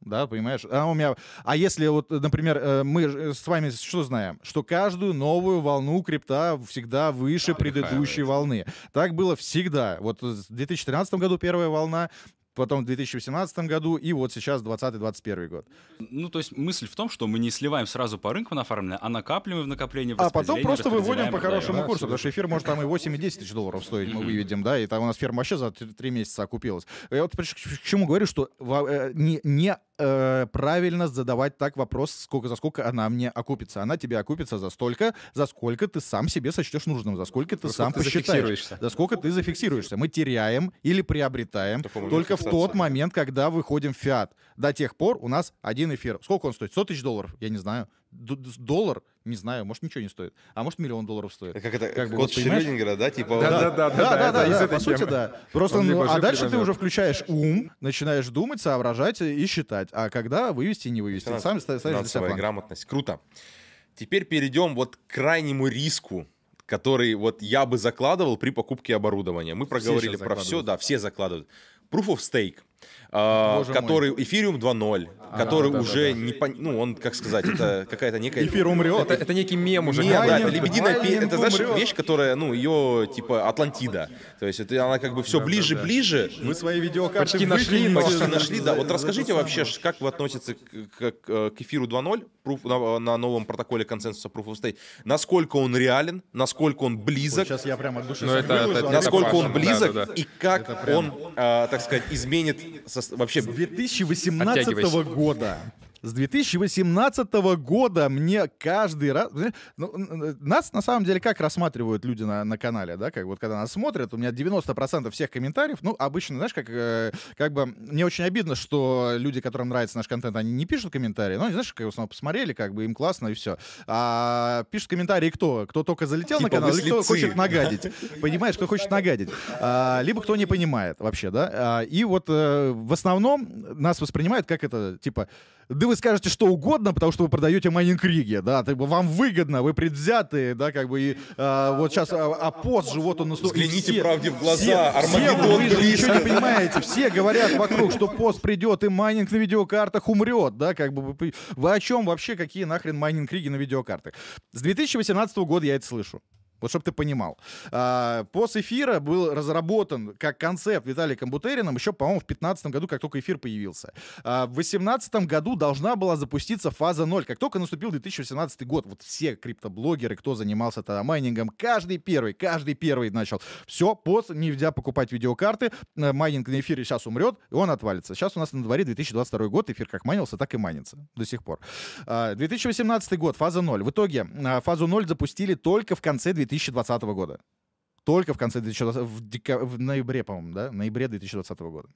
Да, понимаешь? А, у меня... а если вот, например, э, мы э, с вами что знаем? Что каждую новую волну крипта всегда выше предыдущей волны. Так было всегда. Вот в 2013 году первая волна, потом в 2018 году и вот сейчас 2020-2021 год. Ну, то есть мысль в том, что мы не сливаем сразу по рынку нафармленное, а накапливаем в накоплении, А потом просто выводим по хорошему да, курсу, потому что эфир может там и 8, и 10 тысяч долларов стоить, мы выведем, да, и там у нас ферма вообще за 3 месяца окупилась. Я вот к чему говорю, что э, не, не, э, правильно задавать так вопрос, сколько, за сколько она мне окупится. Она тебе окупится за столько, за сколько ты сам себе сочтешь нужным, за сколько ты За сам ты посчитаешь. За сколько ты зафиксируешься. Мы теряем или приобретаем Только можно только в тот момент, когда выходим в фиат. До тех пор у нас один эфир. Сколько он стоит? 100 тысяч долларов? Я не знаю. Доллар? Не знаю. Может, ничего не стоит. А может, миллион долларов стоит. Как это, Как код? Шрёдингера, да, типа... Да, да, да, Да, да, да, по сути, да. Просто, ну, а дальше ты уже включаешь ум, начинаешь думать, соображать и считать. А когда вывести и не вывести, сам ставишь для себя грамотность. Круто. Теперь перейдем вот к крайнему риску, который вот я бы закладывал при покупке оборудования. Мы проговорили про все, да, все закладывают. Proof of Stake, Боже который Ethereum 2.0, который да, да, уже да. не пон- ну он как сказать, это какая-то некая Эфир умрет. Это, это некий мем уже. Нет, да, это лебединая пе- майнинг это знаешь умрет. вещь, которая, ну, ее типа Атлантида. То есть это она как бы все ближе, да. ближе. Вы свои видеокарты Почти нашли, Почти нашли, да. Вот расскажите вообще, как вы относитесь к, к- к- к эфиру 2.0 proof- на, на новом протоколе консенсуса Proof of Stake? Насколько он реален, насколько он близок, Сейчас я прям от души Ну, это- выложу, это- а насколько он близок да, да, да. и как он, а, так сказать, изменит со- вообще... С 2018 Оттягивайся. года. С 2018 года мне каждый раз... ну, нас на самом деле как рассматривают люди на, на канале, да, как вот когда нас смотрят, у меня 90% всех комментариев, ну, обычно, знаешь, как, э, как бы мне очень обидно, что люди, которым нравится наш контент, они не пишут комментарии, ну, они, знаешь, как в основном посмотрели, как бы им классно и все. А пишут комментарии кто? Кто только залетел на Типа канал, вы или кто хочет нагадить. Понимаешь, кто хочет нагадить. А, либо кто не понимает вообще, да. А, и вот э, в основном нас воспринимают как это, типа, да вы скажете что угодно, потому что вы продаете майнинг-риги, да, так вам выгодно, вы предвзятые, да, как бы, и а, вот сейчас а, а PoS же, вот он наступил. Взгляните правде в глаза, все, Армагеддон вы же ничего не понимаете, все говорят вокруг, что PoS придет и майнинг на видеокартах умрет, да, как бы, вы, о чем вообще, какие нахрен майнинг-риги на видеокартах? С 2018 года я это слышу. Вот чтобы ты понимал. А, PoS эфира был разработан как концепт Виталиком Бутерином еще, по-моему, в 2015 году, как только эфир появился. А, в 2018 году должна была запуститься фаза 0. Как только наступил 2018 год, вот все криптоблогеры, кто занимался тогда майнингом, каждый первый, каждый первый начал. Все, PoS, нельзя покупать видеокарты, э, майнинг на эфире сейчас умрет, и он отвалится. Сейчас у нас на дворе 2022 год, эфир как майнился, так и майнится до сих пор. А, 2018 год, фаза 0. В итоге а, фазу 0 запустили только в конце 2020 года. Только в конце 2020, в, дека- в ноябре, по-моему, да? В ноябре 2020 года.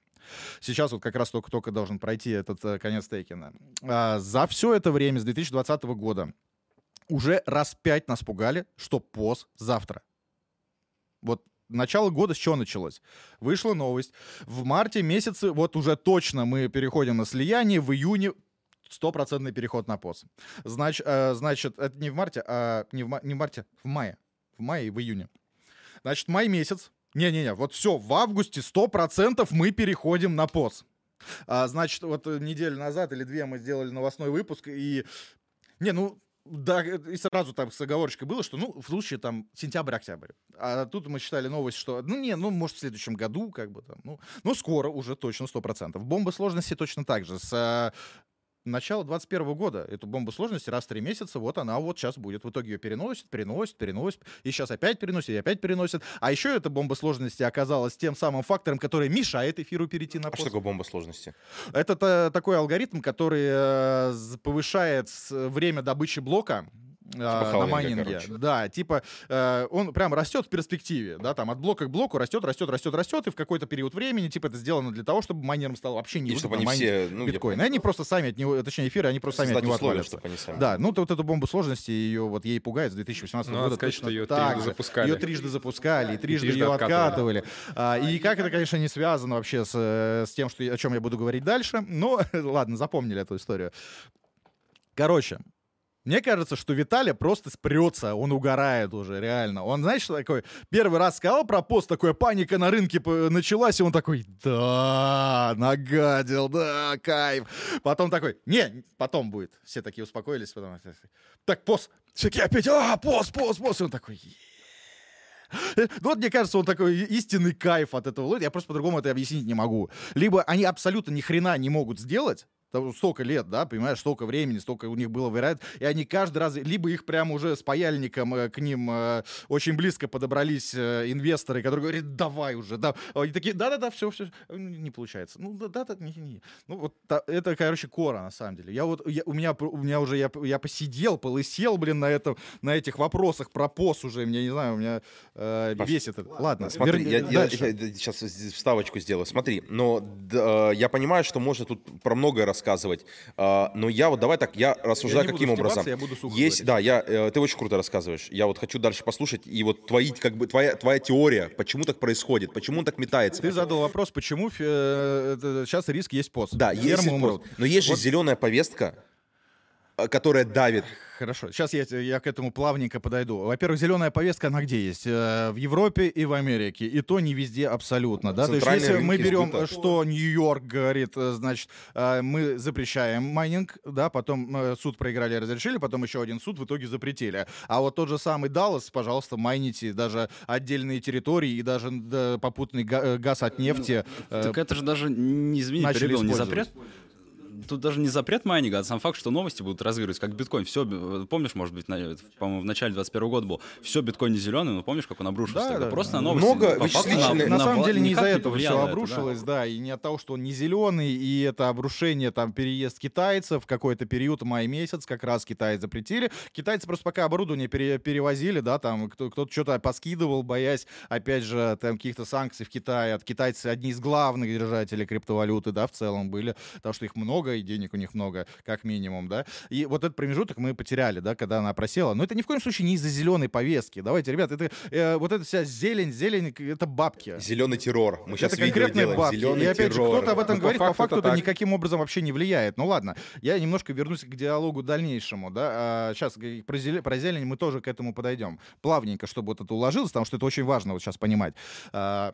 Сейчас вот как раз только-только должен пройти этот э, конец Тейкина. А, за все это время, с 2020 года, уже раз пять нас пугали, что поз завтра. Вот начало года с чего началось? Вышла новость. В марте месяце, вот уже точно мы переходим на слияние, в июне стопроцентный переход на поз. Знач, э, значит, это не в марте, а не в, не в марте, в мае. В мае и в июне. Значит, май месяц. Не-не-не, вот все, в августе 100% мы переходим на поз. А, значит, вот э, неделю назад или две мы сделали новостной выпуск, и... Не, ну, да, э, и сразу там с оговорочкой было, что, ну, в случае там сентябрь-октябрь. А тут мы считали новость, что, ну, не, ну, может, в следующем году, как бы там, ну, ну скоро уже точно 100%. Бомба сложности точно так же. С начала 21 года. Эту бомбу сложности раз в три месяца, вот она вот сейчас будет. В итоге ее переносит, переносит, переносит, и сейчас опять переносит, и опять переносит. А еще эта бомба сложности оказалась тем самым фактором, который мешает эфиру перейти на А пост. что такое бомба сложности? Это та- такой алгоритм, который э, повышает время добычи блока э, на халвинга, майнинге. короче. Да, типа э, он прям растет в перспективе, да, там от блока к блоку растет, растет, растет, растет, и в какой-то период времени, типа, это сделано для того, чтобы майнерам стало вообще не И чтобы они все, ну, биткоин. Они просто сами от него, точнее, эфиры, они просто сами от него условия, чтобы они сами. Да, ну то вот эту бомбу сложности, ее вот ей пугает с 2018 Ну, надо года. сказать, что ее так трижды запускали. Ее трижды запускали, и трижды, трижды ее откатывали. откатывали. А, и как это, конечно, не связано вообще с, э, с тем, что, о чем я буду говорить дальше. Но ладно, запомнили эту историю. Короче, мне кажется, что Виталий просто спрется, он угорает уже, реально. Он, знаешь, что такое? Первый раз сказал про пост, такая паника на рынке началась, и он такой, да, нагадил, да, кайф. Потом такой, не, потом будет. Все такие успокоились, потом, так, пост. Все такие опять, а, пост, пост, пост. И он такой, «Е». ну вот мне кажется, он такой истинный кайф от этого. Я просто по-другому это объяснить не могу. Либо они абсолютно ни хрена не могут сделать, там столько лет, да, понимаешь, столько времени, столько у них было вариант, и они каждый раз, либо их прямо уже с паяльником э, к ним э, очень близко подобрались э, инвесторы, которые говорят, давай уже, да, они такие, да-да-да, все, все, не получается, ну да-да, не, не. ну вот та- это, короче, кора на самом деле. Я вот, я- у меня, у меня уже, я, я посидел, полысел, блин, на этом, на этих вопросах про ПОС уже, мне не знаю, у меня э, Паш, бесит это. Ладно, Смотри, верни- я, я- дальше. я сейчас вставочку сделаю. Смотри, но д- э, я понимаю, что можно тут про многое рассказывать, э, но я вот давай так, я рассуждаю буду каким образом. я буду сухо Есть, говорить. да, я, э, ты очень круто рассказываешь. Я вот хочу дальше послушать и вот твои, как бы твоя твоя теория, почему так происходит, почему он так метается. Ты задал вопрос, почему э, это- сейчас риск есть пост. Да, есть Фермы умрут. но есть же Вот- зеленая повестка, э, которая давит. Хорошо, сейчас я, я к этому плавненько подойду. Во-первых, зеленая повестка, она где есть? Э, В Европе и в Америке. И то не везде абсолютно. Да? То есть, если мы берем, сбыта. что Нью-Йорк говорит, э, значит, э, мы запрещаем майнинг, да, потом э, суд проиграли, разрешили, потом еще один суд в итоге запретили. А вот тот же самый Даллас, пожалуйста, майните даже отдельные территории и даже да, попутный га- э, газ от нефти. э, Так это же даже, не извини, перебил, не запрет. Тут даже не запрет майнинга, а сам факт, что новости будут разыгрывать, как биткоин. Все, помнишь, может быть, на- по-моему, в начале 21 года был. Все, биткоин не зеленый, но помнишь, как он обрушился Да, тогда? да, Просто да. на новости. Много по вычислительных- На самом вла- деле не из-за этого все повлияло это, да. обрушилось, да. и не от того, что он не зеленый, и это обрушение, там, переезд китайцев в какой-то период, май месяц, как раз Китай запретили. Китайцы просто пока оборудование пере- перевозили, да, там, кто- кто-то что-то поскидывал, боясь, опять же, там, каких-то санкций в Китае. От китайцы одни из главных держателей криптовалюты, да, в целом были, потому что их много, и денег у них много, как минимум, да. И вот этот промежуток мы потеряли, да, когда она просела. Но это ни в коем случае не из-за зеленой повестки. Давайте, ребят, это э, вот эта вся зелень, зелень, это бабки. Зеленый террор. Мы сейчас это видео конкретные делаем. бабки. Зеленый и опять террор. же, кто-то об этом Ну, по говорит, по факту факту это так. никаким образом вообще не влияет. Ну ладно, я немножко вернусь к диалогу дальнейшему. Да? сейчас про, зелень, про зелень мы тоже к этому подойдем. Плавненько, чтобы вот это уложилось, потому что это очень важно вот сейчас понимать. А,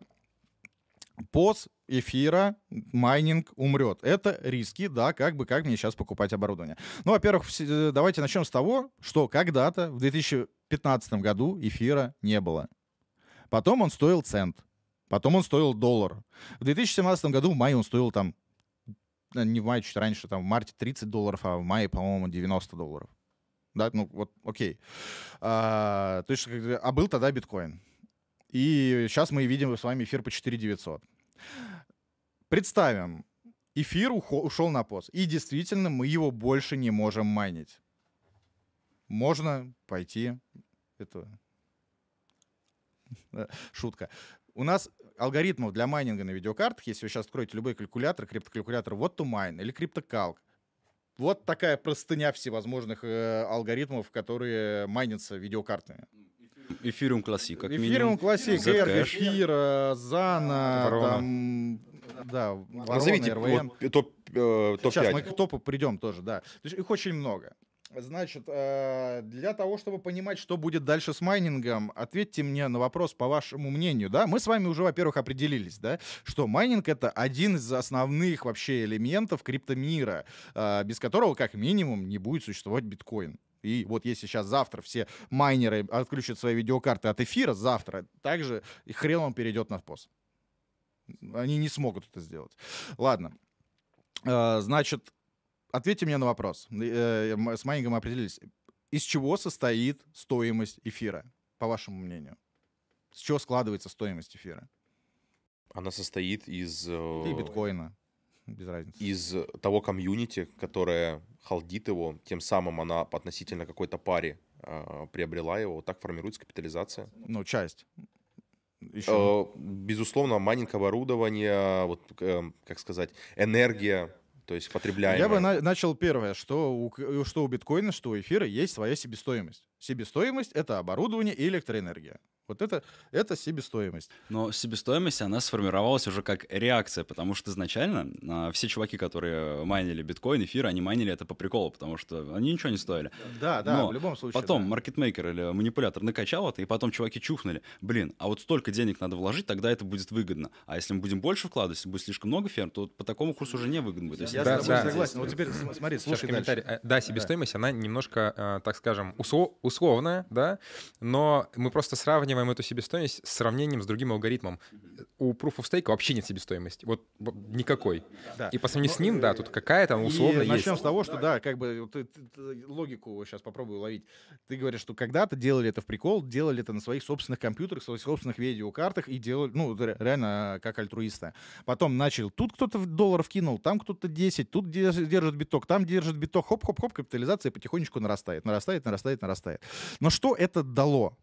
Поз эфира, майнинг умрет. Это риски, да, как бы, как мне сейчас покупать оборудование. Ну, во-первых, все- давайте начнем с того, что когда-то в 2015 году эфира не было. Потом он стоил цент. Потом он стоил доллар. В 2017 году в мае он стоил там, э, не в мае, чуть раньше, там в марте 30 долларов, а в мае, по-моему, 90 долларов. Да, ну вот, окей. А, то есть, а был тогда биткоин. И сейчас мы видим с вами эфир по 4900. Представим, эфир ушел на пост. И действительно, мы его больше не можем майнить. Можно пойти... Это э, шутка. У нас алгоритмов для майнинга на видеокартах, если вы сейчас откроете любой калькулятор, криптокалькулятор, вот to mine или криптокалк, вот такая простыня всевозможных э, алгоритмов, которые майнятся видеокартами. Эфириум Classic, как Эфириум минимум. Классик, Zcash. Эрг, Эфир, Зана, Ворона. там, да, Ворона, Назовите RVN. вот топ, э, Сейчас топ-5. мы к топу придем тоже, да. То есть их очень много. Значит, э, для того, чтобы понимать, что будет дальше с майнингом, ответьте мне на вопрос по вашему мнению, да? Мы с вами уже, во-первых, определились, да, что майнинг — это один из основных вообще элементов криптомира, э, без которого, как минимум, не будет существовать биткоин. И вот если сейчас завтра все майнеры отключат свои видеокарты от эфира, завтра также хрен он перейдет на пост. Они не смогут это сделать. Ладно. Э, Значит, ответьте мне на вопрос. Э, С майнингом определились. Из чего состоит стоимость эфира, по вашему мнению? С чего складывается стоимость эфира? Она состоит из... э, И биткоина. Без разницы. из того комьюнити, которое халдит его, тем самым она относительно какой-то паре э, приобрела его, вот так формируется капитализация. Ну, часть. Еще. Э, безусловно, майнинг оборудование, вот, э, как сказать, энергия, то есть потребляемая. Я бы на- начал первое, что у, что у биткоина, что у эфира есть своя себестоимость. Себестоимость — это оборудование и электроэнергия. Вот это, это себестоимость. Но себестоимость, она сформировалась уже как реакция, потому что изначально а, все чуваки, которые майнили биткоин, эфир, они майнили это по приколу, потому что они ничего не стоили. Да, да, Но в любом случае. Потом да. маркетмейкер или манипулятор накачал это, и потом чуваки чухнули. Блин, а вот столько денег надо вложить, тогда это будет выгодно. А если мы будем больше вкладывать, если будет слишком много ферм, то по такому курсу уже не выгодно будет. Есть Я Да, с тобой да. согласен. Вот теперь см- смотри, слушай комментарий. дальше. Э, Да, себестоимость, она немножко, э, так скажем, усло- условная, да, но мы просто сравниваем эту себестоимость с сравнением с другим алгоритмом. У Proof of Stake вообще нет себестоимости, вот никакой. Да. И по сравнению с ним, да, тут какая-то условно и есть. начнем с того, что да, как бы ты- ты- ты логику сейчас попробую ловить. Ты говоришь, что когда-то делали это в прикол, делали это на своих собственных компьютерах, своих собственных видеокартах и делали, ну, ре- реально э, как альтруисты. Потом начал, тут кто-то в долларов кинул, там кто-то 10, тут де- держит биток, там держит биток, хоп-хоп-хоп, капитализация потихонечку нарастает, нарастает, нарастает, нарастает. Но что это дало?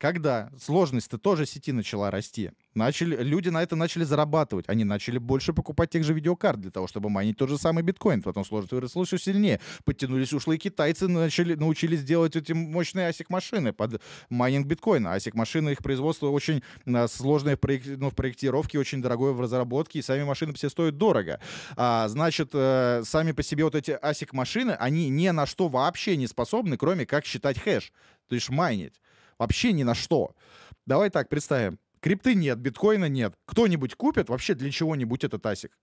Когда сложность-то тоже сети начала расти, начали, люди на это начали зарабатывать. Они начали больше покупать тех же видеокарт для того, чтобы майнить тот же самый биткоин. Потом сложность выросла еще сильнее. Подтянулись ушлые китайцы, начали, научились делать эти мощные ASIC-машины под майнинг биткоина. ASIC-машины, их производство очень а, сложное в, проек- ну, в проектировке, очень дорогое в разработке, и сами машины все стоят дорого. А, значит, э, сами по себе вот эти ASIC-машины, они ни на что вообще не способны, кроме как считать хэш, то есть майнить. Вообще ни на что. Давай так, представим. Крипты нет, биткоина нет. Кто-нибудь купит вообще для чего-нибудь этот асик?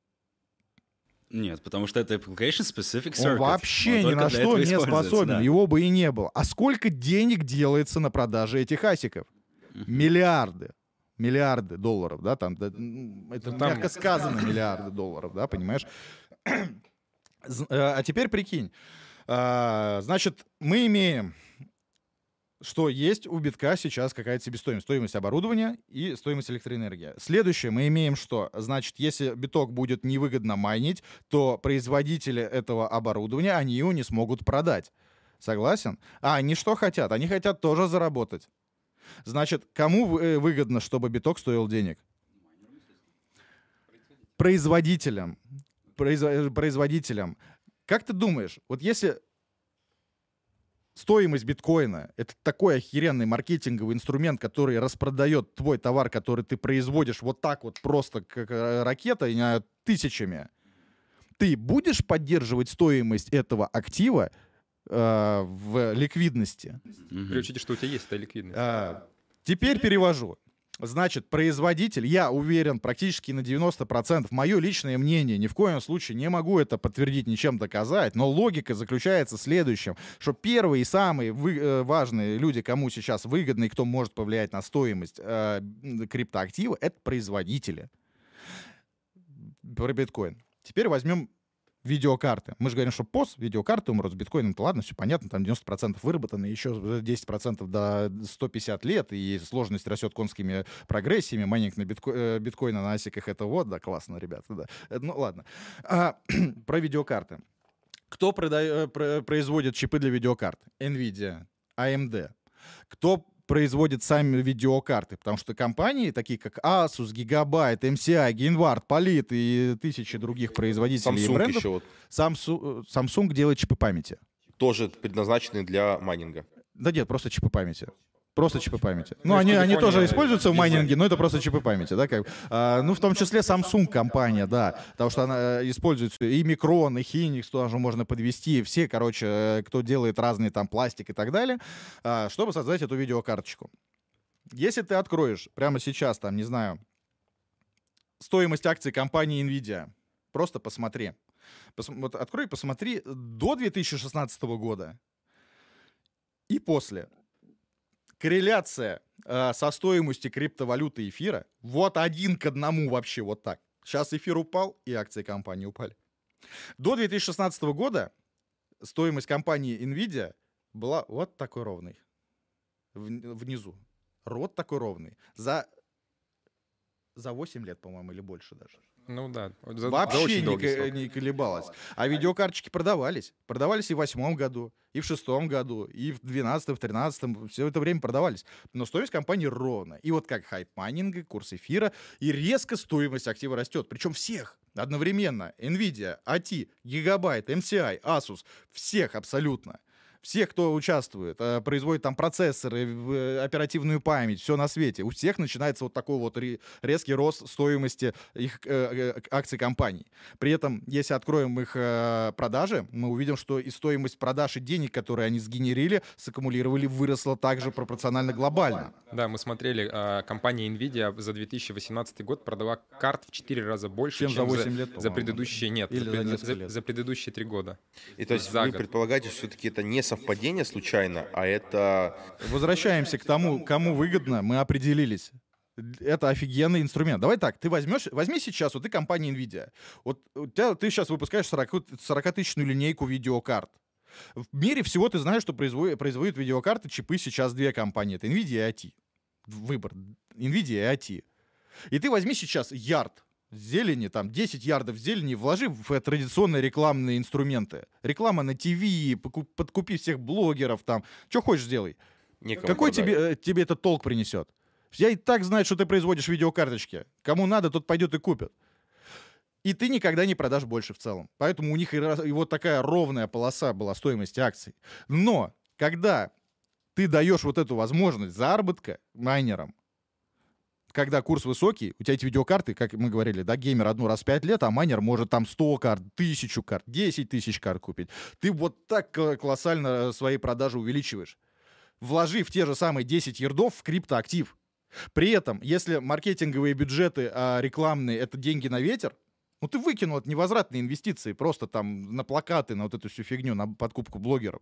Нет, потому что это application specific Он circuit. вообще Он ни на что не способен. да. Его бы и не было. А сколько денег делается на продаже этих асиков? Миллиарды. Миллиарды долларов, да, там, да, это Ну, там- мягко сказано, миллиарды долларов, да, понимаешь? Э, А теперь прикинь, А, значит, мы имеем, что есть у битка сейчас какая-то себестоимость, стоимость оборудования и стоимость электроэнергии. Следующее, мы имеем что? Значит, если биток будет невыгодно майнить, то производители этого оборудования, они его не смогут продать. Согласен? А они что хотят? Они хотят тоже заработать. Значит, кому э, выгодно, чтобы биток стоил денег? Производителям. Произво- Производителям. Как ты думаешь, вот если стоимость биткоина — это такой охеренный маркетинговый инструмент, который распродает твой товар, который ты производишь вот так вот просто, как э, ракета, тысячами, ты будешь поддерживать стоимость этого актива э, в ликвидности? Мгм. При учете, что у тебя есть эта ликвидность. А, теперь перевожу. Значит, производитель, я уверен практически на 90%, мое личное мнение, ни в коем случае не могу это подтвердить, ничем доказать, но логика заключается в следующем, что первые и самые вы- э, важные люди, кому сейчас выгодно и кто может повлиять на стоимость э, криптоактива, это производители. Про биткоин. Теперь возьмем видеокарты. Мы же говорим, что POS, видеокарты умрут с биткоином, то ладно, все понятно, там 90% выработаны, еще 10% до 150 лет, и сложность растет конскими прогрессиями, майнинг на битко... э, биткоина на асиках, это вот, да, классно, ребята, да. Э, Ну, ладно. А, про видеокарты. Кто прода- э, про- производит чипы для видеокарт? NVIDIA, AMD. Кто производит сами видеокарты, потому что компании, такие как Asus, Gigabyte, MCI, Genvard, Polit и тысячи других производителей и Samsung брендов, еще вот Samsung, Samsung делает чипы памяти. тоже предназначенный для майнинга. Да нет, просто чипы памяти. Просто чипы памяти. Ну, они, они тоже используются в майнинге, но это просто чипы памяти, да, как. А, ну, в том числе Samsung компания, да, потому что она э, используется и Micron, и Hynix, тоже можно подвести, все, короче, э, кто делает разные там пластик и так далее, а, чтобы создать эту видеокарточку. Если ты откроешь прямо сейчас, там, не знаю, стоимость акций компании Nvidia, просто посмотри. Пос- вот открой и посмотри до 2016 года и после. Корреляция э, со стоимостью криптовалюты эфира вот один к одному вообще вот так. Сейчас эфир упал, и акции компании упали. До 2016 года стоимость компании Nvidia была вот такой ровной. В- Внизу. Рот такой ровный. За, за 8 лет, по-моему, или больше даже. Ну да. за- за Вообще очень не, не колебалась. А видеокарточки продавались. Продавались и в восьмом году, и в шестом году, и в двенадцатом, в тринадцатом. Все это время продавались. Но стоимость компании ровно. И вот как хайп майнинга, курс эфира, и резко стоимость актива растет. Причем всех одновременно. Nvidia, AT, Gigabyte, MCI, Asus. Всех абсолютно. Всех, кто участвует, э, производит там процессоры, э, оперативную память, все на свете. У всех начинается вот такой вот ре- резкий рост стоимости их э, акций компаний. При этом, если откроем их продажи, мы увидим, что и стоимость продаж и денег, которые они сгенерили, саккумулировали, выросла также пропорционально глобально. Да, мы смотрели, компания Nvidia за 2018 год продала карт в 4 раза больше, Чем чем, за 8 за, лет, за предыдущие, нет, Или за, за за- лет. за предыдущие три года. И то есть За вы год. предполагаете, что все-таки это не совпадение случайно, а это... Возвращаемся к тому, кому выгодно, мы определились. Это офигенный инструмент. Давай так, ты возьмешь, возьми сейчас, вот ты компания NVIDIA. Вот у тебя, ты сейчас выпускаешь 40 40-тысячную линейку видеокарт. В мире всего ты знаешь, что производит, производят видеокарты, чипы сейчас две компании. Это NVIDIA и AT. Выбор. NVIDIA и AT. И ты возьми сейчас ярд зелени, там 10 ярдов зелени, вложи в э, традиционные рекламные инструменты. Реклама на ТВ, подкупи всех блогеров там. Что хочешь сделай. некому Какой тебе, э, тебе этот толк принесет? Я и так знаю, что ты производишь видеокарточки. Кому надо, тот пойдет и купит. И ты никогда не продашь больше в целом. Поэтому у них и, и вот такая ровная полоса была стоимости акций. Но когда ты даешь вот эту возможность заработка майнерам, когда курс высокий, у тебя эти видеокарты, как мы говорили, да, геймер одну раз в 5 лет, а майнер может там 100 карт, 1000 карт, 10 тысяч карт купить. Ты вот так колоссально э, свои продажи увеличиваешь вложив те же самые 10 ярдов в криптоактив. При этом, если маркетинговые бюджеты а, рекламные — это деньги на ветер, ну ты выкинул это невозвратные инвестиции просто там на плакаты, на вот эту всю фигню, на подкупку блогеров.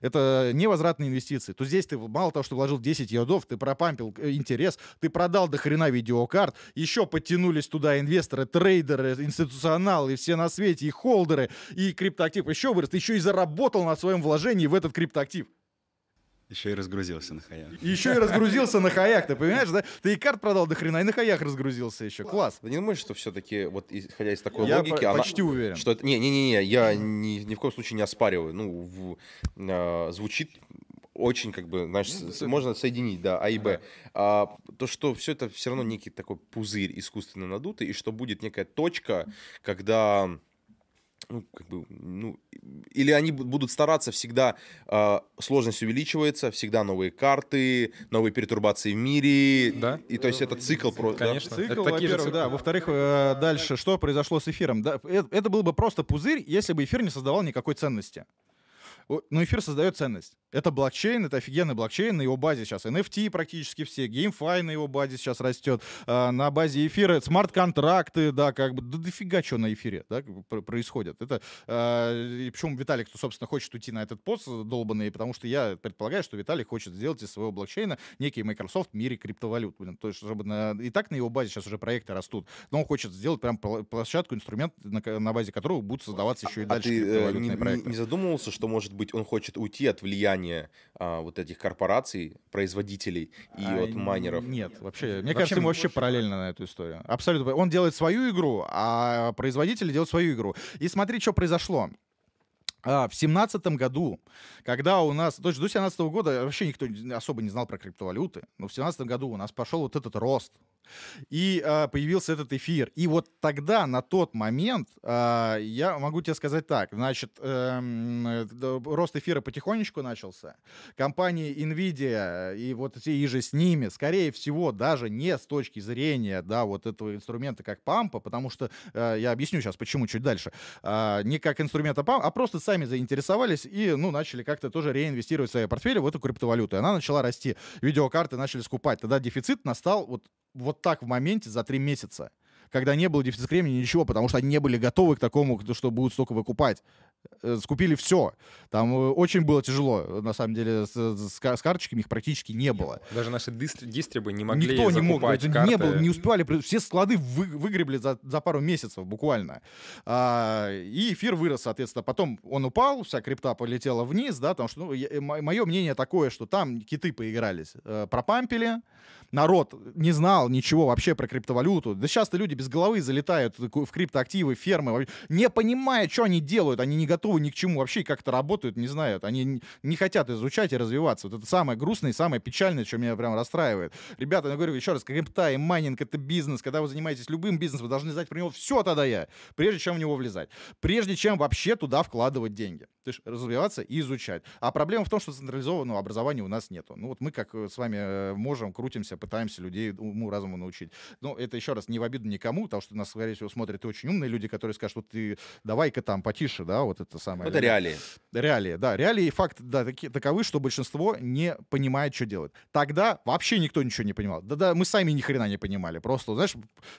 Это невозвратные инвестиции. То здесь ты мало того, что вложил 10 ярдов, ты пропампил э, интерес, ты продал до хрена видеокарт, еще подтянулись туда инвесторы, трейдеры, институционалы, все на свете, и холдеры, и криптоактив еще вырос, ты еще и заработал на своем вложении в этот криптоактив. Еще и разгрузился на хаях. Еще и разгрузился на хаях, ты понимаешь, да? Ты и карт продал до хрена, и на хаях разгрузился еще. Класс. Ты не думаешь, что все-таки, вот исходя из такой Я логики, по- она- почти уверен. что это... Не-не-не, я ни, ни в коем случае не оспариваю. Ну, в- а, звучит очень, как бы, знаешь, с- можно соединить, да, А и Б. А, то, что все это все равно некий такой пузырь искусственно надутый, и что будет некая точка, когда ну, как бы, ну, или они бу- будут стараться всегда, а, сложность увеличивается, всегда новые карты, новые пертурбации в мире, Да. и то есть это цикл просто. да? Конечно. Цикл, Это такие же во-первых, циклы. да. Во-вторых, э, дальше, что произошло с эфиром? Да, э- это был бы просто пузырь, если бы эфир не создавал никакой ценности. Но эфир создает ценность. Это блокчейн, это офигенный блокчейн, на его базе сейчас NFT практически все, GameFi на его базе сейчас растет, а, на базе эфира смарт-контракты, да, как бы, да дофига что на эфире, да, происходит. Это, а, и почему Виталик, кто, собственно, хочет уйти на этот пост долбанный, потому что я предполагаю, что Виталик хочет сделать из своего блокчейна некий Microsoft в мире криптовалют, блин, то есть, чтобы на- и так на его базе сейчас уже проекты растут, но он хочет сделать прям площадку, инструмент, на, на базе которого будут создаваться еще и А дальше ты э, не- проекты. не задумывался, что, может быть, он хочет уйти от влияния а, вот этих корпораций, производителей и А, от майнеров? Нет, вообще. Мне Вообще, кажется, ему вообще параллельно на эту историю. Абсолютно. Он делает свою игру, а производители делают свою игру. И смотри, что произошло. А, в семнадцатом году, когда у нас, то есть до 17 года вообще никто особо не знал про криптовалюты, но в семнадцатом году у нас пошел вот этот рост, и а, появился этот эфир. И вот тогда, на тот момент, а, я могу тебе сказать так, значит, эм, э, рост эфира потихонечку начался. Компании Nvidia и вот те и же с ними, скорее всего, даже не с точки зрения, да, вот этого инструмента как пампа, потому что, э, я объясню сейчас, почему чуть дальше, а, не как инструмента пампа, а просто сами заинтересовались и, ну, начали как-то тоже реинвестировать свои портфели в эту криптовалюту. И она начала расти. Видеокарты начали скупать. Тогда дефицит настал вот, вот так в моменте за три месяца когда не было дефицита кремния, ничего, потому что они не были готовы к такому, что будут столько выкупать. Э, скупили все. Там э, очень было тяжело, на самом деле, с, с с карточками их практически не было. Даже наши дистри- дистрибы не могли Никто не мог, это карты. не было, не успевали, все склады вы- выгребли за, за пару месяцев буквально. А, и эфир вырос, соответственно. Потом он упал, вся крипта полетела вниз, да, потому что, ну, мое мнение такое, что там киты поигрались, э, пропампили, народ не знал ничего вообще про криптовалюту. Да сейчас-то люди без головы залетают в криптоактивы, фермы, не понимая, что они делают, они не готовы ни к чему вообще, и как это работает, не знают. Они не- хотят изучать и развиваться. Вот это самое грустное и самое печальное, что меня прям расстраивает. Ребята, я говорю еще раз, крипта и майнинг — это бизнес. Когда вы занимаетесь любым бизнесом, вы должны знать про него все тогда я, прежде чем в него влезать. Прежде чем вообще туда вкладывать деньги. То есть развиваться и изучать. А проблема в том, что централизованного образования у нас нету. Ну вот мы, как э, с вами э, можем, крутимся, пытаемся людей уму, разуму научить. Но это еще раз не в обиду никому, потому что нас, скорее всего, смотрят и очень умные люди, которые скажут, вот ты давай-ка там потише, да, вот это самое. Это реалии. Реалии, да. Реалии и факт, да, таки, таковы, что большинство не понимает, что делать. Тогда вообще никто ничего не понимал. Да-да, мы сами ни хрена не понимали. Просто, знаешь,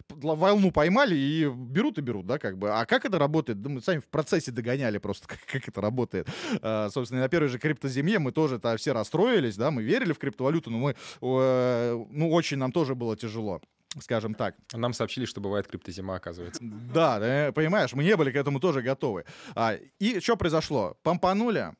волну поймали и берут и берут, да, как бы. А как это работает? Да мы сами в процессе догоняли просто, как, как это работает. А, собственно, на первой же криптозиме мы тоже -то все расстроились, да, мы верили в криптовалюту, но мы, э, ну, очень нам тоже было тяжело скажем так. Нам сообщили, что бывает криптозима, оказывается. Да, понимаешь, мы не были к этому тоже готовы. А, и что произошло? Помпанули,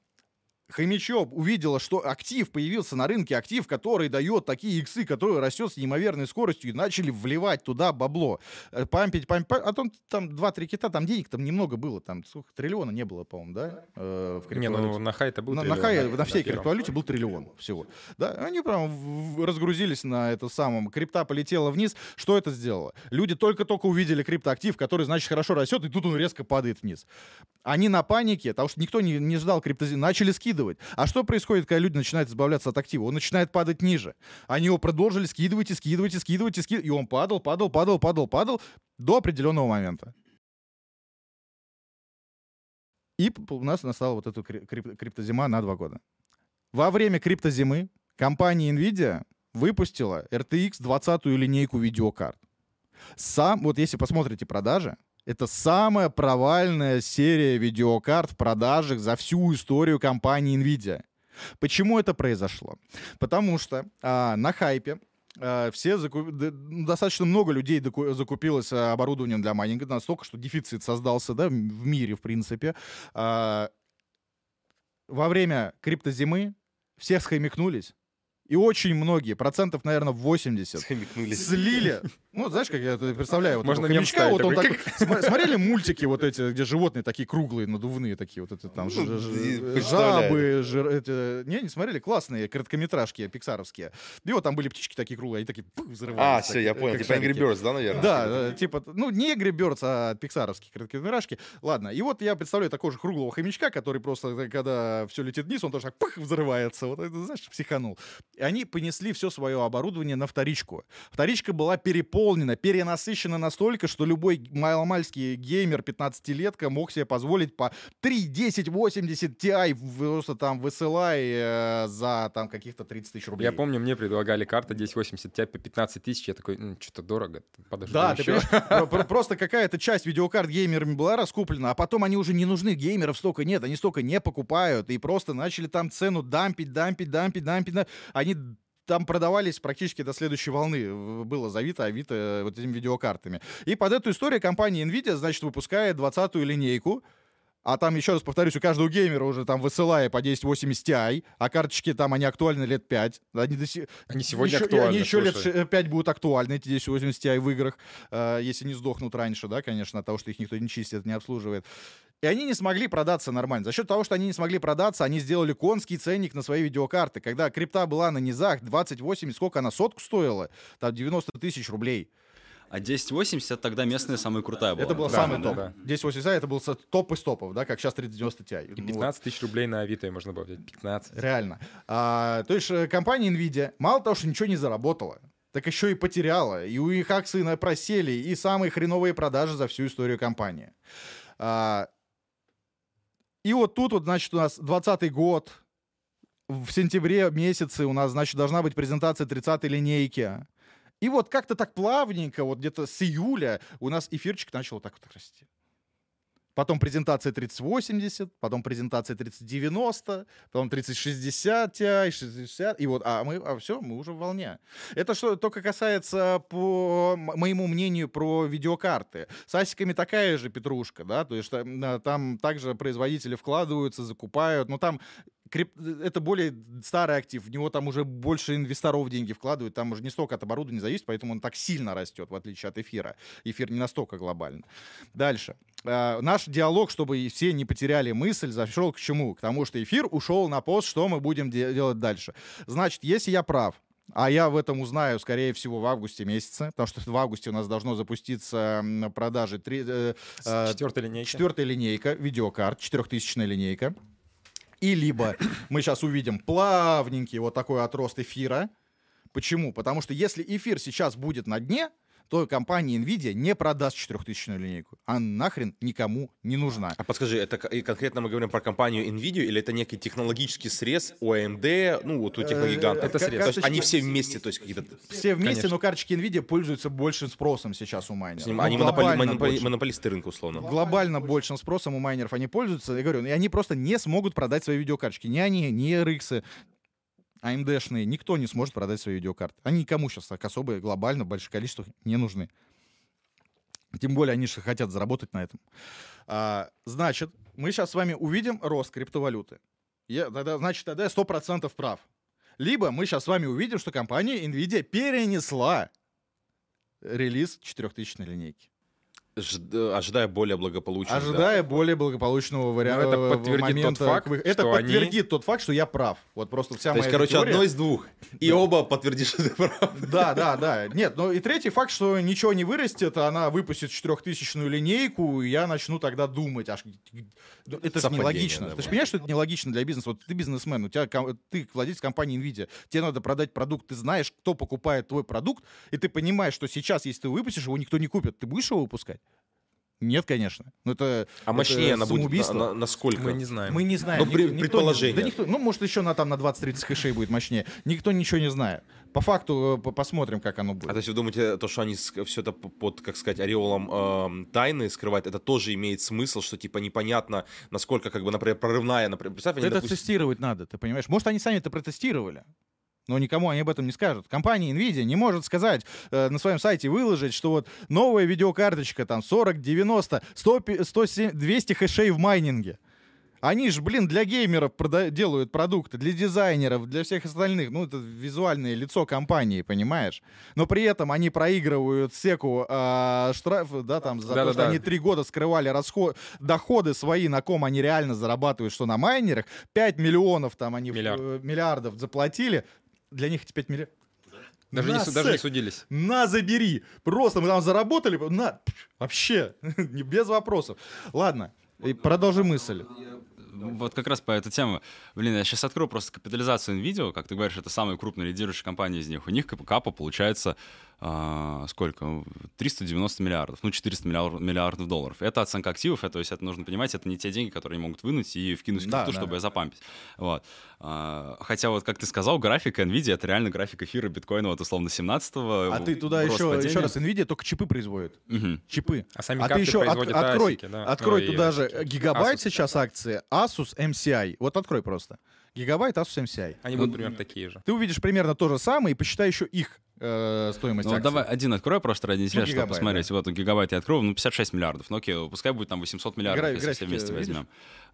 Хомячок увидела, что актив появился на рынке, актив, который дает такие иксы, который растет с неимоверной скоростью, и начали вливать туда бабло. Э, Пампить, пампить, пам- а там, там 2-3 кита, там денег там немного было, там сколько, триллиона не было, по-моему, да? э, в Не, ну на хай это был на, на триллион, хае, да, на всей да, первом. криптовалюте был триллион всего. Да, они прям разгрузились на это самом. Крипта полетела вниз. Что это сделало? Люди только-только увидели криптоактив, который, значит, хорошо растет, и тут он резко падает вниз. Они на панике, потому что никто не, не ждал криптозим, начали скидывать. А что происходит, когда люди начинают избавляться от актива? Он начинает падать ниже. Они его продолжили скидывать и скидывать и скидывать и скидывать. И он падал, падал, падал, падал, падал до определенного момента. И у нас настала вот эта кри- крип- криптозима на два года. Во время криптозимы компания NVIDIA выпустила RTX 20-ю линейку видеокарт. Сам, вот если посмотрите продажи, это самая провальная серия видеокарт в продажах за всю историю компании NVIDIA. Почему это произошло? Потому что а, на хайпе а, все заку- д- ну, достаточно много людей доку- закупилось а, оборудованием для майнинга настолько, что дефицит создался да, в мире в принципе. А, во время криптозимы все схомякнулись, и очень многие, процентов, наверное, 80, Схомякнулись. слили. Ну, знаешь, как я это представляю? Вот Можно этого мем хомячка, вот он такой, так- сма- Смотрели мультики вот эти, где животные такие круглые, надувные такие, вот это там ж- Ну, ж- и жабы, представляю. жир- эти- не, не смотрели? Классные короткометражки пиксаровские. И вот там были птички такие круглые, они такие пух, А, взрывались. все, я как понял. Типа Angry шарики. Birds, да, наверное? Да, э, типа, ну, не Angry Birds, а пиксаровские короткометражки. Ладно, и вот я представляю такого же круглого хомячка, который просто, э, когда все летит вниз, он тоже так пых, взрывается. Вот это, знаешь, психанул. И они понесли все свое оборудование на вторичку. Вторичка была переполнена, перенасыщена настолько, что любой маломальский геймер 15-летка мог себе позволить по 3, 10, 80 Ti просто там высылай э, за там каких-то 30 тысяч рублей. Я помню, мне предлагали карта 1080 Ti по 15 тысяч. Я такой, что-то дорого. Подожди Да, еще. просто какая-то часть видеокарт геймерами была раскуплена, а потом они уже не нужны, геймеров столько нет, они столько не покупают, и просто начали там цену дампить, дампить, дампить, дампить. да. Они там продавались практически до следующей волны. Было завито, авито вот этими видеокартами. И под эту историю компания NVIDIA, значит, выпускает 20-ю линейку, а там, еще раз повторюсь, у каждого геймера уже там высылая по 1080 Ti, а карточки там, они актуальны лет 5. Они, до си- Они сегодня еще, актуальны, Они еще лет слушай. ш- 5 будут актуальны, эти 1080 Ti в играх, э, если не сдохнут раньше, да, конечно, от того, что их никто не чистит, не обслуживает. И они не смогли продаться нормально. За счет того, что они не смогли продаться, они сделали конский ценник на свои видеокарты. Когда крипта была на низах, 2080, сколько она, сотку стоила? Там 90 тысяч рублей. А 1080 тогда местная самая крутая была. Это был Да, самый да, топ. да. 1080 это был топ из топов, да, как сейчас 3090 Ti. И Ну, 15 тысяч рублей на Авито можно было взять. 15. Реально. А, то есть э, компания Nvidia мало того, что ничего не заработала, так еще и потеряла. И у них акции просели, и самые хреновые продажи за всю историю компании. А, и вот тут вот, значит, у нас 20 год, в сентябре месяце у нас, значит, должна быть презентация 30-й линейки. И вот как-то так плавненько, вот где-то с июля у нас эфирчик начал вот так вот расти. потом презентация 3080, потом презентация 3090, потом 3060 Ti, 60, и вот, а мы, а все, мы уже в волне. Это что только касается, по моему мнению, про видеокарты. С асиками такая же петрушка, да, то есть э, там также производители вкладываются, закупают, но там крип- это более старый актив, в него там уже больше инвесторов деньги вкладывают, там уже не столько от оборудования зависит, поэтому он так сильно растет, в отличие от эфира. Эфир не настолько глобальный. Дальше. Э, наш диалог, чтобы все не потеряли мысль, зашел к чему? К тому, что эфир ушел на пост, что мы будем де- делать дальше. Значит, если я прав, а я в этом узнаю, скорее всего, в августе месяце, потому что в августе у нас должно запуститься продажи три, э, э, Четвертая линейка. Четвертая линейка, видеокарт, четырехтысячная линейка. И либо мы сейчас увидим плавненький вот такой отрост эфира. Почему? Потому что если эфир сейчас будет на дне, то компания Nvidia не продаст четырехтысячную линейку. А нахрен никому не нужна. А подскажи, это конкретно мы говорим про компанию NVIDIA или это некий технологический срез у AMD, ну, вот у техногигантов? это То срез. есть они все вместе, то есть какие-то... Все вместе, Конечно. но карточки Nvidia пользуются большим спросом сейчас у майнеров. Ну, Они монополи- монополи- монополисты рынка, условно. глобально большим спросом у майнеров они пользуются. Я говорю, и они просто не смогут продать свои видеокарточки. Ни они, ни RX, AMD-шные, никто не сможет продать свои видеокарты. Они никому сейчас так особо глобально в больших количествах не нужны. Тем более они же хотят заработать на этом. А, значит, мы сейчас с вами увидим рост криптовалюты. Я, тогда, значит, тогда я 100% прав. Либо мы сейчас с вами увидим, что компания NVIDIA перенесла релиз 4000 линейки. Жд- Ожидая более благополучного. да. Ожидая более благополучного варианта. это подтвердит тот факт, Это что они- подтвердит тот факт, что я прав. Вот просто вся То есть, короче, теория- одно из двух. И оба подтвердишь, что ты прав. Да, да, да. Нет, ну и третий факт, что ничего не вырастет, она выпустит четырехтысячную линейку, и я начну тогда думать, аж... ну, Это же нелогично. да, ты же да. понимаешь, что это нелогично для бизнеса? Вот ты бизнесмен, у тебя ты владелец компании NVIDIA, тебе надо продать продукт, ты знаешь, кто покупает твой продукт, и ты понимаешь, что сейчас, если ты выпустишь, его никто не купит, ты будешь его выпускать? Нет, конечно. Ну, это, А мощнее это она будет самоубийство. на, на- насколько? Мы не знаем. Мы не знаем. Ну, Никто- при- никто предположение. да никто, ну, может, еще на, там, на 20-30 хэшей будет мощнее. Никто ничего не знает. По факту э, по- посмотрим, как оно А будет. то есть вы думаете, то, что они все это под, как сказать, ореолом эм, тайны скрывают, это тоже имеет смысл, что типа непонятно, насколько, как бы, например, прорывная, например, представь, они, это допустим, тестировать надо, ты понимаешь? Может, они сами это протестировали. Но никому они об этом не скажут. Компания Nvidia не может сказать, э, на своем сайте выложить, что вот новая видеокарточка, там, 40, 90, 100, пи- 107, 200 хэшей в майнинге. Они же, блин, для геймеров прода- делают продукты, для дизайнеров, для всех остальных. Ну, это визуальное лицо компании, понимаешь? Но при этом они проигрывают секу а, штрафы, да, там, за то, что Да-да-да. они три года скрывали расход... доходы свои, на ком они реально зарабатывают, что на майнерах. 5 миллионов там они... Миллиард. э, миллиардов заплатили. Для них эти 5 миллиардов... Даже, не, На су- даже не судились. На, забери. Просто мы там заработали. На, вообще, не без вопросов. Ладно, и продолжи мысль. Вот как раз по этой теме. Блин, я сейчас открою просто капитализацию NVIDIA. Как ты говоришь, это самая крупная лидирующая компания из них. У них капа получается а, сколько? 390 миллиардов. Ну, 400 миллиар- миллиардов долларов. Это оценка активов. Это, то есть это нужно понимать, это не те деньги, которые они могут вынуть и вкинуть в Да, крипту, да. чтобы запампить. Вот. А, хотя вот, как ты сказал, графика NVIDIA — это реально график эфира биткоина вот условно 17-го. А ты туда еще, падения. еще раз, NVIDIA только чипы производит. Мгм. Чипы. А сами А ты еще от- производят открой, да. открой Ой, туда же гигабайт Asus, сейчас акции Asus MCI. Вот открой просто. Гигабайт Asus MCI. Они будут примерно такие же. Ты увидишь примерно то же самое и посчитай еще их э, стоимость Ну, акций. давай один открой просто ради интереса, чтобы гигабайт, посмотреть. Вот, гигабайт я открою, ну, 56 миллиардов. Ну, окей, пускай будет там 800 миллиардов, Гра- если все вместе видишь? возьмем.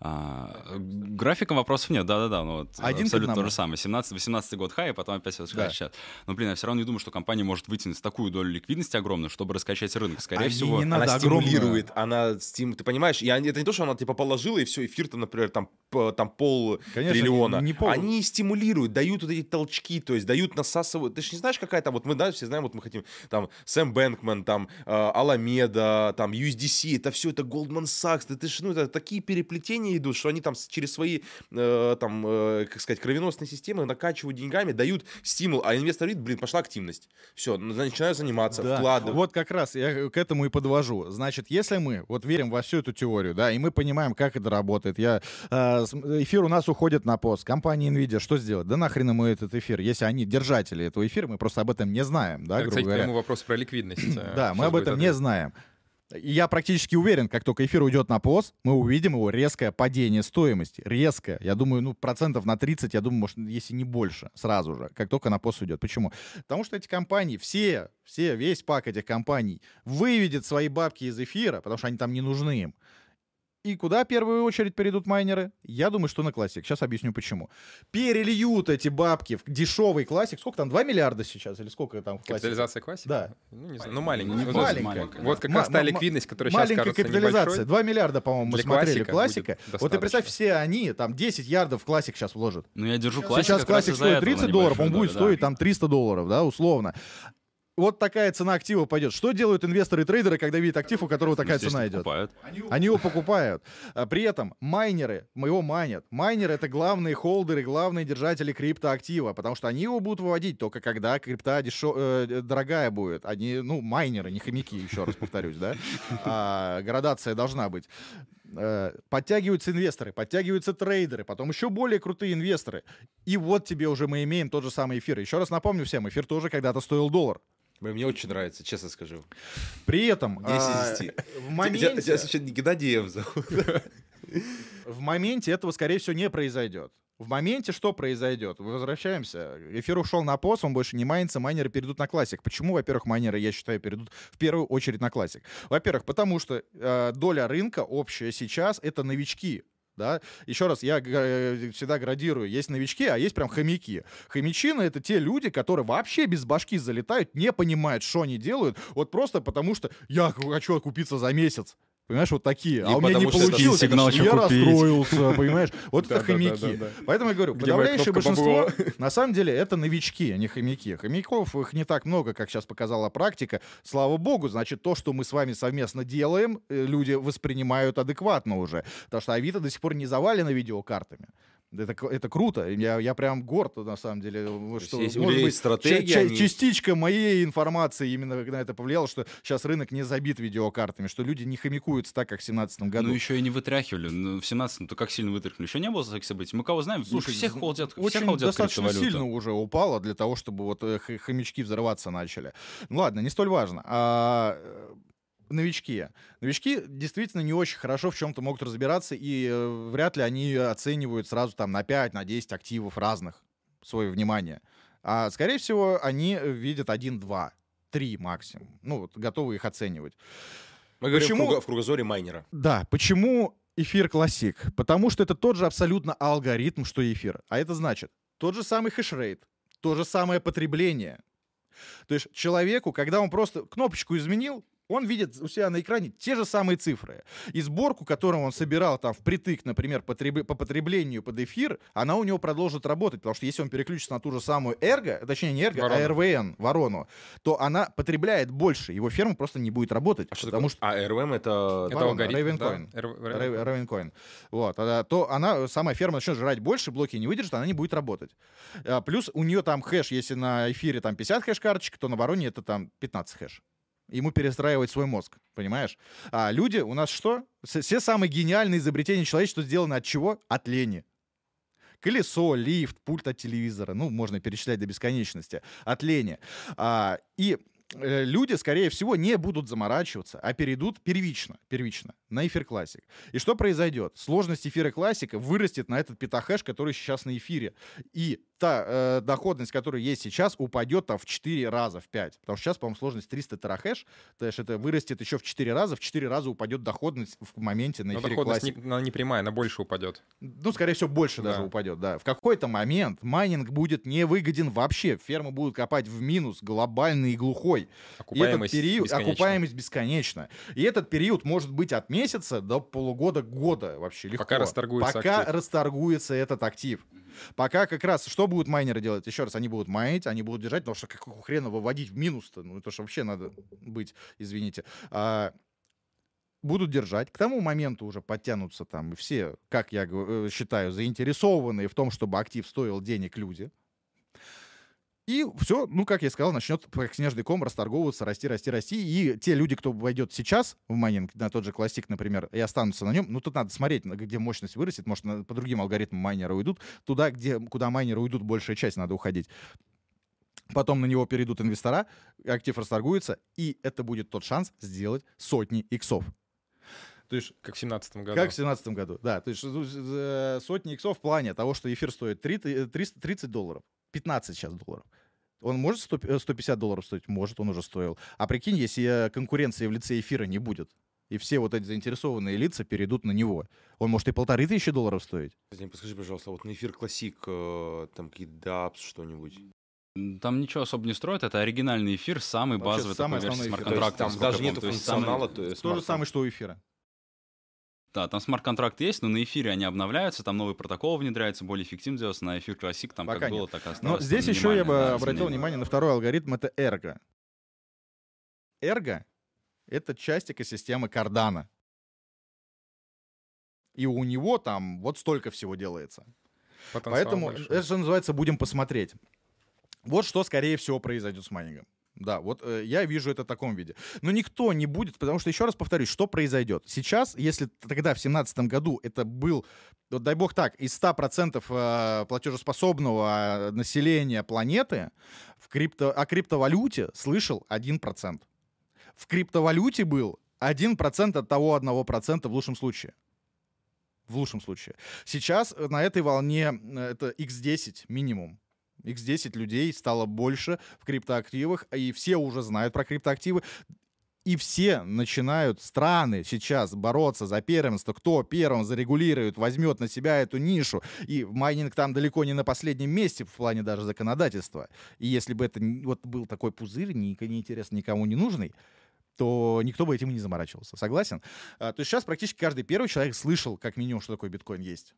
А, графиком вопросов нет, да-да-да. Ну, вот, Один абсолютно то же самое. 17-18 год хай, а потом опять вот Да. сейчас. Но, блин, я все равно не думаю, что компания может вытянуть такую долю ликвидности огромную, чтобы раскачать рынок. Скорее А всего... не надо она огромную. стимулирует, она стим, ты понимаешь, и они- это не то, что она типа положила и все, эфир там, например, там, там пол Конечно, триллиона. не пол. Они стимулируют, дают вот эти толчки, то есть дают насасывают. Ты же не знаешь, какая там, вот мы, да, все знаем, вот мы хотим, там, Сэм Бэнкман, там, э, Аламеда, там, USDC, это все, это Goldman Sachs, это, ж, ну, это такие переплетения идут, что они там через свои, э, там, э, как сказать, кровеносные системы накачивают деньгами, дают стимул, а инвестор видит, блин, пошла активность. Все, начинаю заниматься, Да. вкладывать. Вот как раз я к этому и подвожу. Значит, если мы вот верим во всю эту теорию, да, и мы понимаем, как это работает, я, э, эфир у нас уходит на пост. Компания Nvidia что сделать? Да нахрен ему этот эфир, если они держатели этого эфира, мы просто об этом не знаем, да, Это, грубо кстати, говоря. прямой вопрос про ликвидность. э, Да, мы об этом ответ. не знаем. Я практически уверен, как только эфир уйдет на пост, мы увидим его резкое падение стоимости. Резкое. Я думаю, ну, процентов на 30, я думаю, может, если не больше, сразу же, как только на пост уйдет. Почему? Потому что эти компании, все, все, весь пак этих компаний выведет свои бабки из эфира, потому что они там не нужны им. И куда в первую очередь перейдут майнеры? Я думаю, что на классик. Сейчас объясню почему. Перельют эти бабки в дешевый классик. Сколько там? 2 миллиарда сейчас? Или сколько там в классике? Капитализация классика? Да. Ну, не знаю, ну маленькая. Не Ну, маленькая. маленькая. Вот как Ма- раз та ликвидность, которая сейчас Маленькая капитализация. небольшой. 2 миллиарда, по-моему, мы Для смотрели классика Вот ты представь, все они, там 10 ярдов классик сейчас вложат. Ну, я держу классик. Сейчас классик стоит этого 30 на долларов, он будет стоить там 300 долларов, да, условно. Вот такая цена актива пойдет. Что делают инвесторы и трейдеры, когда видят актив, у которого такая цена идет? покупают. Они его покупают. А При этом майнеры его майнят. Майнеры — это главные холдеры, главные держатели криптоактива, потому что они его будут выводить только когда крипта дешё- э, дорогая будет. Они, ну, майнеры, не хомяки, еще раз повторюсь, да? А, градация должна быть. Э, Подтягиваются инвесторы, подтягиваются трейдеры, потом еще более крутые инвесторы. И вот тебе уже мы имеем тот же самый эфир. Еще раз напомню всем, эфир тоже когда-то стоил доллар. Мне очень нравится, честно скажу. При этом 10 а, из 10. в Тебя, моменте... тебя сейчас не Геннадиев зовут. В моменте этого, скорее всего, не произойдет. В моменте что произойдет? Возвращаемся. Эфир ушел на пост, он больше не майнится, майнеры перейдут на классик. Почему, во-первых, майнеры, я считаю, перейдут в первую очередь на классик? Во-первых, потому что э, доля рынка общая сейчас — это новички. Да? Еще раз, я э, всегда градирую. Есть новички, а есть прям хомяки. Хомячины — это те люди, которые вообще без башки залетают, не понимают, что они делают, вот просто потому что я хочу окупиться за месяц. Понимаешь, вот такие. а у меня не получилось. я расстроился, понимаешь? Вот это хомяки. Поэтому я говорю, подавляющее большинство, на самом деле, это новички, а не хомяки. Хомяков их не так много, как сейчас показала практика. Слава богу, значит, то, что мы с вами совместно делаем, э, люди воспринимают адекватно уже. Потому что Авито до сих пор не завалено видеокартами. Это, это круто. Я, я прям горд, на самом деле. есть Что, есть- может быть, стратегия, ча- ча- они- частичка моей информации именно на это повлияла, что сейчас рынок не забит видеокартами, что люди не хомякуются так, как в 2017 году. Ну, еще и не вытряхивали. Ну, в 17-м-то как сильно вытряхнули? Еще не было таких событий. Мы кого знаем? Слушай, всех холдят, очень холдят достаточно сильно уже упало для того, чтобы вот э, хомячки взрываться начали. Ну ладно, не столь важно. А, э, новички. Новички действительно не очень хорошо в чем-то могут разбираться, и э, вряд ли они оценивают сразу там на 5, на 10 активов разных свое внимание. А, скорее всего, они видят 1, 2, 3 максимум. Ну, вот, готовы их оценивать. Мы говорим в Почему- круго- в кругозоре майнера. Да, почему эфир классик? Потому что это тот же абсолютно алгоритм, что и эфир. А это значит, тот же самый хешрейт, то же самое потребление. То есть человеку, когда он просто кнопочку изменил, он видит у себя на экране те же самые цифры. И сборку, которую он собирал там впритык, например, потреб- по потреблению под эфир, она у него продолжит работать. Потому что если он переключится на ту же самую эрго, точнее не эрго, а. РВН, ворону, то она потребляет больше. Его ферма просто не будет работать. А что потому такое? А РВМ это... Это алгоритм. Ravencoin. да. Ravencoin. Вот, а, то она, сама ферма начнет жрать больше, блоки не выдержит, она не будет работать. А, Плюс у нее там хэш, если на эфире там 50 хэш-карточек, то на вороне это там 15 хэш. Ему перестраивать свой мозг, понимаешь? А люди у нас что? Все самые гениальные изобретения человечества сделаны от чего? От лени. Колесо, лифт, пульт от телевизора. Ну, можно перечислять до бесконечности. От лени. А, и э, люди, скорее всего, не будут заморачиваться, а перейдут первично, первично на эфир классик. И что произойдет? Сложность эфира классика вырастет на этот петахэш, который сейчас на эфире. И та э, доходность, которая есть сейчас, упадет там в 4 раза, в 5. Потому что сейчас, по-моему, сложность 300 терахэш, то есть это вырастет еще в 4 раза, в 4 раза упадет доходность в моменте на Но эфире доходность классик. не, она не прямая, она больше упадет. Ну, скорее всего, больше Да. даже упадет, да. В какой-то момент майнинг будет невыгоден вообще. Фермы будут копать в минус, глобальный и глухой. И этот Окупаемость период, бесконечна. окупаемость бесконечна. И этот период может быть от месяца до полугода, года вообще легко. Пока расторгуется Пока актив. расторгуется этот актив. Пока как раз, что будут майнеры делать? Еще раз, они будут майнить, они будут держать, потому что какого хрена выводить в минус-то? Ну, это же вообще надо быть, извините. А, будут держать. К тому моменту уже подтянутся там все, как я э, считаю, заинтересованные в том, чтобы актив стоил денег люди. И все, ну, как я сказал, начнет как снежный ком расторговываться, расти, расти, расти. И те люди, кто войдет сейчас в майнинг, на тот же классик, например, и останутся на нем, ну, тут надо смотреть, где мощность вырастет. Может, по другим алгоритмам майнеры уйдут. Туда, где, куда майнеры уйдут, большая часть надо уходить. потом на него перейдут инвестора, актив расторгуется, и это будет тот шанс сделать сотни иксов. То есть Как в семнадцатом году. как в 2017 году, да. То есть э, сотни иксов в плане того, что эфир стоит 30, 300 30 долларов, 15 сейчас долларов. Он может 100 э, 150 долларов стоить? Может, он уже стоил. А прикинь, если э, конкуренции в лице эфира не будет, и все вот эти заинтересованные лица перейдут на него, он может и полторы тысячи долларов стоить. Подскажи, пожалуйста, вот на эфир классик, э, там какие-то дапс, что-нибудь. Там ничего особо не строят, это оригинальный эфир, самый Вообще базовый самый такой версии смарт-контракта. там даже нету функционала. то есть То же самое, что у эфира. Да, там смарт-контракт есть, но на эфире они обновляются, там новый протокол внедряется, более эффективно делается, на эфир классик там Пока как нет. было, так и Но осталось. здесь там еще я бы да, обратил внимание на второй алгоритм, это эрго. Эрго — это часть экосистемы Cardano. И у него там вот столько всего делается. Потенциал Поэтому большой. это называется «будем посмотреть». Вот что, скорее всего, произойдет с майнингом. Да, вот э, я вижу это в таком виде. Но никто не будет, потому что, еще раз повторюсь, что произойдет? Сейчас, если тогда, в 2017 году, это был, вот дай бог так, из 100% э, платежеспособного э, населения планеты в крипто, о криптовалюте слышал 1%. В криптовалюте был 1% от того 1% в лучшем случае. В лучшем случае. Сейчас э, на этой волне это x10 минимум. X10 людей стало больше в криптоактивах, и все уже знают про криптоактивы. И все начинают, страны сейчас бороться за первенство, кто первым зарегулирует, возьмет на себя эту нишу. И майнинг там далеко не на последнем месте в плане даже законодательства. И если бы это вот был такой пузырь, не, не интересно никому не нужный, то никто бы этим и не заморачивался. Согласен? А, то есть сейчас практически каждый первый человек слышал, как минимум, что такое биткоин есть.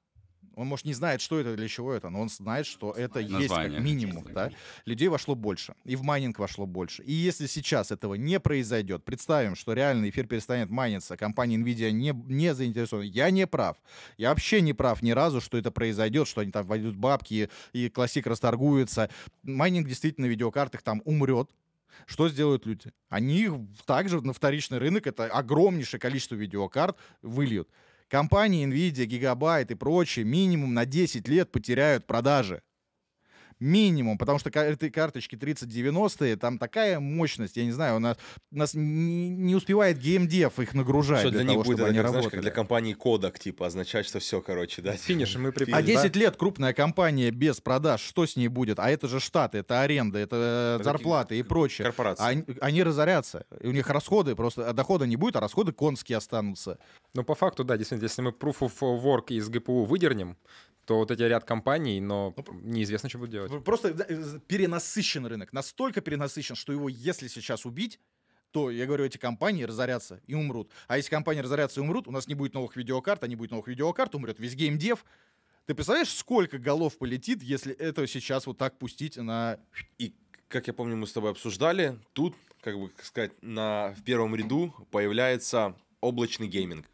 Он, может, не знает, что это, для чего это, но он знает, что это есть Название. как минимум. Да? Людей вошло больше, и в майнинг вошло больше. И если сейчас этого не произойдет, представим, что реально эфир перестанет майниться, компания NVIDIA не, не заинтересована, я не прав. Я вообще не прав ни разу, что это произойдет, что они там войдут бабки, и классик расторгуется. Майнинг действительно на видеокартах там умрет, что сделают люди? Они также на вторичный рынок, это огромнейшее количество видеокарт, выльют. Компании Nvidia, Gigabyte и прочие минимум на 10 лет потеряют продажи. Минимум, потому что этой карточки 3090, там такая мощность, я не знаю, у нас, у нас не, успевает геймдев их нагружать Что для, для них того, будет, чтобы это, они как, знаешь, работали. как для компании Kodak, типа, означать, что все, короче, да. Финиш, мы А приблизились. 10 лет крупная компания без продаж, что с ней будет? А это же штаты, это аренда, это э, Это зарплаты и прочее. Корпорация. Они, они разорятся. И у них расходы просто, а дохода не будет, а расходы конские останутся. Ну, по факту, да, действительно, если мы Proof of Work из ГПУ выдернем, то вот эти ряд компаний, но Ну, неизвестно, что будет делать. Просто э, перенасыщен рынок. Настолько перенасыщен, что его, если сейчас убить, то, я говорю, эти компании разорятся и умрут. А если компании разорятся и умрут, у нас не будет новых видеокарт, а не будет новых видеокарт, умрет весь геймдев. Ты представляешь, сколько голов полетит, если это сейчас вот так пустить на... И, как я помню, мы с тобой обсуждали, тут, как бы сказать, на, в первом ряду появляется облачный гейминг.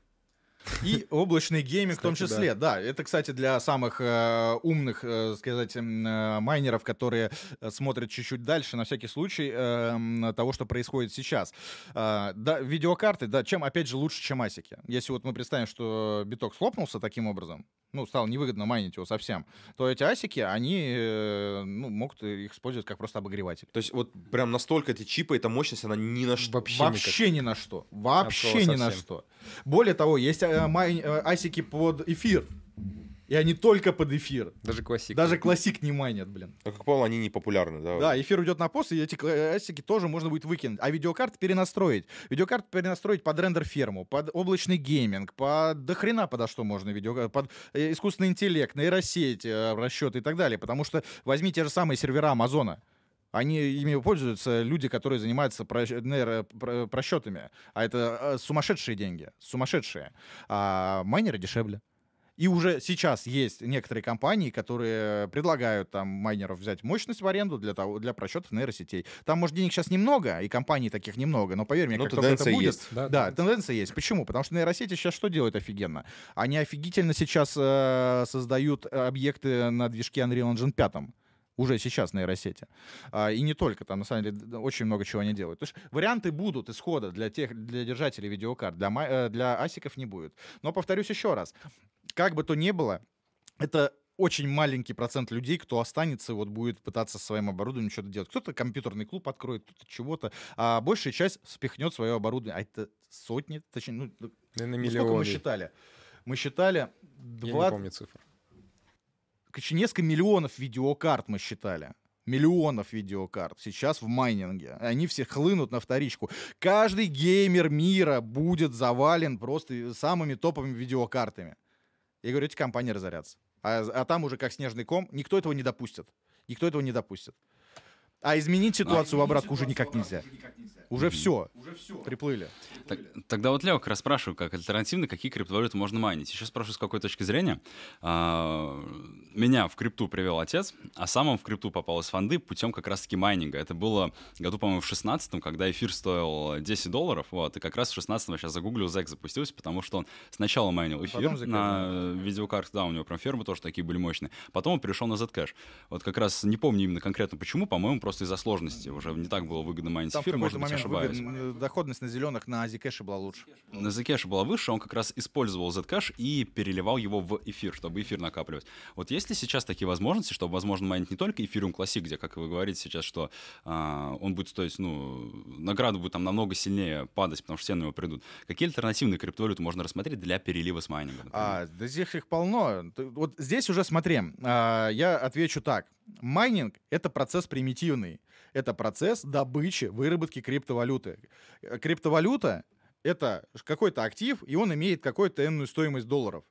И облачный гейминг в том Кстати, числе, да. Это, кстати, для самых э, умных, э, сказать, э, майнеров, которые э, смотрят чуть-чуть дальше, на всякий случай, э, того, что происходит сейчас. А, да, видеокарты, да, чем, опять же, лучше, чем асики. Если вот мы представим, что биток схлопнулся таким образом, ну, стало невыгодно майнить его совсем, то эти асики, они, э, ну, могут их использовать как просто обогреватель. То есть вот прям настолько эти чипы, эта мощность, она ни на что. Вообще никак. Вообще ни на что. Вообще ни на что. Более того, есть э, май- э, асики под эфир. И они только под эфир. Даже классик. Даже классик не майнят, блин. Но, как понял, они не популярны, да? Да, эфир уйдет на PoS, и эти кла- асики тоже можно будет выкинуть. А видеокарты перенастроить. Видеокарты перенастроить под рендер-ферму, под облачный гейминг, под до хрена подо что можно видео, под э, искусственный интеллект, нейросеть, э, расчеты и так далее. Потому что возьми те же самые сервера Амазона. Они ими пользуются люди, которые занимаются нейро- про- просчетами. А это э, сумасшедшие деньги. Сумасшедшие. А майнеры дешевле. И уже сейчас есть некоторые компании, которые предлагают там майнеров взять мощность в аренду для, того, для просчетов нейросетей. Там, может, денег сейчас немного, и компаний таких немного, но поверь мне, Ну, как только это будет... есть. Да, Да, тенденция есть. Почему? Потому что нейросети сейчас что делают офигенно? Они офигительно сейчас э, создают объекты на движке Unreal Engine 5 уже сейчас нейросети. А, и не только, там на самом деле очень много чего они делают. То есть варианты будут исхода для тех, для держателей видеокарт, для, э, для асиков не будет. Но повторюсь еще раз, как бы то ни было, это очень маленький процент людей, кто останется, вот будет пытаться со своим оборудованием что-то делать. Кто-то компьютерный клуб откроет, кто-то чего-то, а большая часть спихнет свое оборудование. А это сотни, точнее, ну, Наверное, ну, сколько мы считали? Мы считали Я не 20, помню цифр. Несколько миллионов видеокарт мы считали. Миллионов видеокарт сейчас в майнинге. Они все хлынут на вторичку. Каждый геймер мира будет завален просто самыми топовыми видеокартами. Я говорю, эти компании разорятся. А, а там уже как снежный ком, никто этого не допустит. Никто этого не допустит. А изменить ситуацию в обратку уже никак нельзя. Уже все. Приплыли. Так- тогда вот Лео как раз спрашиваю, как альтернативно, какие криптовалюты можно майнить. Еще спрашиваю, с какой точки зрения. А, меня в крипту привел отец, а сам он в крипту попал из фонды путем как раз-таки майнинга. Это было году, по-моему, в 16 когда эфир стоил 10 долларов, вот, и как раз в 16 сейчас загуглил, Зек запустился, потому что он сначала майнил эфир Потом на видеокартах, да, у него прям фермы тоже такие были мощные. Потом он перешел на Zcash. Вот как раз не помню именно конкретно почему, по-моему, просто из-за сложности. Уже не так было выгодно майнить Там эфир, может быть, ошибаюсь. выгодно- э, доходность на зеленых на Азикэше была лучше. На Zcash была выше, он как раз использовал Zcash и переливал его в эфир, чтобы эфир накапливать. Вот есть ли сейчас такие возможности, чтобы, возможно, майнить не только эфириум Classic, где, как вы говорите сейчас, что а, он будет стоить, ну, награда будет там намного сильнее падать, потому что все на него придут. Какие альтернативные криптовалюты можно рассмотреть для перелива с майнинга? например? А, да здесь их полно. Вот здесь уже смотри, а, я отвечу так. Майнинг — это процесс примитивный. Это процесс добычи, выработки криптовалюты. Криптовалюта — это какой-то актив, и он имеет какую-то энную стоимость долларов.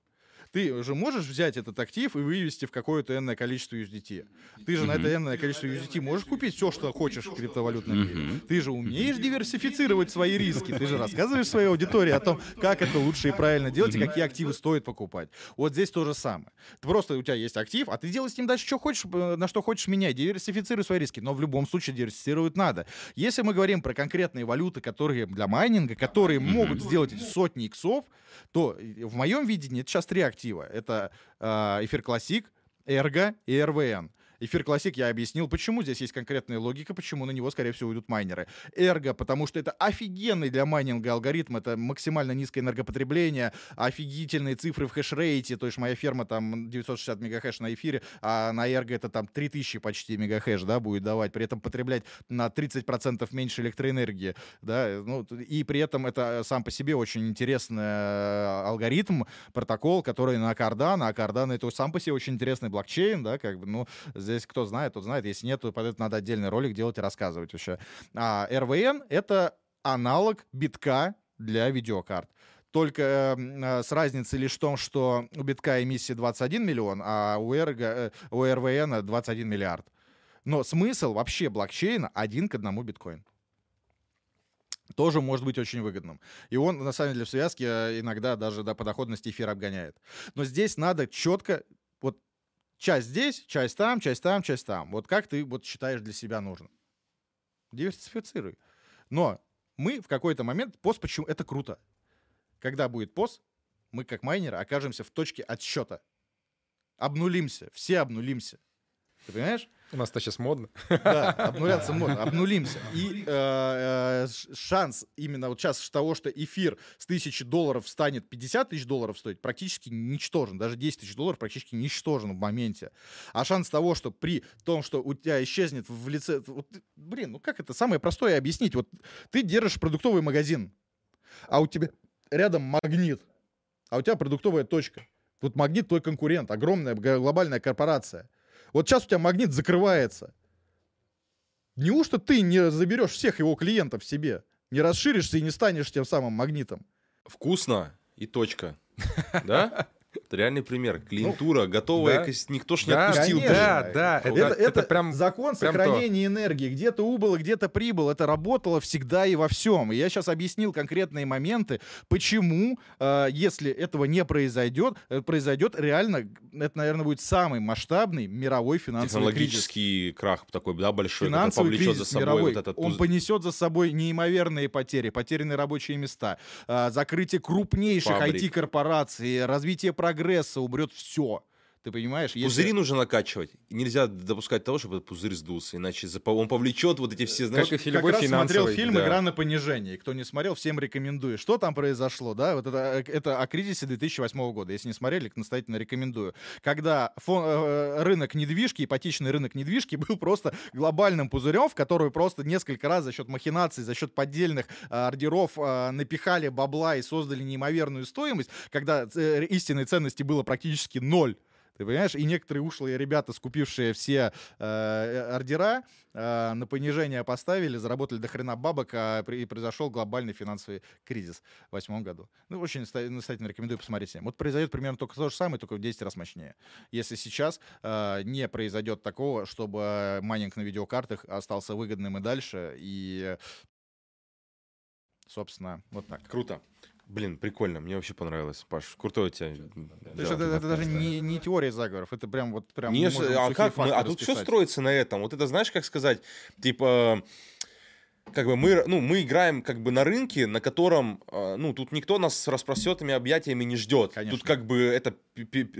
Ты же можешь взять этот актив и вывести в какое-то энное количество USDT. Ты же на это энное количество USDT можешь купить все, что хочешь в криптовалютном мире. Мгм. Ты же умеешь диверсифицировать свои риски. Ты же рассказываешь своей аудитории о том, как это лучше и правильно делать, и какие активы стоит покупать. Вот здесь то же самое. Ты просто у тебя есть актив, а ты делай с ним дальше, что хочешь, э, на что хочешь менять. Диверсифицируй свои риски. Но в любом случае диверсифицировать надо. Если мы говорим про конкретные валюты, которые для майнинга, которые могут сделать эти сотни иксов, то э, в моем видении это сейчас три актива. Это э, эфир классик, Эрго и РВН. Эфир классик я объяснил, почему здесь есть конкретная логика, почему на него, скорее всего, уйдут майнеры. Эрго, потому что это офигенный для майнинга алгоритм, это максимально низкое энергопотребление, офигительные цифры в хешрейте, то есть моя ферма там 960 мегахэш на эфире, а на Эрго это там 3000 почти мегахэш, да, будет давать, при этом потреблять на 30% меньше электроэнергии, да, ну, и при этом это сам по себе очень интересный э, алгоритм, протокол, который на Cardano, а Cardano это сам по себе очень интересный блокчейн, да, как бы, ну, здесь кто знает, тот знает, если нет, то под это надо отдельный ролик делать и рассказывать вообще. А РВН — это аналог битка для видеокарт. Только м, э, с разницей лишь в том, что у битка эмиссия 21 миллион, а у, Эрго, э, у РВН 21 миллиард. Но смысл вообще блокчейна один к одному биткоин. Тоже может быть очень выгодным. И он, на самом деле, в связке э, иногда даже до подоходности эфира обгоняет. Но здесь надо четко, вот часть здесь, часть там, часть там, часть там. Вот как ты вот считаешь для себя нужно. Диверсифицируй. Но мы в какой-то момент, пост почему, это круто. Когда будет пост, мы как майнеры окажемся в точке отсчета. Обнулимся, все обнулимся. Ты понимаешь? У нас это сейчас модно. Да, обнуляться можно, обнулимся. И э, э, шанс именно вот сейчас того, что эфир с тысячи долларов станет 50 тысяч долларов стоить, практически ничтожен. Даже 10 тысяч долларов практически ничтожен в моменте. А шанс того, что при том, что у тебя исчезнет в лице... вот блин, ну как это самое простое объяснить? Вот ты держишь продуктовый магазин, а у тебя рядом магнит, а у тебя продуктовая точка. Вот магнит твой конкурент, огромная глобальная корпорация. Вот сейчас у тебя магнит закрывается. Неужто ты не заберешь всех его клиентов себе? Не расширишься и не станешь тем самым магнитом? Вкусно и точка. Да? Это реальный пример. Клиентура, готовая, да. экос- никто ж не Да, отпустил. конечно. да, да. Это, Это, это прям... закон прям то. сохранения энергии. Где-то убыло, где-то прибыл. Это работало всегда и во всем. И я сейчас объяснил конкретные моменты, почему, э, если этого не произойдет, э, произойдет реально, это, наверное, будет самый масштабный мировой финансовый кризис. Технологический крах такой, да, большой, Финансовый повлечет кризис за собой мировой, вот этот он понесет за собой неимоверные потери, потерянные рабочие места, а, закрытие крупнейших. IT-корпораций, развитие прогресса, уберет все. Ты понимаешь? Если- Пузыри нужно накачивать. Нельзя допускать того, чтобы этот пузырь сдулся, иначе он повлечет вот эти все, знаешь... Как и как раз смотрел фильм да. «Игра на понижение». Кто не смотрел, всем рекомендую. Что там произошло, да? Вот это, э, это о кризисе 2008 года. Если не смотрели, настоятельно рекомендую. Когда фон- э, рынок недвижки, ипотечный рынок недвижки был просто глобальным пузырем, в который просто несколько раз за счет махинаций, за счет поддельных э, ордеров э, напихали бабла и создали неимоверную стоимость, когда э, истинной ценности было практически ноль. Ты понимаешь? И некоторые ушлые ребята, скупившие все э, ордера, э, на понижение поставили, заработали до хрена бабок, а при- и произошел глобальный финансовый кризис в восьмом году. Ну, очень настоятельно рекомендую посмотреть всем. Вот произойдет примерно только то же самое, только в 10 раз мощнее. Если сейчас э, не произойдет такого, чтобы майнинг на видеокартах остался выгодным и дальше, и, собственно, вот так. Круто. Блин, прикольно, мне вообще понравилось, Паш. Крутой у тебя. То есть это, это даже не, не теория заговоров, это прям вот прям Не, а как мы, а тут все строится на этом. Вот это знаешь, как сказать, типа, как бы мы, ну, мы играем как бы на рынке, на котором, э, ну, тут никто нас с распростертыми объятиями не ждет. Конечно. Тут как бы это,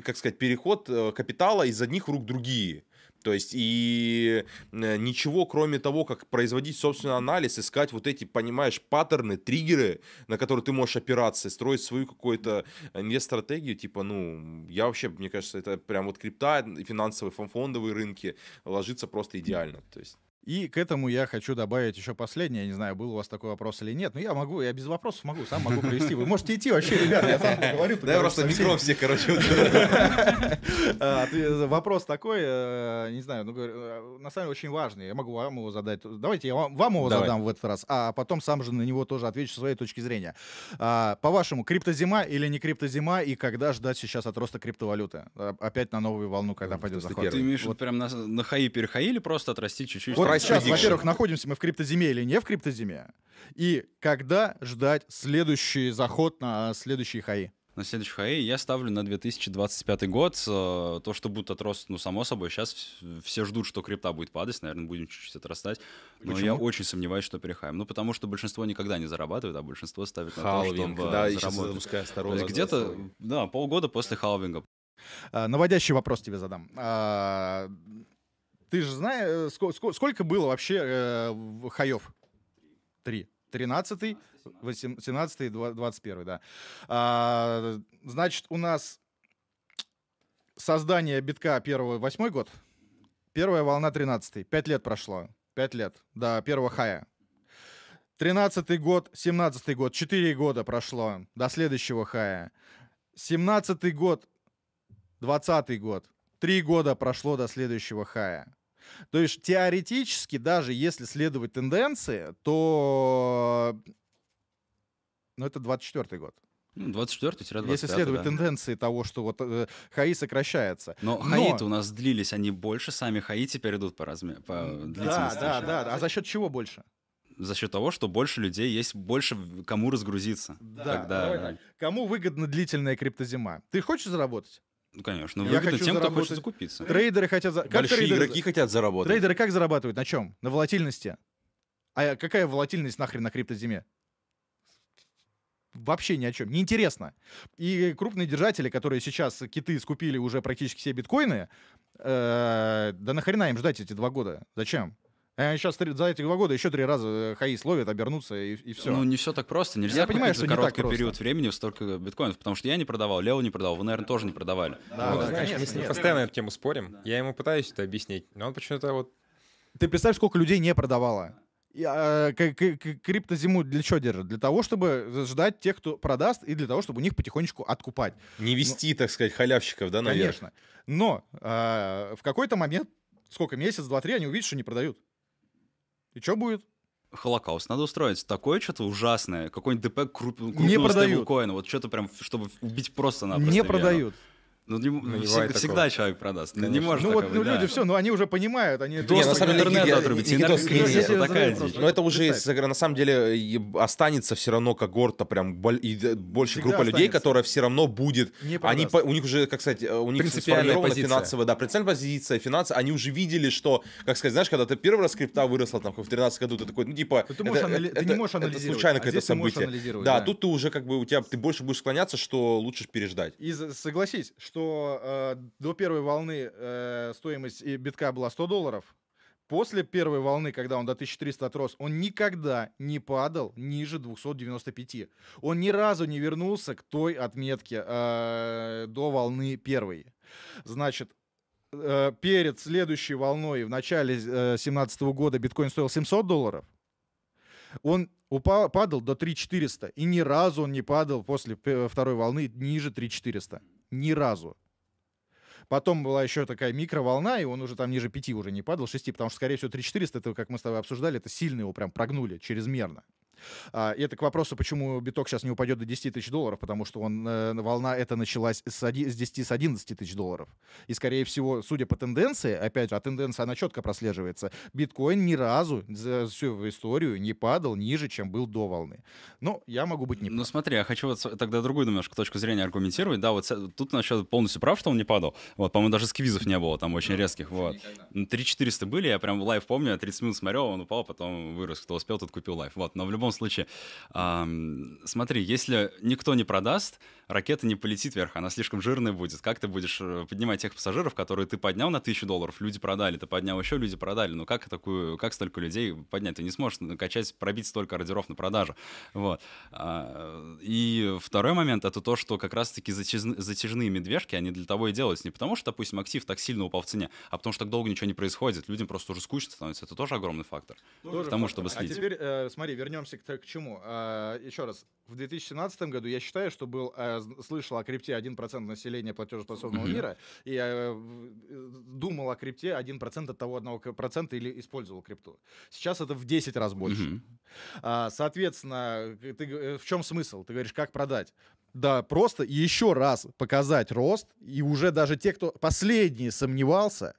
как сказать, переход э, капитала из одних рук в другие. То есть и э, ничего, кроме того, как производить собственный анализ, искать вот эти, понимаешь, паттерны, триггеры, на которые ты можешь опираться, строить свою какую-то инвест-стратегию, типа, ну, я вообще, мне кажется, это прям вот крипта, финансовые фон- фондовые рынки ложится просто идеально. То есть И к этому я хочу добавить еще последнее. Я не знаю, был у вас такой вопрос или нет, но я могу, я без вопросов могу, сам могу провести. Вы можете идти вообще, ребята, я сам поговорю. Да, я просто микро все, короче. вот. А, Вопрос такой, э, не знаю, ну, говорю, э, на самом деле очень важный. Я могу вам его задать. Давайте я вам вам его задам в этот раз, а потом сам же на него тоже отвечу со своей точки зрения. А, По-вашему, криптозима или не криптозима, и когда ждать сейчас от роста криптовалюты? Опять на новую волну, когда пойдет захват? Ты имеешь в виду прям на, хаи перехаи или просто отрастить чуть-чуть? Сейчас, во-первых, находимся мы в криптозиме или не в криптозиме, и когда ждать следующий заход на следующие хаи? На следующий хаи я ставлю на 2025 год. Э, То, что будет отрост, ну, само собой, сейчас все ждут, что крипта будет падать, наверное, будем чуть-чуть отрастать. Но Почему? я очень сомневаюсь, что перехаем. Ну, потому что большинство никогда не зарабатывает, а большинство ставит на то, Халвинг, чтобы да, заработать. То есть где-то, да, полгода после халвинга. А, Наводящий вопрос тебе задам. Ты же знаешь, ско- ско- сколько было вообще э, хаев? Три. 13 17 21 да. А, Значит, у нас создание битка первого, восьмой год, первая волна 13 Пять лет прошло. Пять лет до первого хая. 13 год, 17 год, 4 года прошло до следующего хая. 17 год, 20 год, 3 года прошло до следующего хая. То есть теоретически, даже если следовать тенденции, то... Ну, это 24 год. Ну, 24-25, Если следовать да. тенденции того, что вот э, хаи сокращается. Но, Но- хаи-то у нас длились, они больше, сами хаи теперь идут по, разме... по длительности. да, да, да. А за счет чего больше? За счет того, что больше людей есть, больше кому разгрузиться. Да, Тогда, давай так. Кому выгодна длительная криптозима? Ты хочешь заработать? Ну, конечно, Я выгодно хочу тем, кто заработать. хочет закупиться. Трейдеры хотят... за- как Большие трейдеры- игроки хотят заработать. Трейдеры как зарабатывают? На чем? На волатильности. А какая волатильность нахрен на криптозиме? Вообще ни о чем. Неинтересно. И крупные держатели, которые сейчас киты скупили уже практически все биткоины, э, да нахрена им ждать эти два года? Зачем? Сейчас за эти два года еще три раза э, хаи словят, обернутся и, все. Ну, не все так просто. Нельзя Я понимаю, купить что за короткий просто. период времени столько биткоинов, потому что я не продавал, Лео не продавал, вы, наверное, тоже не продавали. Да, Вот, да, знаешь, конечно, мы с ним нет. постоянно эту тему спорим. Я ему пытаюсь это объяснить, но он почему-то вот... Ты представь, сколько людей не продавало. И, а, к- к- к- криптозиму для чего держат? Для того, чтобы ждать тех, кто продаст, и для того, чтобы у них потихонечку откупать. Не вести, так сказать, халявщиков, да, наверх. Конечно. Но а, в какой-то момент, сколько, месяц, два, три, они увидят, что не продают. И что будет? Холокауст надо устроить. Такое что-то ужасное. Какой-нибудь ДП круп, крупного Не продают. Вот что-то прям, чтобы убить просто-напросто. не продают. Ну, не- Ну, не всег- всегда человек продаст. Ну, не Конечно. может Ну вот, ну да. люди все, ну они уже понимают, они... Не, Доступ на к самом деле, интернету Никита, отрубить. Энергию не, не, не, такая просто- дичь. Но это уже, на самом деле, останется все равно когорта, прям больше группа людей, которая все равно будет. Не Они, у них уже, как сказать, э, у них сформирована финансовая, да, принципиальная позиция, финансы, они уже видели, что, как сказать, знаешь, когда ты первый раз крипта выросла, там, в 13 году, ты такой, ну, типа, Ты можешь это, анали- ты это- не можешь это анализировать, случайно а какое-то событие. анализировать, Да, да. тут ты уже, как бы, у тебя, ты больше будешь склоняться, что лучше переждать. И согласись, что что э, до первой волны э, стоимость битка была 100 долларов. После первой волны, когда он до 1300 отрос, он никогда не падал ниже 295. Он ни разу не вернулся к той отметке э, до волны первой. Значит, э, перед следующей волной в начале 2017 года биткоин стоил 700 долларов. Он упал, падал до 3400, и ни разу он не падал после второй волны ниже 3400. Ни разу. Потом была еще такая микроволна, и он уже там ниже 5 уже не падал, 6, потому что, скорее всего, 3400, это, как мы с тобой обсуждали, это сильно его прям прогнули, чрезмерно. А, и это к вопросу, почему биток сейчас не упадет до 10 тысяч долларов, потому что он, э, волна эта началась с, оди- с 10 с 11 тысяч долларов. И, скорее всего, судя по тенденции, опять же, а тенденция, она четко прослеживается, биткоин ни разу за всю историю не падал ниже, чем был до волны. Но я могу быть не Ну смотри, я хочу вот тогда другую немножко точку зрения аргументировать. Да, вот тут насчет полностью прав, что он не падал. Вот, по-моему, даже сквизов не было там очень резких. Вот. Ну, 3400 были, я прям live помню, я 30 минут смотрел, он упал, потом вырос. Кто успел, тот купил live. Вот, но в любом случае, ам, смотри, если никто не продаст, ракета не полетит вверх, она слишком жирная будет. Как ты будешь э, поднимать тех пассажиров, которые ты поднял на 1000 долларов, люди продали, ты поднял еще, люди продали. Ну как такую, как столько людей поднять? Ты не сможешь накачать, пробить столько ордеров на продажу. Вот. А, И второй момент это то, что как раз-таки затяжны- затяжные медвежки, они для того и делаются. Не потому, что, допустим, актив так сильно упал в цене, а потому что так долго ничего не происходит. Людям просто уже скучно становится. Это тоже огромный фактор. Тоже к тому, фактор. чтобы слить. А теперь, э, смотри, вернемся к, к чему. А, еще раз. В 2017 году я считаю, что был, э, слышал о крипте 1% населения платежеспособного мира, и э, думал о крипте 1% от того одного к- процента или использовал крипту. Сейчас это в 10 раз больше. А, соответственно, ты, э, в чем смысл? Ты говоришь, как продать? Да, просто еще раз показать рост, и уже даже те, кто последний сомневался,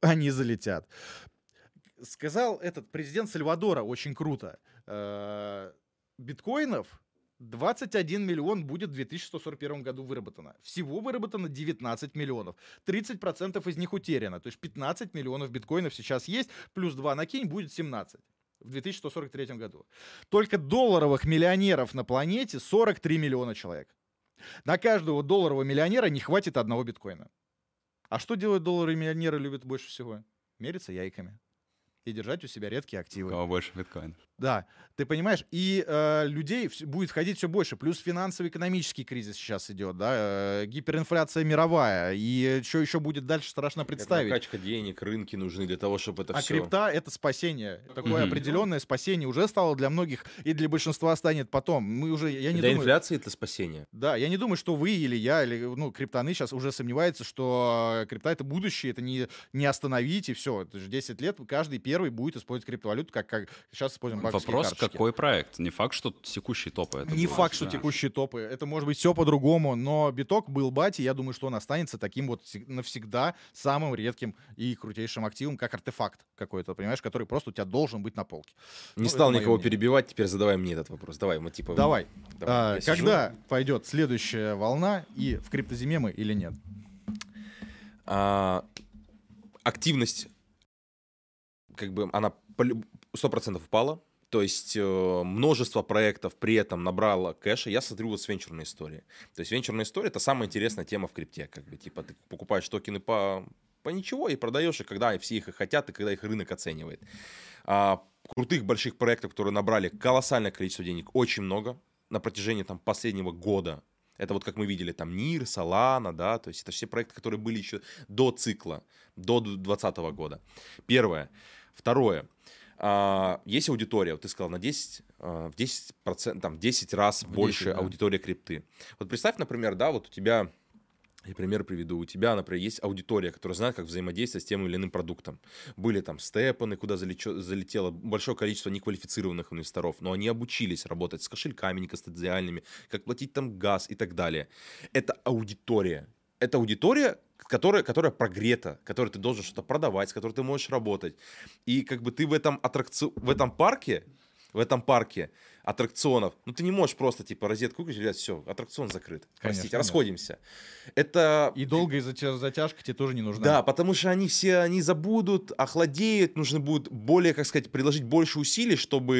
они залетят. Сказал этот президент Сальвадора очень круто. Э, Биткоинов 21 миллион будет в 2141 году выработано. Всего выработано 19 миллионов. 30% из них утеряно. То есть 15 миллионов биткоинов сейчас есть, плюс 2 накинь, будет 17 в 2143 году. Только долларовых миллионеров на планете 43 миллиона человек. На каждого долларового миллионера не хватит одного биткоина. А что делают долларовые миллионеры любят больше всего? Мериться яйками. И держать у себя редкие У активы. кого больше биткоинов. Да, ты понимаешь, и э, людей будет входить все больше, плюс финансово-экономический кризис сейчас идет, да, э, гиперинфляция мировая, и что еще будет дальше, страшно Это представить. накачка денег, рынки нужны для того, чтобы это А все... крипта это спасение. Такое Мгм. определенное спасение уже стало для многих и для большинства станет потом. Мы уже, я не Для думаю, инфляции это спасение. да, я не думаю, что вы или я, или ну, криптоны сейчас уже сомневаются, что э, крипта это будущее, это не, не остановить и все. Это же 10 лет каждый первый будет использовать криптовалюту, как, как сейчас используем банковские Вопрос, карточки. какой проект? Не факт, что текущие топы. это Не будут, факт, что да. текущие топы. Это может быть все по-другому, но биток был бати, я думаю, что он останется таким вот всег- навсегда самым редким и крутейшим активом, как артефакт какой-то, понимаешь, который просто у тебя должен быть на полке. Не Ну, стал никого мнение. перебивать, теперь задавай мне этот вопрос. Давай, мы типа... Давай. давай, А, я сижу. когда пойдет следующая волна и в криптозиме мы или нет? А, активность, как бы, она полю- 100% упала. То есть э, множество проектов при этом набрало кэша. Я смотрю вот с венчурной историей. То есть венчурная история — это самая интересная тема в крипте. Как бы, типа, ты покупаешь токены по, по ничего и продаешь их, когда все их и хотят, и когда их рынок оценивает. А, крутых больших проектов, которые набрали колоссальное количество денег, очень много на протяжении там, последнего года. Это вот как мы видели, там НИР, Solana, да, то есть это все проекты, которые были еще до цикла, до 2020 года. Первое. Второе. А, есть аудитория, вот ты сказал, на 10, а, в 10%, там, 10 раз В больше 10, да. аудитория крипты. Вот представь, например, да, вот у тебя, я пример приведу, у тебя, например, есть аудитория, которая знает, как взаимодействовать с тем или иным продуктом. Были там степаны, куда залечё- залетело большое количество неквалифицированных инвесторов, но они обучились работать с кошельками некастодиальными, как платить там газ и так далее. Это аудитория. Это аудитория, которая, которая прогрета, которой ты должен что-то продавать, с которой ты можешь работать. И как бы ты в этом аттракци... в этом парке в этом парке аттракционов, ну ты не можешь просто типа розетку выключить, ребят, все, аттракцион закрыт. Простите, Конечно, нет. расходимся. Это И долгая затя- затяжка тебе тоже не нужна. да, потому что они все, они забудут, охладеют, нужно будет более, как сказать, приложить больше усилий, чтобы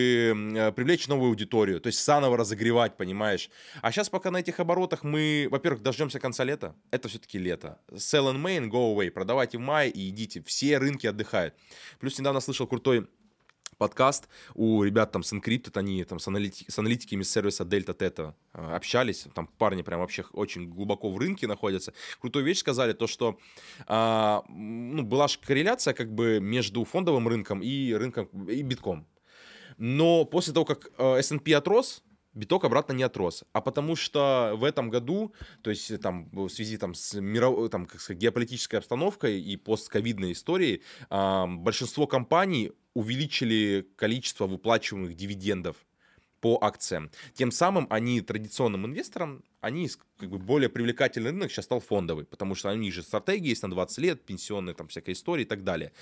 э, привлечь новую аудиторию, то есть заново разогревать, понимаешь. А сейчас пока на этих оборотах мы, во-первых, дождемся конца лета, это все-таки лето. Sell in May and go away, продавайте в мае и идите, все рынки отдыхают. Плюс недавно слышал крутой подкаст у ребят там с Encrypted, они там с, аналити- с аналитиками сервиса Delta Theta э, общались, там парни прям вообще очень глубоко в рынке находятся. Крутую вещь сказали, то что а, ну, была же корреляция как бы между фондовым рынком и рынком и битком. Но после того, как э, S&P отрос, биток обратно не отрос. А потому что в этом году, то есть э, там в связи там, с миров... там, как сказать, геополитической обстановкой и постковидной историей, а, большинство компаний увеличили количество выплачиваемых дивидендов по акциям. Тем самым они традиционным инвесторам, они как бы более привлекательный рынок сейчас стал фондовый, потому что у них же стратегии есть на 20 лет, пенсионные там всякая история и так далее.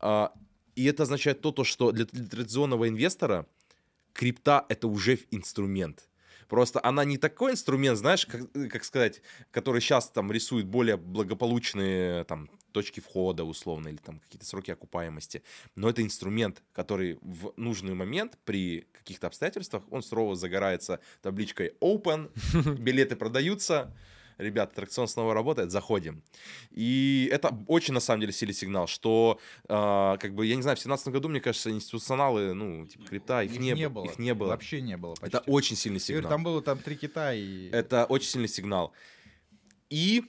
А, И это означает то, то что для, традиционного инвестора крипта это уже инструмент. Просто она не такой инструмент, знаешь, как, как сказать, который сейчас там рисует более благополучные там точки входа условно или там какие-то сроки окупаемости. Но это инструмент, который в нужный момент при каких-то обстоятельствах он сурово загорается табличкой open, билеты продаются, ребята, аттракцион снова работает, заходим. И это очень, на самом деле, сильный сигнал, что, а, как бы, я не знаю, в 2017 году, мне кажется, институционалы, ну, типа, крипта, их, не, было. Их не было. Вообще не было почти. Это очень сильный сигнал. там было там три кита и... Это очень сильный сигнал. И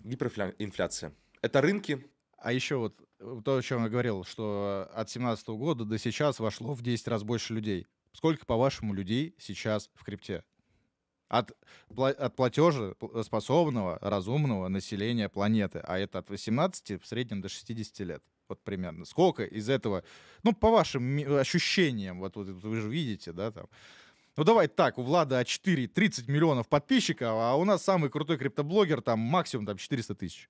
гиперинфляция. Это рынки, А еще вот э, то, о чем я говорил, что от 17 года до сейчас вошло в 10 раз больше людей. Сколько, по-вашему, людей сейчас в крипте? От, от платежа способного, разумного населения планеты. А это от 18 в среднем до 60 лет. Вот примерно. Сколько из этого, ну, по вашим ощущениям, вот, вот вы же видите, да, там, ну давай так, у Влада А4 30 миллионов подписчиков, а у нас самый крутой криптоблогер там максимум там 400 тысяч.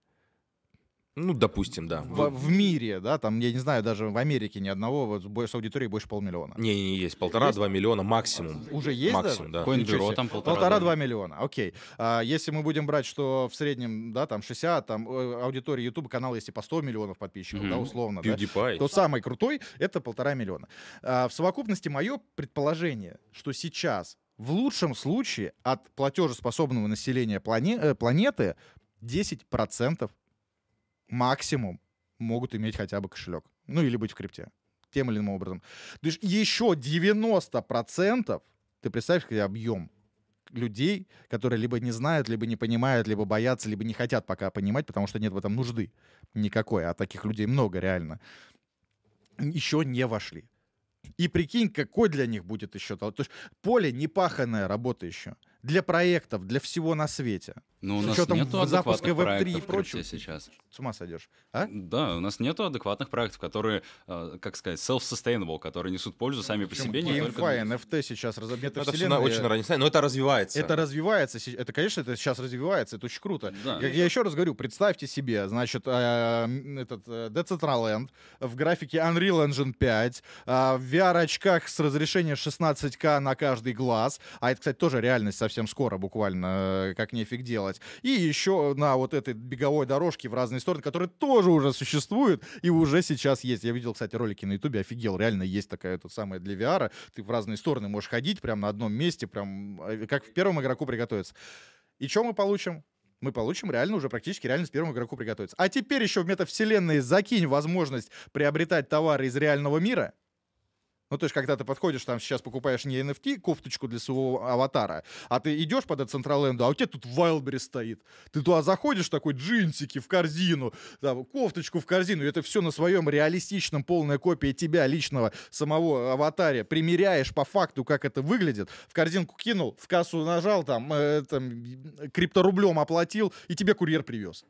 Ну, допустим, да. В, в мире, да, там, я не знаю, даже в Америке ни одного, вот с аудиторией больше полмиллиона. Не-не-не, есть полтора-два миллиона максимум. Уже есть Максимум, даже? да. Coinbiro там полтора, Полтора-два да. миллиона, окей. А если мы будем брать, что в среднем, да, там 60, там э, аудитория YouTube канала есть и по 100 миллионов подписчиков, да, Мгм. условно, да, PewDiePie. то самый крутой — это полтора миллиона. А, в совокупности мое предположение, что сейчас в лучшем случае от платежеспособного населения плане- э, планеты 10% максимум могут иметь хотя бы кошелек. Ну или быть в крипте. Тем или иным образом. То есть еще 90% ты представь, какой объем людей, которые либо не знают, либо не понимают, либо боятся, либо не хотят пока понимать, потому что нет в этом нужды никакой, а таких людей много реально, еще не вошли. И прикинь, какой для них будет еще... То есть поле непаханная работа еще. Для проектов, для всего на свете. Ну, у С нас учетом нету запуска адекватных Web3 и прочего. сейчас. С ума сойдешь. А? Да, у нас нету адекватных проектов, которые, э, как сказать, self-sustainable, которые несут пользу сами по себе. не только NFT сейчас раз... Это все метавселенная- очень рано, но это развивается. Это развивается. Это, конечно, это сейчас развивается. Это очень круто. Да. Как я еще раз говорю, представьте себе, значит, э, этот э, Decentraland в графике Unreal Engine 5, э, в VR-очках с разрешением 16К на каждый глаз, а это, кстати, тоже реальность совсем скоро, буквально, как нефиг делать, и еще на вот этой беговой дорожке в разные стороны, которые тоже уже существуют и уже сейчас есть. Я видел, кстати, ролики на Ютубе, офигел, реально есть такая тут самая для VR, ты в разные стороны можешь ходить прям на одном месте, прям э, как в первом игроку приготовиться. И что мы получим? Мы получим реально уже практически реально с первому игроку приготовиться. А теперь еще в метавселенной закинь возможность приобретать товары из реального мира. Ну, то есть, когда ты подходишь, там сейчас покупаешь не NFT, кофточку для своего аватара, а ты идешь по Децентраленду, а у тебя тут Wildberry стоит. Ты туда заходишь, такой джинсики в корзину, там, кофточку в корзину, и это все на своем реалистичном, полная копия тебя, личного самого аватаря, примеряешь по факту, как это выглядит, в корзинку кинул, в кассу нажал, там, э, там крипторублем оплатил, и тебе курьер привез.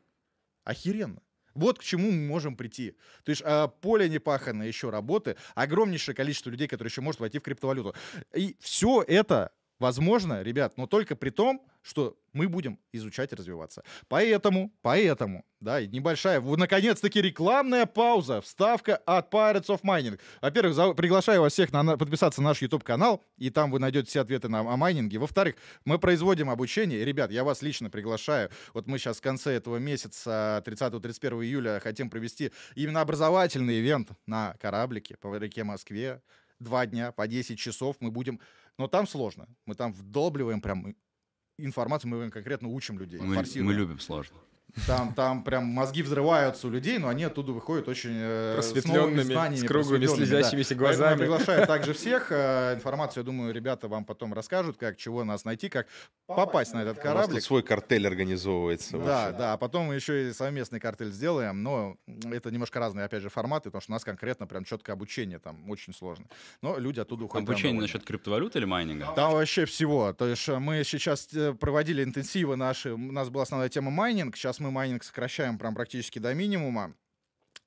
Охеренно. Вот к чему мы можем прийти. То есть а, поле непаханное еще работы, огромнейшее количество людей, которые еще может войти в криптовалюту. И все это возможно, ребят, но только при том, что мы будем изучать и развиваться. Поэтому, поэтому, да, и небольшая, наконец-таки рекламная пауза, вставка от Pirates of Mining. Во-первых, за- приглашаю вас всех на- подписаться на наш YouTube-канал, и там вы найдете все ответы на, о майнинге. Во-вторых, мы производим обучение. Ребят, я вас лично приглашаю. Вот мы сейчас в конце этого месяца, 30-31 июля, хотим провести именно образовательный ивент на кораблике по реке Москве. Два дня по 10 часов мы будем... Но там сложно. Мы там вдолбливаем прям информацию, мы конкретно учим людей. Мы, мы любим сложно. Там, там прям мозги взрываются у людей, но они оттуда выходят очень э, с Просветленными, знаниями, с круглыми, слезящимися да. Поэтому я глазами. приглашаю также всех. э, Информацию, я думаю, ребята вам потом расскажут, как, чего нас найти, как попасть на этот У нас свой картель организовывается. Да, вообще. да, а потом мы еще и совместный картель сделаем, но это немножко разные, опять же, форматы, потому что у нас конкретно прям четкое обучение там очень сложно. Но люди оттуда уходят. Обучение довольны. насчет криптовалюты или майнинга? Там вообще всего. То есть э, мы сейчас проводили интенсивы наши. У нас была основная тема майнинг. Сейчас мы майнинг сокращаем прям практически до минимума.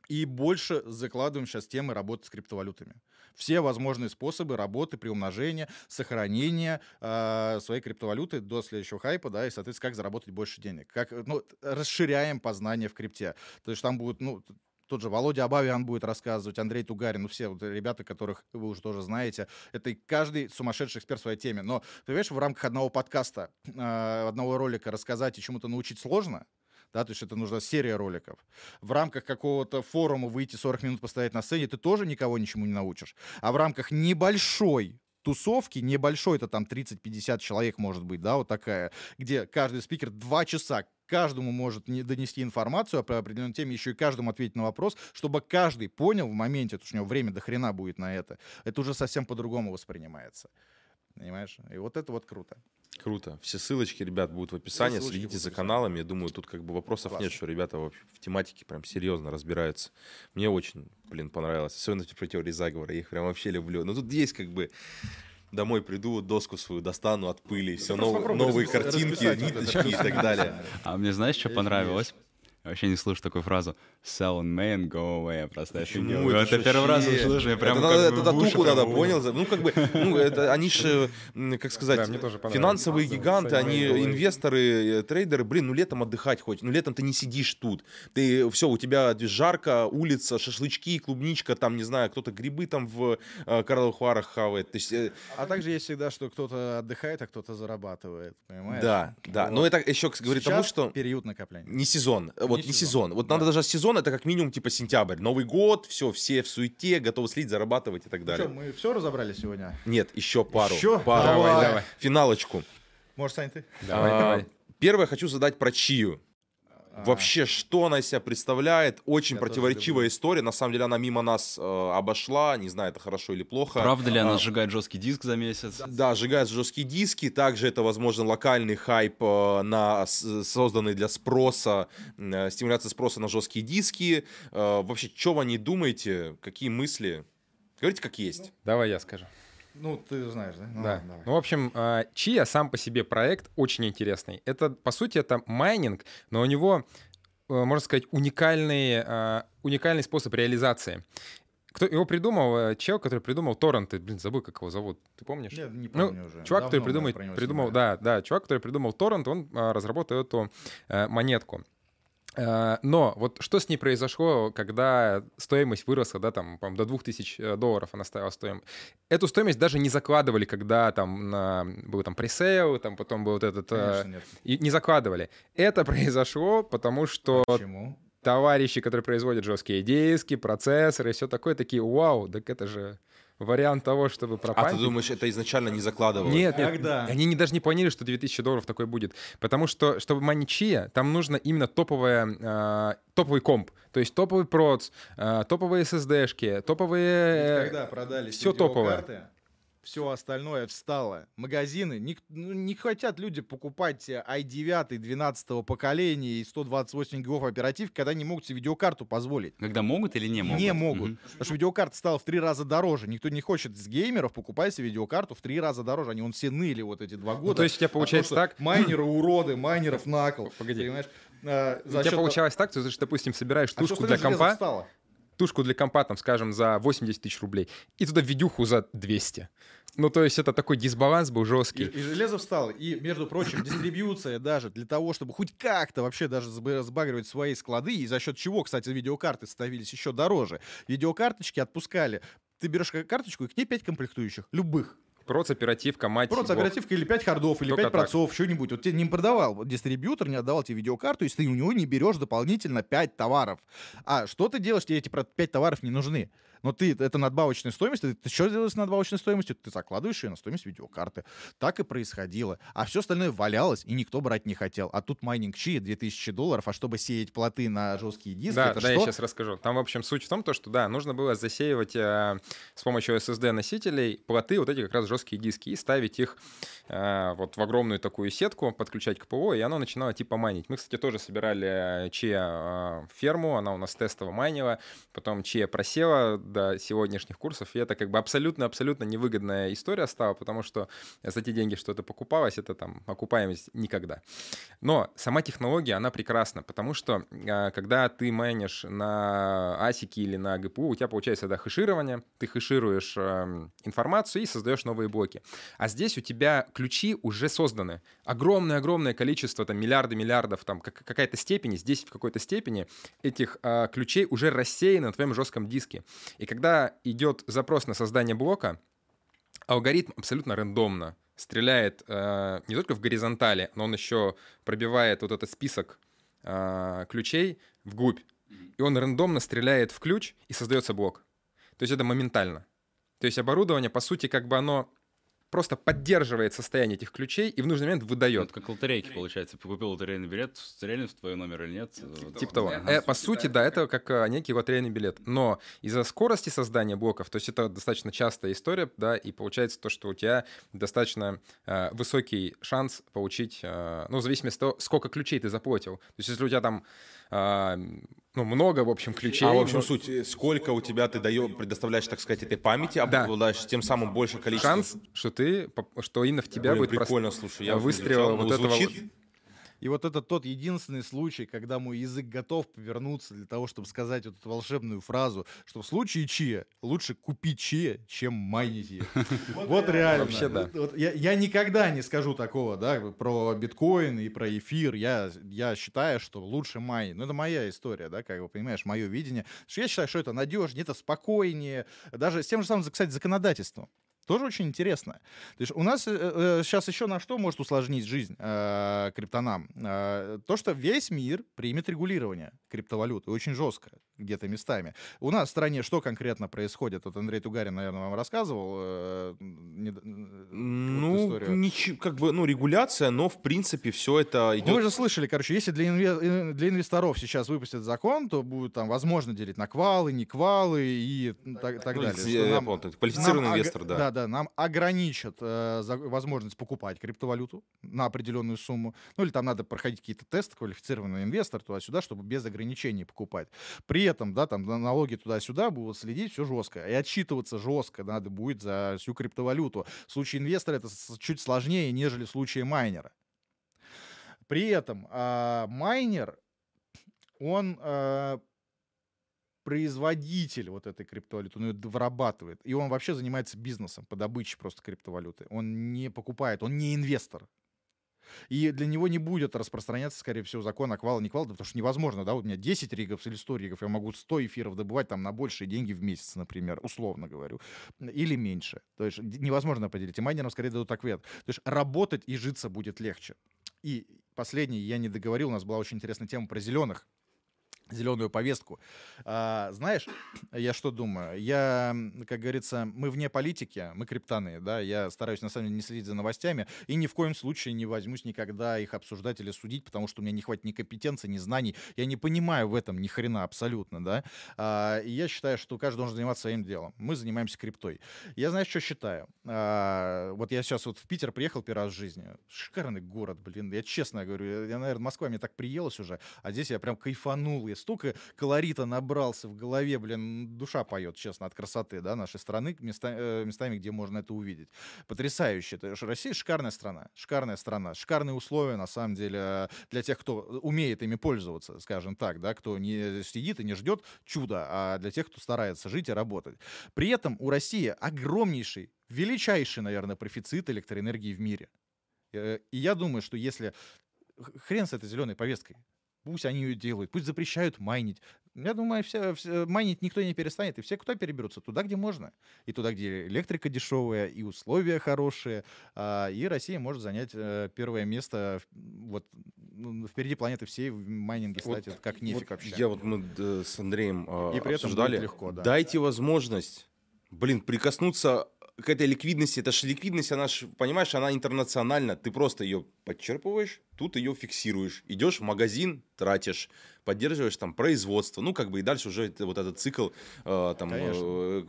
И больше закладываем сейчас темы работы с криптовалютами. Все возможные способы работы, приумножения, сохранения э, своей криптовалюты до следующего хайпа, да, и, соответственно, как заработать больше денег. Как, ну, расширяем познание в крипте. То есть там будут, ну, тот же Володя Абавиан будет рассказывать, Андрей Тугарин, ну, все вот ребята, которых вы уже тоже знаете. Это каждый сумасшедший эксперт в своей теме. Но, ты понимаешь, в рамках одного подкаста, э, одного ролика рассказать и чему-то научить сложно, да, то есть это нужна серия роликов. В рамках какого-то форума выйти 40 минут постоять на сцене, ты тоже никого ничему не научишь. А в рамках небольшой тусовки, небольшой, это там 30-50 человек может быть, да, вот такая, где каждый спикер два часа каждому может не донести информацию по определенной теме, еще и каждому ответить на вопрос, чтобы каждый понял в моменте, потому что у него время до хрена будет на это. Это уже совсем по-другому воспринимается. Понимаешь? И вот это вот круто. Круто. Все ссылочки, ребят, будут в описании. Следите за каналами. Я думаю, тут как бы вопросов Классно. нет, что ребята вообще в тематике прям серьезно разбираются. Мне очень, блин, понравилось. Особенно про теории заговора. Я их прям вообще люблю. Но тут есть как бы домой приду, доску свою достану от пыли, все попробуй новые картинки, ниточки и так далее. А мне знаешь, что Есть, понравилось? Я вообще не слышу такую фразу «sell in May and go away». Я просто офигел. Почему? Это, ж первый раз услышу, я прям это, как это татуху надо, понял? Ну, как бы, ну, это, они же, как сказать, Да, мне тоже понравилось. финансовые гиганты, они инвесторы, э, трейдеры, блин, ну, летом отдыхать хоть, ну, летом ты не сидишь тут. Ты, все, у тебя жарко, улица, шашлычки, клубничка, там, не знаю, кто-то грибы там в э, Карловых Варах хавает. То есть, э, А также есть всегда, что кто-то отдыхает, а кто-то зарабатывает. Понимаешь? да, да. Вот. Но это еще говорит тому, Сейчас что... период накопления. Не сезон. Вот не, Не сезон. сезон. Вот надо даже сезон, это как минимум типа сентябрь. Новый год, все, все в суете, готовы слить, зарабатывать и так Ну далее. что, мы все разобрали сегодня? Нет, еще пару. Еще? пару. Давай, давай. Финалочку. Может, Сань, ты? Давай, А, давай. Первое хочу задать про Чию. А, Вообще, что она из себя представляет? Очень Я противоречивая история. На самом деле она мимо нас э, обошла. Не знаю, это хорошо или плохо. Правда ли она А, сжигает жесткий диск за месяц? Да, сжигают жесткие диски. Также это, возможно, локальный хайп э, на созданный для спроса, э, стимуляция спроса на жесткие диски. Э, Вообще, что вы о ней думаете? Какие мысли? Говорите, как есть. Давай я скажу. Ну, ты знаешь, да? Ну, Да. ладно. Ну, в общем, а, Чия сам по себе проект очень интересный. Это, по сути, это майнинг, но у него, э, можно сказать, уникальный, а, уникальный способ реализации. Кто его придумал? Э, Чел, который придумал торренты. Блин, забыл, как его зовут. Ты помнишь? Нет, не Ну, помню уже. Чувак, который Давно него придумал, снимали. да, да, чувак, который придумал торрент, он а, разработал эту э, монетку. Э, Но вот что с ней произошло, когда стоимость выросла, да, там, по-моему, до 2000 э, долларов она стояла стоимость. Эту стоимость даже не закладывали, когда там на- был там пресейл, там потом был вот этот... э, Конечно, нет. и не закладывали. Это произошло, потому что Почему? товарищи, которые производят жесткие диски, процессоры и все такое, такие, вау, так это же вариант того, чтобы А ты думаешь, это изначально не закладывалось? Нет, нет, Когда? они не, даже не планировали, что 2000 долларов такой будет. Потому что, чтобы маничия, там нужно именно топовая, а, топовый комп. То есть топовый проц, а, топовые SSD-шки, топовые... Ведь когда продались всё топовое. видеокарты, все остальное встало. Магазины, не, ну, не хотят люди покупать э, i9 12 поколения и 128 гигов оперативки, когда не могут себе видеокарту позволить. Когда могут или не могут? Не могут. Мгм. Потому что видеокарта стала в три раза дороже. Никто не хочет с геймеров покупать себе видеокарту в три раза дороже. Они вон все ныли вот эти два года. Ну, то есть у тебя том, получается что так- Майнеры уроды, майнеров накол. Погоди. Понимаешь? А, У тебя получалось так, что ты, допустим, собираешь А тушку для остальное железо компа, встало. Тушку для компа, там, скажем, за 80 тысяч рублей, и туда видюху за 200. Ну, то есть это такой дисбаланс был И, жесткий. и железо встало. И, между прочим, дистрибьюция даже для того, чтобы хоть как-то вообще даже сб- сбагривать свои склады, и за счет чего, кстати, видеокарты становились еще дороже. Видеокарточки отпускали. Ты берешь ка- карточку, и к ней 5 комплектующих. Любых. Проц, оперативка, мать. Просто бог. оперативка или 5 хардов, или Только 5 процов, что-нибудь. Вот тебе не продавал дистрибьютор, не отдавал тебе видеокарту, если ты у него не берешь дополнительно 5 товаров. А что ты делаешь, тебе эти 5 товаров не нужны? Но ты, это надбавочная стоимость, ты, ты что делаешь с надбавочной стоимостью? Ты закладываешь ее на стоимость видеокарты. Так и происходило. А все остальное валялось, и никто брать не хотел. А тут майнинг Chia 2000 долларов, а чтобы сеять плоты на жесткие диски, Да, это да, что? я сейчас расскажу. Там, в общем, суть в том, то, что, да, нужно было засеивать э, с помощью SSD-носителей плоты, вот эти как раз жесткие диски, и ставить их э, вот в огромную такую сетку, подключать к ПО, и оно начинало типа майнить. Мы, кстати, тоже собирали Чия э, ферму, она у нас тестово майнила, потом Чия просела до сегодняшних курсов, и это как бы абсолютно-абсолютно невыгодная история стала, потому что за те деньги, что это покупалось, это там окупаемость никогда. Но сама технология, она прекрасна, потому что а, когда ты майнишь на асике или на ГПУ, у тебя получается да, хэширование, ты хэшируешь эм, информацию и создаешь новые блоки. А здесь у тебя ключи уже созданы. Огромное-огромное количество, там миллиарды миллиардов, там как- какая-то степень, здесь в какой-то степени этих а, ключей уже рассеяны на твоем жестком диске. И когда идет запрос на создание блока, алгоритм абсолютно рандомно стреляет э, не только в горизонтали, но он еще пробивает вот этот список э, ключей вглубь. И он рандомно стреляет в ключ, и создается блок. То есть это моментально. То есть оборудование, по сути, как бы оно просто поддерживает состояние этих ключей и в нужный момент выдает. Это как лотерейки, получается. Ты купил лотерейный билет, стрельнет в твой номер или нет? Вот. Типа того. Ага. Э, по сути, да, это как э, некий лотерейный билет. Но из-за скорости создания блоков, то есть это достаточно частая история, да, и получается то, что у тебя достаточно э, высокий шанс получить, э, ну, в зависимости от того, сколько ключей ты заплатил. То есть если у тебя там, э, ну, много, в общем, ключей. А в общем ну, суть, э, сколько у тебя ты даешь, предоставляешь, так сказать, этой памяти, обладаешь тем самым больше количество. шанс, что ты, что именно в тебя Блин, будет прикольно, слушай, я выстрел вот не этого звучит И вот это тот единственный случай, когда мой язык готов повернуться для того, чтобы сказать вот эту волшебную фразу, что в случае чия лучше купить чия, чем майнить ее. Вот реально. Вообще, да. Я никогда не скажу такого, да, про биткоин и про эфир. Я я считаю, что лучше майнить. Ну, это моя история, да, как бы, понимаешь, мое видение. Я считаю, что это надежнее, это спокойнее. Даже с тем же самым, кстати, законодательством. Тоже очень интересно. То есть у нас сейчас еще на что может усложнить жизнь э, криптонам? Э, то, что весь мир примет регулирование криптовалюты очень жестко, где-то местами. У нас в стране что конкретно происходит? Вот Андрей Тугарин, наверное, вам рассказывал. э, э, вот Ну, историю. ничего, как бы, ну, регуляция, но, в принципе, все это идет... Ну, вы же слышали, короче, если для, инве- э, для инвесторов сейчас выпустят закон, то будет там возможно делить на квалы, не квалы и так, так Ну, далее. я- нам- понял, квалифицированный нам инвестор, да. Да, да, нам ограничат э, возможность покупать криптовалюту на определенную сумму. Ну, или там надо проходить какие-то тесты, квалифицированный инвестор туда-сюда, чтобы без ограничений покупать. При этом, да, там на- налоги туда-сюда будут следить все жестко. И отчитываться жестко надо будет за всю криптовалюту. В случае инвестора это чуть сложнее, нежели в случае майнера. При этом а, майнер, он а, производитель вот этой криптовалюты, он ее вырабатывает. И он вообще занимается бизнесом по добыче просто криптовалюты. Он не покупает, он не инвестор. И для него не будет распространяться, скорее всего, закон о квал, не квал, потому что невозможно, да, у меня 10 ригов или 100 ригов, я могу 100 эфиров добывать там на большие деньги в месяц, например, условно говорю, или меньше. То есть невозможно определить. И майнерам скорее дадут ответ. То есть работать и житься будет легче. И последний, я не договорил, у нас была очень интересная тема про зеленых зеленую повестку. А, знаешь, я что думаю? Я, как говорится, мы вне политики, мы криптаны, да, я стараюсь, на самом деле, не следить за новостями, и ни в коем случае не возьмусь никогда их обсуждать или судить, потому что у меня не хватит ни компетенции, ни знаний, я не понимаю в этом ни хрена абсолютно, да, А, и я считаю, что каждый должен заниматься своим делом. Мы занимаемся криптой. Я, знаешь, что считаю? А, вот я сейчас вот в Питер приехал первый раз в жизни. Шикарный город, блин. Я честно говорю, я, наверное, Москва мне так приелась уже, а здесь я прям кайфанул. Я столько колорита набрался в голове, блин, душа поет, честно, от красоты, да, нашей страны, места, э, местами, где можно это увидеть. Потрясающе. Россия шикарная страна, шикарная страна, шикарные условия, на самом деле, для тех, кто умеет ими пользоваться, скажем так, да, кто не сидит и не ждет чуда, а для тех, кто старается жить и работать. При этом у России огромнейший, величайший, наверное, профицит электроэнергии в мире. Э, И я думаю, что если хрен с этой зеленой повесткой, пусть они ее делают, пусть запрещают майнить. Я думаю, все, все- майнить никто не перестанет, и все кто переберутся туда, где можно. И туда, где электрика дешевая, и условия хорошие, а, и Россия может занять э, первое место вот ну, впереди планеты всей в майнинге Вот- стать, это как нефиг Вот вообще. Я вот мы э, с Андреем э, И при этом обсуждали. будет легко, да. Дайте возможность, блин, прикоснуться к этой ликвидности. Это же ликвидность, она ж, понимаешь, она интернациональна. Ты просто ее подчерпываешь, тут ее фиксируешь. Идешь в магазин, тратишь, поддерживаешь там производство. Ну, как бы и дальше уже вот этот цикл, э, там, э,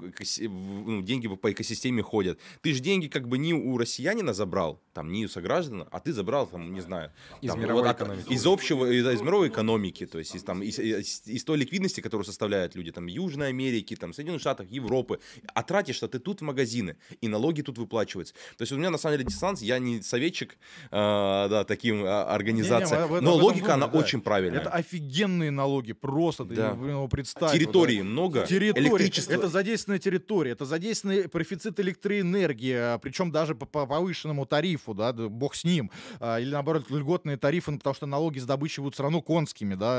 в- ну, деньги по экосистеме ходят. Ты же деньги как бы не у россиянина забрал, там, не у сограждан, а ты забрал, там, не знаю, Из там, мировой от- экономики. Из общего, из, из мировой экономики, то есть из, там, из, из- из той ликвидности, которую составляют люди там, Южной Америки, там, Соединенных Штатов, Европы. А тратишь-то ты тут в магазины, и налоги тут выплачиваются. То есть у меня на самом деле диссонанс, я не советчик э, да, таким а, мы об этом- но логика, она да. очень правильная. Это офигенные налоги, просто ты Да. ну, представь. Территории вот, много, Территория. электричество. Это задействованная территория, это задействованный профицит электроэнергии, причем даже по, по повышенному тарифу, да, да, бог с ним. А, Или наоборот, льготные тарифы, ну, потому что налоги с добычи будут все равно конскими, да.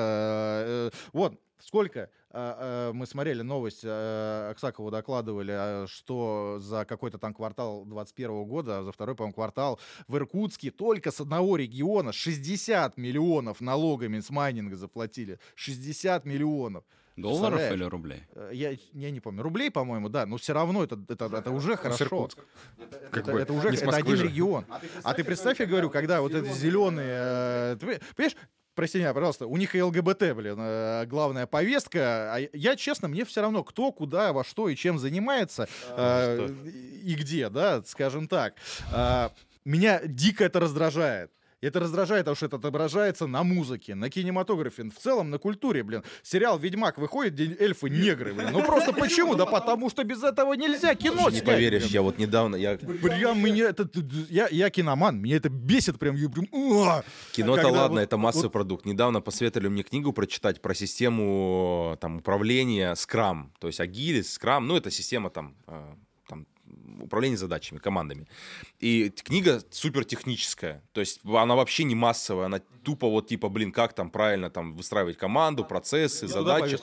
э, э, Вот, сколько а, а, мы смотрели новость, а, Аксакову докладывали, а, что за какой-то там квартал 21 года, а за второй, по-моему, квартал в Иркутске только с одного региона 60 миллионов налогами с майнинга заплатили. 60 миллионов. Долларов или рублей? Э, Я, я не помню, рублей, по-моему, да, но все равно это, это, это уже хорошо. Иркутск. Это, бы это уже это один же. регион. А ты представь, я говорю, когда вот эти зеленые... э, ты Понимаешь, прости меня, пожалуйста, у них и ЛГБТ, блин, э, главная повестка. А я, честно, мне все равно, кто, куда, во что и чем занимается, э, и где, да, скажем так. А, Меня дико это раздражает. И Это раздражает, потому что это отображается на музыке, на кинематографе, в целом на культуре, блин. Сериал «Ведьмак» выходит, где эльфы негры, блин. Ну просто почему? Да потому что без этого нельзя кино Не снять, поверишь, блин. я вот недавно, я Прям меня это... Я, я киноман, меня это бесит прям. я! Кино-то ладно, вот- это массовый вот- продукт. Недавно посоветовали мне книгу прочитать про систему там, управления Scrum. То есть Agile, Scrum, ну это система там, э, там управления задачами, командами. И книга супер техническая. То есть она вообще не массовая, она тупо вот типа, блин, как там правильно там выстраивать команду, процессы, Туда задачи.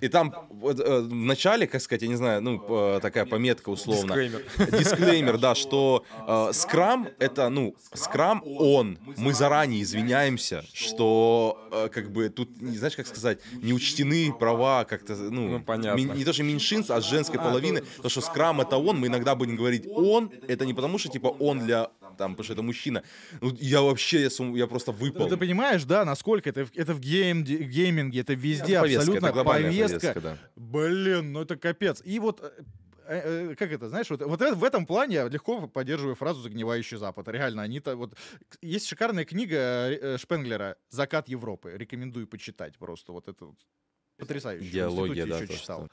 И там э, в начале, как сказать, я не знаю, ну, э, такая пометка условно. Дисклеймер. Дисклеймер, да, что э, скрам это, ну, скрам он. Мы заранее извиняемся, что э, как бы тут, не знаешь, как сказать, не учтены права как-то, ну, Ну, понятно. не то, что меньшинств, а с женской половины. То, что скрам это он, мы иногда будем говорить он, это не потому, что типа он для, там, потому что это мужчина. Ну, я вообще, я, сум- я просто выпал. Ты понимаешь, да, насколько это, в- это в гейм, гейминге, это везде повестка, абсолютно это глобальная повестка. повестка, да. Блин, ну это капец. И вот э, э, как это, знаешь, вот, вот это- в этом плане я легко поддерживаю фразу «загнивающий Запад». Реально, они то вот... Есть шикарная книга э, Шпенглера «Закат Европы». Рекомендую почитать просто. Вот это вот потрясающе. Дилогия, да, еще читал. что-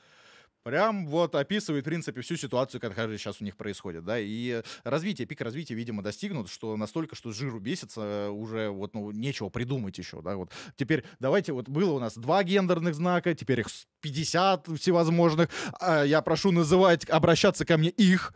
Прям вот описывает, в принципе, всю ситуацию, которая сейчас у них происходит, да, и развитие, пик развития, видимо, достигнут, что настолько, что жиру бесится, э, уже вот, ну, нечего придумать еще, да, вот. Теперь давайте, вот было у нас два гендерных знака, теперь их с 50 всевозможных, А я прошу называть, обращаться ко мне их,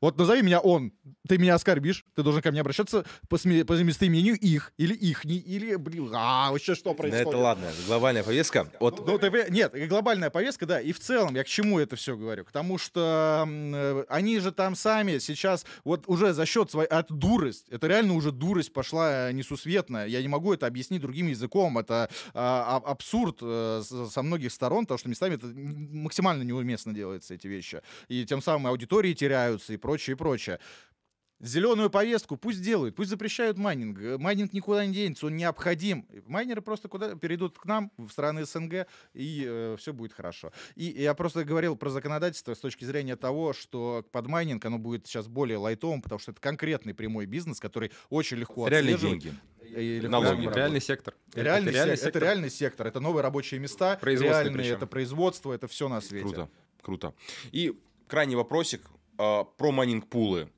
вот назови меня он, ты меня оскорбишь, ты должен ко мне обращаться по, сме- по местоимению их, или ихний, или, блин, а, вообще что происходит? это ладно, глобальная повестка. Вот Ну, ты понимаешь, нет, глобальная повестка, да, и в целом я к чему это все говорю? К тому, что э, они же там сами сейчас вот уже за счет своей от дурость, это реально уже дурость пошла э, несусветная. Я не могу это объяснить другим языком, это а- абсурд э, со многих сторон, потому что местами это максимально неуместно делается эти вещи, и тем самым аудитории теряются и прочее, и прочее. Зеленую повестку пусть делают, пусть запрещают майнинг. Э, Майнинг никуда не денется, он необходим. Майнеры просто куда перейдут к нам, в страны СНГ, и все будет хорошо. И я просто говорил про законодательство с точки зрения того, что под майнинг оно будет сейчас более лайтовым, потому что это конкретный прямой бизнес, который очень легко реальные отслеживать. деньги. или Налоги. Реальный сектор. Реальный, это реальный се- это реальный сектор, это новые рабочие места, реальные, причем. это производство, это все на свете. Круто, круто. И крайний вопросик а, про майнинг-пулы.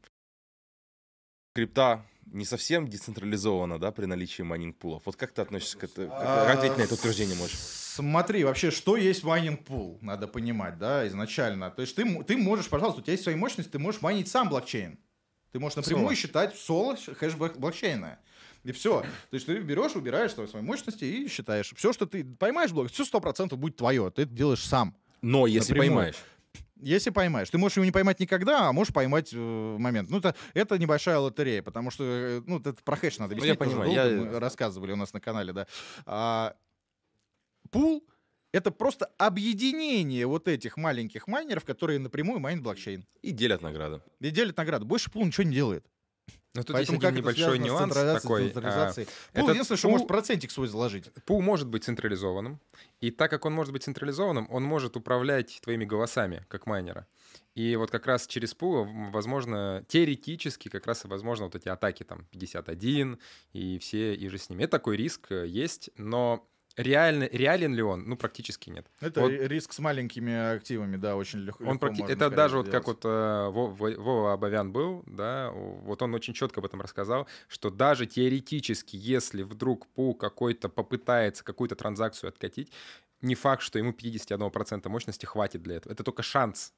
Крипта не совсем децентрализована, да, при наличии майнинг-пулов. Вот как ты относишься к этому? Как ответить на это утверждение можешь? Смотри, вообще, что есть майнинг пул, надо понимать, да, изначально. То есть ты, ты можешь, пожалуйста, у тебя есть свои мощности, ты можешь майнить сам блокчейн. Ты можешь напрямую Соло. считать соло хэш блок- блокчейна. И все. То есть ты берешь, убираешь свои, мощности и считаешь. Все, что ты поймаешь блок, все сто процентов будет твое. Ты это делаешь сам. Но если Напрямую. поймаешь. Если поймаешь. Ты можешь его не поймать никогда, а можешь поймать э, момент. Ну, это, это небольшая лотерея, потому что, э, ну, это про хэш надо Ну, объяснить. я понимаю, я- Мы рассказывали у нас на канале, да. А, пул — это просто объединение вот этих маленьких майнеров, которые напрямую майнят блокчейн. И делят награды. И делят награды. Больше пул ничего не делает. Но тут Поэтому есть один небольшой нюанс такой. а? Пул единственное, что может процентик свой заложить. Пул может быть централизованным, и так как он может быть централизованным, он может управлять твоими голосами, как майнера. И вот как раз через пул, возможно, теоретически как раз и возможно вот эти атаки там 51 и все и же с ними. Это такой риск э, есть, но реально, реален ли он? Ну, практически нет. Это Вот. ри- риск с маленькими активами, да, очень легко. Он легко практи- можно Это даже вот сделать. как вот э, Во- Во- Вова Абовян был, да, вот он очень четко об этом рассказал, что даже теоретически, если вдруг пул какой-то попытается какую-то транзакцию откатить, не факт, что ему 51% мощности хватит для этого. Это только шанс.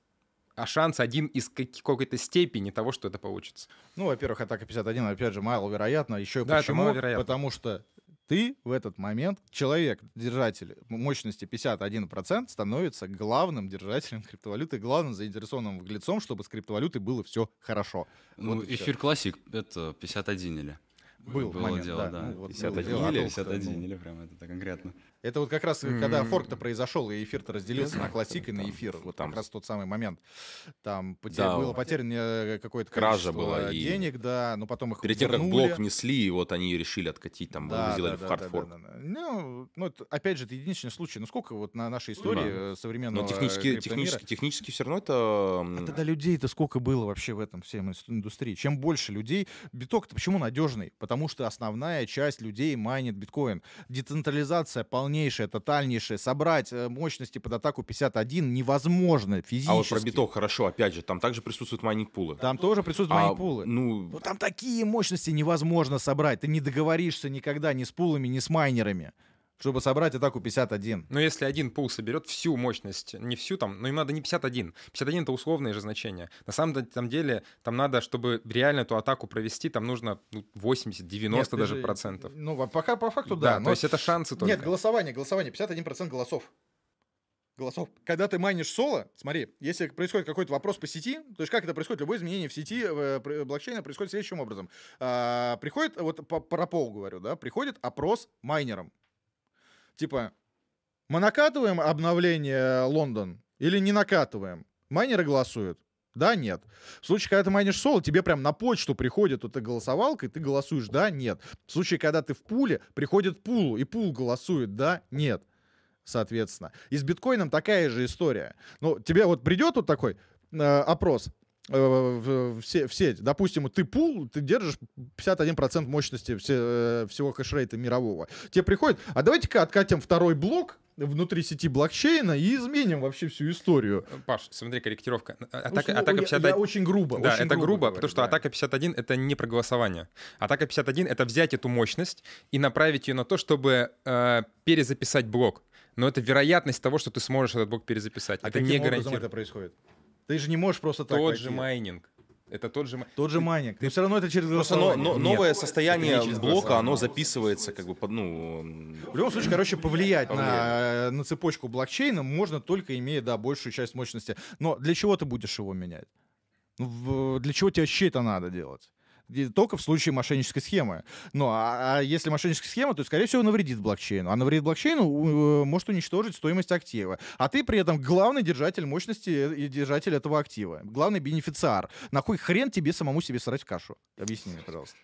А шанс один из какой-то степени того, что это получится. Ну, во-первых, атака 51, опять же, маловероятно. Еще Да, это почему? маловероятно. Потому что ты в этот момент, человек, держатель мощности 51%, становится главным держателем криптовалюты, главным заинтересованным лицом, чтобы с криптовалютой было все хорошо. Ну, Вот эфир классик это 51 или? Был Было момент, дело, да. да. Ну, вот 51 было дело, а или толку-то, 51 ну, или прям это конкретно. Это вот как раз, когда М. форк-то произошел, и эфир-то разделился на классик и на эфир. Вот там- как раз тот самый момент. Там поте- Да. было потеряно э, какое-то Кража была, и- денег, да, но потом их Перед тем, как блок внесли, и вот они решили откатить, там, сделали в хардфорк. да, да. Ну, ну, это, опять же, это единичный случай. Ну, сколько вот на нашей истории э, современного Но технически, технически, технически все равно это... А тогда людей-то сколько было вообще в этом всем индустрии? Чем больше людей... Биток-то почему надежный? Потому что основная часть людей майнит биткоин. Децентрализация полнейшая, тотальнейшая. Собрать э, мощности под атаку 51 невозможно физически. А вот про биток хорошо, опять же, там также присутствуют майнинг-пулы. Там тоже присутствуют А, майнинг-пулы. Ну, Ну там такие мощности невозможно собрать. Ты не договоришься никогда ни с пулами, ни с майнерами, чтобы собрать атаку 51. Но если один пул соберет всю мощность, не всю там, но им надо не 51. 51 это условное же значение. На самом там деле, там надо, чтобы реально эту атаку провести, там нужно ну, 80, 90 Нет, ты даже же- процентов. Ну, пока по факту да. Да, но- то есть это шансы только. Нет, голосование, голосование, 51% голосов. Голосов. Когда ты майнишь соло, смотри, если происходит какой-то вопрос по сети, то есть как это происходит, любое изменение в сети э, пр- блокчейна происходит следующим образом. А, приходит, вот по, про пол говорю, да, приходит опрос майнерам. Типа, мы накатываем обновление Лондон или не накатываем? Майнеры голосуют. Да, нет. В случае, когда ты майнишь соло, тебе прям на почту приходит вот эта голосовалка, и ты голосуешь да, нет. В случае, когда ты в пуле, приходит пул, и пул голосует да, нет. Соответственно. И с биткоином такая же история. Ну, тебе вот придет вот такой э, опрос э, в, в се- в сеть. Допустим, ты пул, ты держишь 51% мощности все, э, всего хешрейта мирового. Тебе приходит, а давайте-ка откатим второй блок внутри сети блокчейна и изменим вообще всю историю. Паш, смотри, корректировка. Ну, Атака, ну, атака я- 51... я очень грубо. Да, очень это грубо, говорю, потому что да. атака 51 это не про голосование. Атака 51 это взять эту мощность и направить ее на то, чтобы э, перезаписать блок. Но это вероятность того, что ты сможешь этот блок перезаписать. А это каким не гарантирует. это происходит? Ты же не можешь просто так Тот же майнинг. Это тот же майнинг. Тот же майнинг. Но все равно это через Просто но- но- Нет, новое это состояние через блока, оно записывается как бы под, ну... В любом случае, короче, повлиять на, на цепочку блокчейна можно только имея, да, большую часть мощности. Но для чего ты будешь его менять? Ну, в- Для чего тебе вообще это надо делать? Только в случае мошеннической схемы. Ну, а, а если мошенническая схема, то, скорее всего, навредит блокчейну. А навредит блокчейну э, может уничтожить стоимость актива. А ты при этом главный держатель мощности и держатель этого актива. Главный бенефициар. На кой хрен тебе самому себе срать в кашу? Объясни мне, пожалуйста.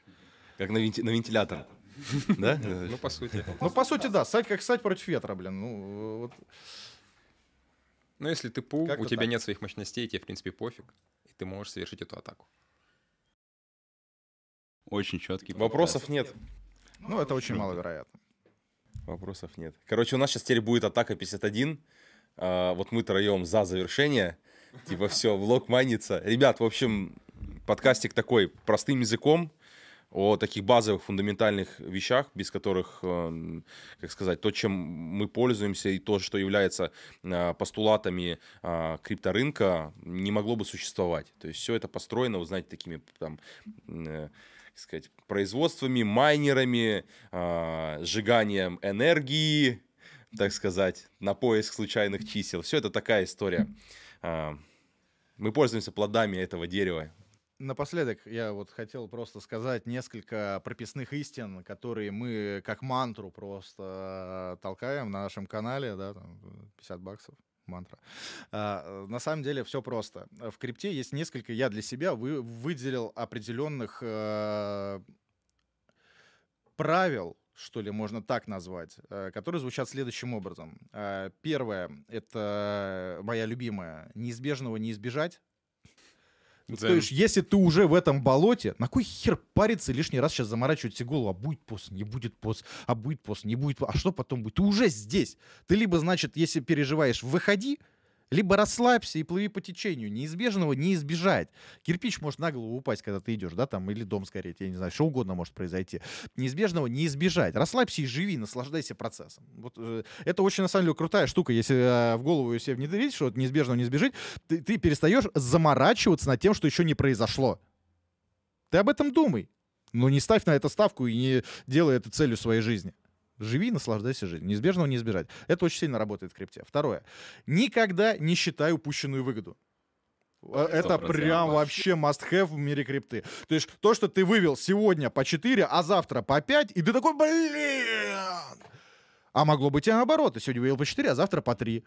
Как на, венти- на вентилятор. Да? Ну, по сути. Ну, по сути, да. Стать как стать против ветра, блин. Ну, вот. Но если ты пул, Как-то у тебя так. нет своих мощностей, тебе, в принципе, пофиг. И ты можешь совершить эту атаку. Очень четкий. Вопросов нет. Ну, это очень маловероятно. Вопросов нет. Короче, у нас сейчас теперь будет атака 51. А, вот мы троем за завершение. Типа все, влог майнится. Ребят, в общем, подкастик такой простым языком о таких базовых фундаментальных вещах, без которых, э, как сказать, то, чем мы пользуемся и то, что является э, постулатами э, крипторынка, не могло бы существовать. То есть все это построено, вы знаете, такими там как сказать, производствами, майнерами, сжиганием энергии, так сказать, на поиск случайных чисел. Все это такая история. Мы пользуемся плодами этого дерева. Напоследок я вот хотел просто сказать несколько прописных истин, которые мы как мантру просто толкаем на нашем канале, да, там 50 баксов мантра. А, на самом деле все просто. В крипте есть несколько, я для себя вы, выделил определенных э, правил, что ли, можно так назвать, э, которые звучат следующим образом. Э, первое — это моя любимая. Неизбежного не избежать. Дзен. То есть, если ты уже в этом болоте, на кой хер париться лишний раз сейчас заморачивать себе голову, а будет пост, не будет пост, а будет пост, не будет пост, а что потом будет? Ты уже здесь. Ты либо, значит, если переживаешь, выходи, либо расслабься и плыви по течению. Неизбежного не избежать. Кирпич может на голову упасть, когда ты идешь, да, там, или дом сгореть, я не знаю, что угодно может произойти. Неизбежного не избежать. Расслабься и живи, наслаждайся процессом. Вот, э, это очень, на самом деле, крутая штука. Если э, в голову себе внедрить, что от неизбежного не избежать, ты, ты перестаешь заморачиваться над тем, что еще не произошло. Ты об этом думай. Но не ставь на это ставку и не делай это целью своей жизни. Живи, наслаждайся жизнью. Неизбежного не избежать. Это очень сильно работает в крипте. Второе. Никогда не считай упущенную выгоду. Э, это прям вообще must-have в мире крипты. То есть то, что ты вывел сегодня по 4, а завтра по 5, и ты такой, блин! А могло быть и наоборот. Ты сегодня вывел по 4, а завтра по 3.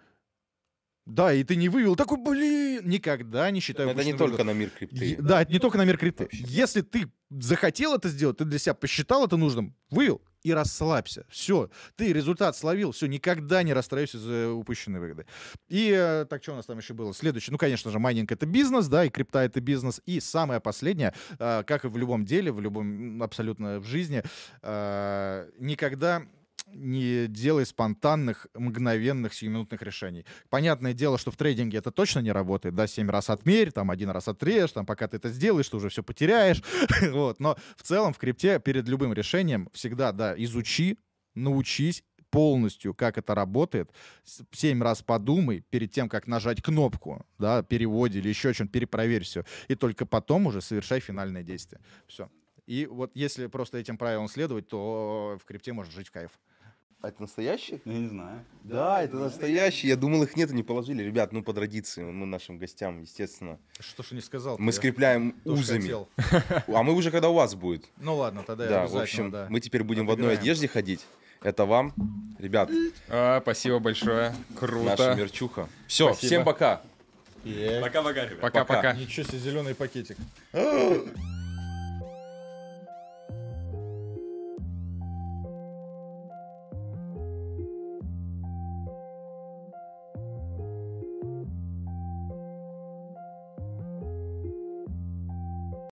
Да, и ты не вывел, такой, блин, никогда не считаю. Это не только на мир крипты. Да, это не только на мир крипты. Вообще. Если ты захотел это сделать, ты для себя посчитал это нужным, вывел и расслабься. Все, ты результат словил, все, никогда не расстраивайся за упущенные выгоды. И э, так, что у нас там еще было? Следующее, ну, конечно же, майнинг — это бизнес, да, и крипта — это бизнес. И самое последнее, э, как и в любом деле, в любом, абсолютно в жизни, э, никогда не делай спонтанных, мгновенных, сиюминутных решений. Понятное дело, что в трейдинге это точно не работает, да, семь раз отмерь, там, один раз отрежь, там, пока ты это сделаешь, ты уже все потеряешь, вот, но в целом в крипте перед любым решением всегда, да, изучи, научись, полностью, как это работает, семь раз подумай перед тем, как нажать кнопку, да, переводе или еще что-нибудь, перепроверь все, и только потом уже совершай финальное действие. Все. И вот если просто этим правилам следовать, то в крипте можно жить в кайф. А это настоящие? Я не знаю. Да, это настоящие. Я думал, их нет, не положили. Ребят, ну по традиции, мы нашим гостям, естественно. Что ж не сказал? Мы скрепляем узами. А мы уже когда у вас будет. Ну ладно, тогда да, в общем, да. мы теперь будем в одной одежде ходить. Это вам, ребят. А, спасибо большое. Круто. Наша мерчуха. Все, спасибо. всем пока. Пока-пока, ребят. Пока-пока. Ничего себе, зеленый пакетик.